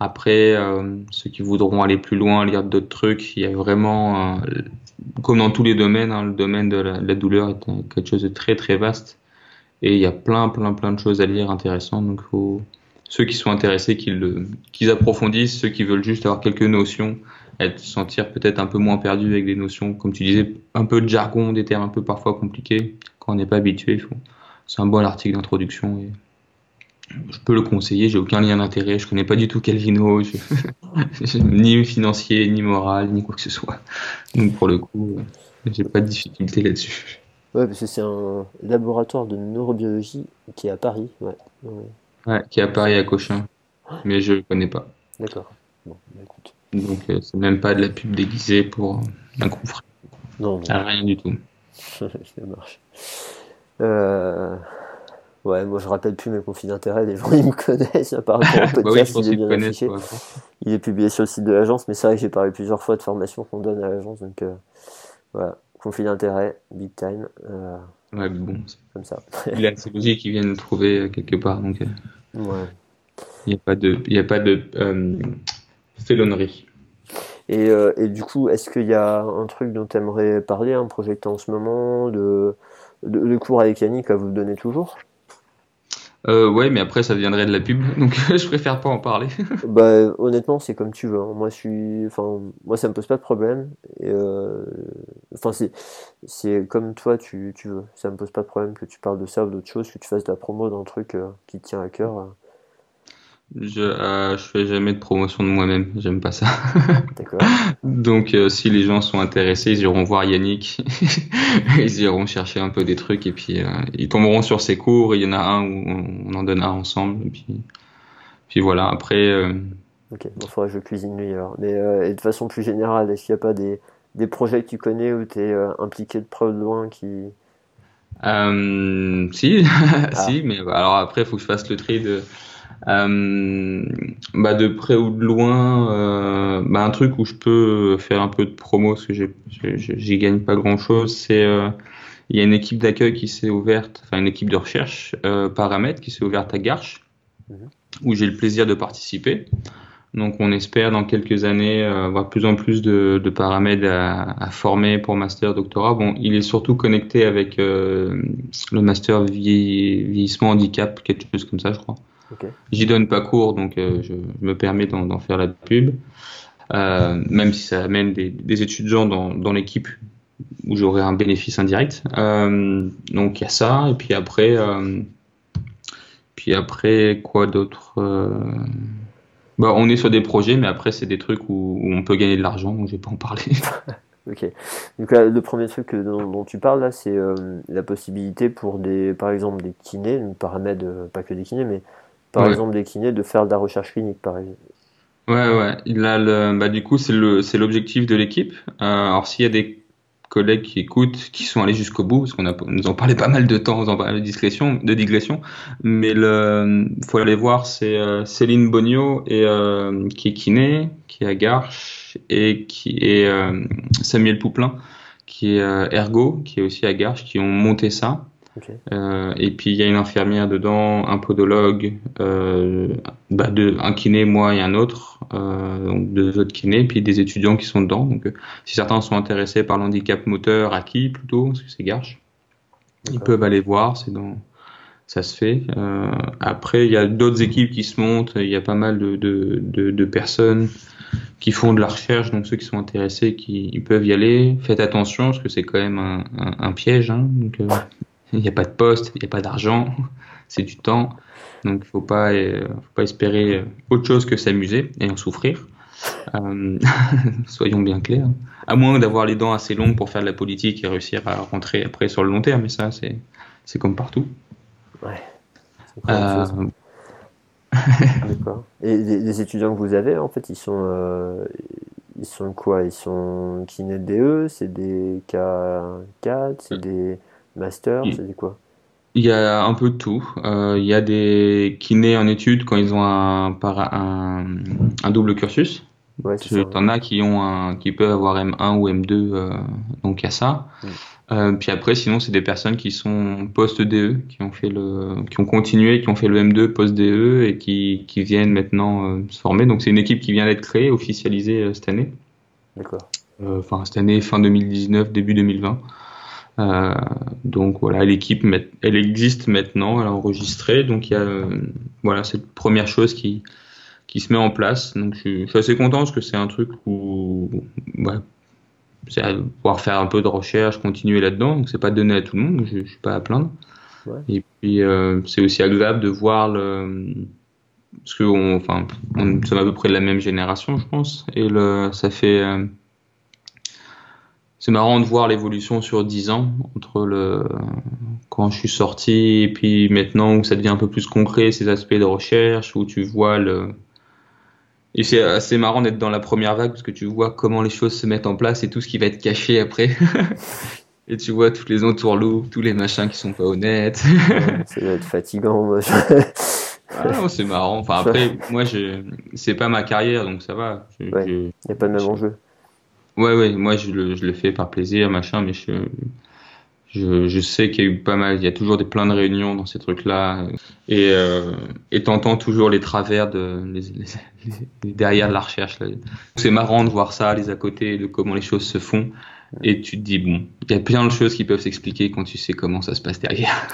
Après, euh, ceux qui voudront aller plus loin, lire d'autres trucs, il y a vraiment, comme dans tous les domaines, hein, le domaine de la, de la, douleur est quelque chose de très très vaste et il y a plein plein plein de choses à lire intéressantes. Donc, faut, ceux qui sont intéressés, qu'ils approfondissent, ceux qui veulent juste avoir quelques notions être sentir peut-être un peu moins perdu avec des notions, comme tu disais, un peu de jargon, des termes un peu parfois compliqués quand on n'est pas habitué. C'est un bon article d'introduction je peux le conseiller, j'ai aucun lien d'intérêt, je connais pas du tout Calvino, ni financier, ni moral, ni quoi que ce soit. Donc pour le coup, j'ai pas de difficulté là-dessus. Ouais, parce que c'est un laboratoire de neurobiologie qui est à Paris. Ouais, qui est à Paris à Cochin, mais je le connais pas. D'accord. Bon, bah, écoute. Donc euh, c'est même pas de la pub déguisée pour un confrère. Non, non. Ah, rien du tout. ça marche. Euh... Ouais, moi je rappelle plus mes conflits d'intérêt, les gens ils me connaissent, à part le podcast, il est bien affiché. Il est publié sur le site de l'agence, mais c'est vrai que j'ai parlé plusieurs fois de formation qu'on donne à l'agence, donc euh, voilà, conflit d'intérêt, big time. Euh, ouais, bon, comme ça. il est assez logique qu'ils viennent trouver euh, quelque part, donc ouais. il n'y a pas de, il y a pas de félonnerie. Et, et, du coup, est-ce qu'il y a un truc dont tu aimerais parler, un projet en ce moment, de, de, de cours avec Yannick à vous donner toujours? Euh, ouais, mais après ça deviendrait de la pub, donc je préfère pas en parler. bah honnêtement, c'est comme tu veux. Hein. Moi, je suis, enfin, moi ça me pose pas de problème. Euh... Enfin, c'est, c'est comme toi, tu, tu veux. Ça me pose pas de problème que tu parles de ça ou d'autre chose, que tu fasses de la promo d'un truc euh, qui te tient à cœur. Euh. Je, euh, je fais jamais de promotion de moi-même, j'aime pas ça. D'accord. Donc euh, si les gens sont intéressés, ils iront voir Yannick, ils iront chercher un peu des trucs et puis euh, ils tomberont sur ses cours. Il y en a un où on en donne un ensemble et puis, puis voilà. Après. Euh, ok, bon, faudrait que je cuisine lui alors. Mais et de façon plus générale, est-ce qu'il n'y a pas des, des projets que tu connais où tu es impliqué de près ou de loin qui si, si, mais alors après, il faut que je fasse le tri de euh, bah de près ou de loin, euh, bah un truc où je peux faire un peu de promo parce que j'y gagne pas grand chose, c'est euh, il y a une équipe d'accueil qui s'est ouverte, enfin une équipe de recherche euh, paramètres qui s'est ouverte à Garches, mhm. où j'ai le plaisir de participer. Donc on espère dans quelques années avoir plus en plus de, de paramètres à, à, former pour master, doctorat. Bon, il est surtout connecté avec le master vieillissement handicap, quelque chose comme ça, je crois. J'y donne pas cours, donc euh, je, me permets d'en faire la pub. Euh, même si ça amène des, étudiants dans, dans l'équipe où j'aurai un bénéfice indirect. Euh, donc il y a ça, et puis après, puis après quoi d'autre bah, On est sur des projets, mais après c'est des trucs où, on peut gagner de l'argent, donc je vais pas en parler. ok. Donc le premier truc dont, tu parles là, c'est la possibilité pour des, par exemple des kinés, paramètres, pas que des kinés, mais par exemple des kinés, de faire de la recherche clinique, par exemple. Ouais, ouais. Le, bah, du coup, c'est le, c'est l'objectif de l'équipe. Euh, alors, s'il y a des collègues qui écoutent, qui sont allés jusqu'au bout, parce qu'on a, nous en parlait pas mal de temps, en parlait de digression, de digression, mais le, faut aller voir, c'est euh, Céline Bogno et euh, qui est kiné, qui est à Garches, et qui est euh, Samuel Pouplin, qui est ergo, qui est aussi à Garches, qui ont monté ça. Euh, et puis il y a une infirmière dedans, un podologue, euh, bah de, un kiné, moi et un autre, euh, donc deux autres kinés, puis des étudiants qui sont dedans. Donc euh, si certains sont intéressés par l'handicap moteur acquis plutôt, parce que c'est Garche, ils peuvent aller voir, c'est dans, ça se fait. Euh, après il y a d'autres équipes qui se montent, il y a pas mal de, de, de, de, personnes qui font de la recherche, donc ceux qui sont intéressés, qui ils peuvent y aller. Faites attention parce que c'est quand même un, un, un piège. Hein, donc, il n'y a pas de poste, il n'y a pas d'argent, c'est du temps. Donc, il faut pas, euh, faut pas espérer euh, autre chose que s'amuser et en souffrir. Euh, soyons bien clairs. À moins d'avoir les dents assez longues pour faire de la politique et réussir à rentrer après sur le long terme, mais ça, c'est, c'est comme partout. Ouais. Euh... D'accord. Et les, étudiants que vous avez, en fait, ils sont, euh, ils sont quoi? Ils sont kiné DE, c'est des K4, c'est des Master, c'est quoi Il y a un peu de tout. Euh, il y a des kinés en études quand ils ont un, un, un double cursus. Ouais, en as qui ont un, qui peuvent avoir M1 ou M2, euh, donc il y a ça. Mm. Euh, puis après, sinon, c'est des personnes qui sont post-DE, qui ont fait le, qui ont continué, qui ont fait le M2 post-DE et qui, qui viennent maintenant se former. Donc c'est une équipe qui vient d'être créée, officialisée cette année. D'accord. Enfin, cette année, fin 2019, début 2020. Euh, donc voilà, l'équipe, elle existe maintenant, elle est enregistrée. Donc il y a euh, voilà cette première chose qui qui se met en place. Donc je suis, assez content parce que c'est un truc où bah, c'est pouvoir faire un peu de recherche, continuer là-dedans. Donc c'est pas donné à tout le monde, je, je suis pas à plaindre. Et puis, c'est aussi agréable de voir le. Parce que, on, enfin, on sommes à peu près de la même génération, je pense. Et le, ça fait c'est marrant de voir l'évolution sur 10 ans entre le quand je suis sorti et puis maintenant où ça devient un peu plus concret ces aspects de recherche où tu vois le et c'est assez marrant d'être dans la première vague parce que tu vois comment les choses se mettent en place et tout ce qui va être caché après. Et tu vois toutes les entourloups tous les machins qui sont pas honnêtes. Ça va être fatigant ah c'est marrant. Enfin après moi je c'est pas ma carrière donc ça va. Il n'y a pas de même enjeu Ouais, ouais, moi je le, je le fais par plaisir, machin, mais je, je, je sais qu'il y a eu pas mal, il y a toujours des plein de réunions dans ces trucs-là, et euh, et t'entends toujours les travers de les, les, derrière de la recherche. C'est marrant de voir ça, les à côté, de comment les choses se font, et tu te dis bon, il y a plein de choses qui peuvent s'expliquer quand tu sais comment ça se passe derrière.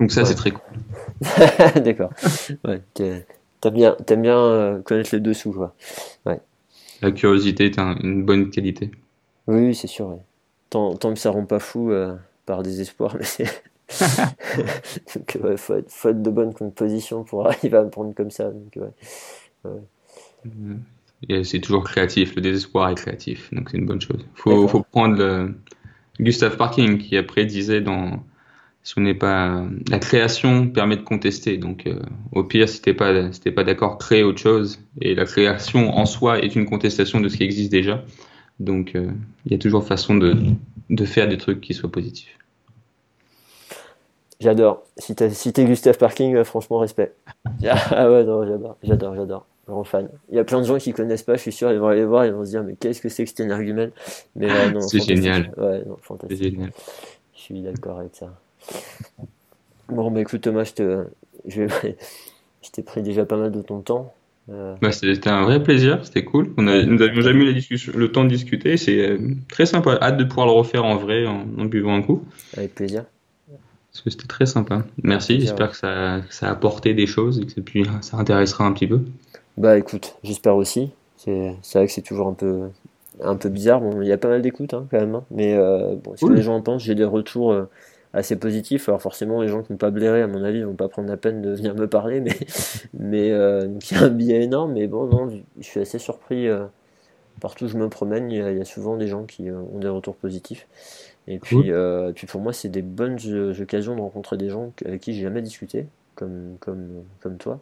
Donc ça, c'est très cool. D'accord. Ouais, t'aimes bien, aimes bien euh, connaître les dessous, quoi. Ouais la curiosité est une bonne qualité. Oui, c'est sûr. Tant, tant, que ça rend pas fou euh, par désespoir, mais c'est. donc, ouais, faut, être, de bonne composition pour arriver à me prendre comme ça. Donc, ouais. C'est toujours créatif, le désespoir est créatif, donc c'est une bonne chose. Il faut, faut, prendre le... Gustave Parking qui après disait dans si on n'est pas la création permet de contester. Donc euh, au pire si t'es pas si pas d'accord crée autre chose. Et la création en soi est une contestation de ce qui existe déjà. Donc euh, il y a toujours façon de, de faire des trucs qui soient positifs. J'adore. Si t'as cité Gustave Parking euh, franchement respect. Ah ouais non j'adore. J'adore j'adore. Grand fan. Il y a plein de gens qui connaissent pas je suis sûr ils vont aller voir ils vont se dire mais qu'est-ce que c'est que un argument? Mais non c'est génial. Ouais non fantastique. Génial. je suis d'accord avec ça Bon, bah écoute Thomas, je te, je, je t'ai pris déjà pas mal de ton temps. Euh... Bah, c'était un vrai plaisir, c'était cool. On a, nous n'avions jamais eu la le temps de discuter, c'est euh, très sympa. Hâte de pouvoir le refaire en vrai en, buvant un coup. Avec plaisir. Parce que c'était très sympa. Merci, j'espère que ça, ça, a apporté des choses et que puis, ça intéressera un petit peu. Bah écoute, j'espère aussi. C'est vrai que c'est toujours un peu, un peu bizarre. Bon, il y a pas mal d'écoutes hein, quand même. Hein. Mais euh, bon, ce que les gens en pensent, j'ai des retours. Euh, assez positif. Alors forcément, les gens qui n'ont pas blairé, à mon avis, vont pas prendre la peine de venir me parler, mais mais euh, il y a un billet énorme. Mais bon, non, je suis assez surpris. Euh, partout où je me promène, il y, a, souvent des gens qui euh, ont des retours positifs. Et puis, puis pour moi, c'est des bonnes occasions de rencontrer des gens avec qui j'ai jamais discuté, comme comme comme toi.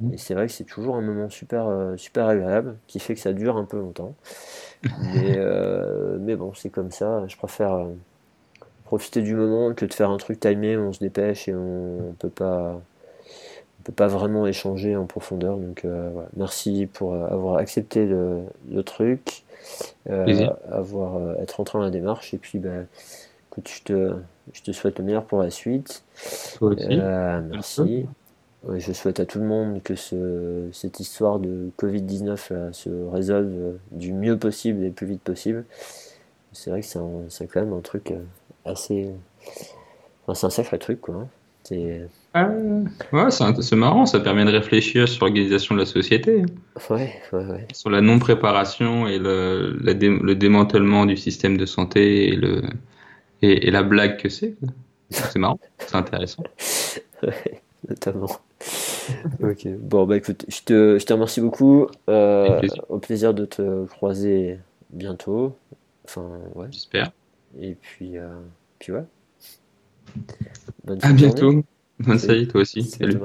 Mmh. Et c'est vrai que c'est toujours un moment super super agréable, qui fait que ça dure un peu longtemps. Mais mais bon, c'est comme ça. Je préfère profiter du moment que de faire un truc timé, on se dépêche et on, peut pas on peut pas vraiment échanger en profondeur. Donc euh, voilà. merci pour euh, avoir accepté le, truc, euh, avoir être rentré dans la démarche et puis bah, écoute, je te je te souhaite le meilleur pour la suite. merci. je souhaite à tout le monde que ce, cette histoire de Covid-19 se résolve du mieux possible et le plus vite possible. C'est vrai que c'est quand même un truc assez. c'est un sacré truc, quoi. Hein. C'est. ouais, c'est marrant, ça permet de réfléchir sur l'organisation de la société. Ouais, ouais, ouais. Sur la non-préparation et le, le démantèlement du système de santé et, le, et, la blague que c'est. C'est marrant, c'est intéressant. ouais, notamment. ok, bon, bah écoute, je te, je te remercie beaucoup. Euh, au plaisir de te croiser bientôt. Enfin, ouais. J'espère. Et puis, euh, puis ouais. Bonne à bientôt. Bonne salut, toi aussi. Salut.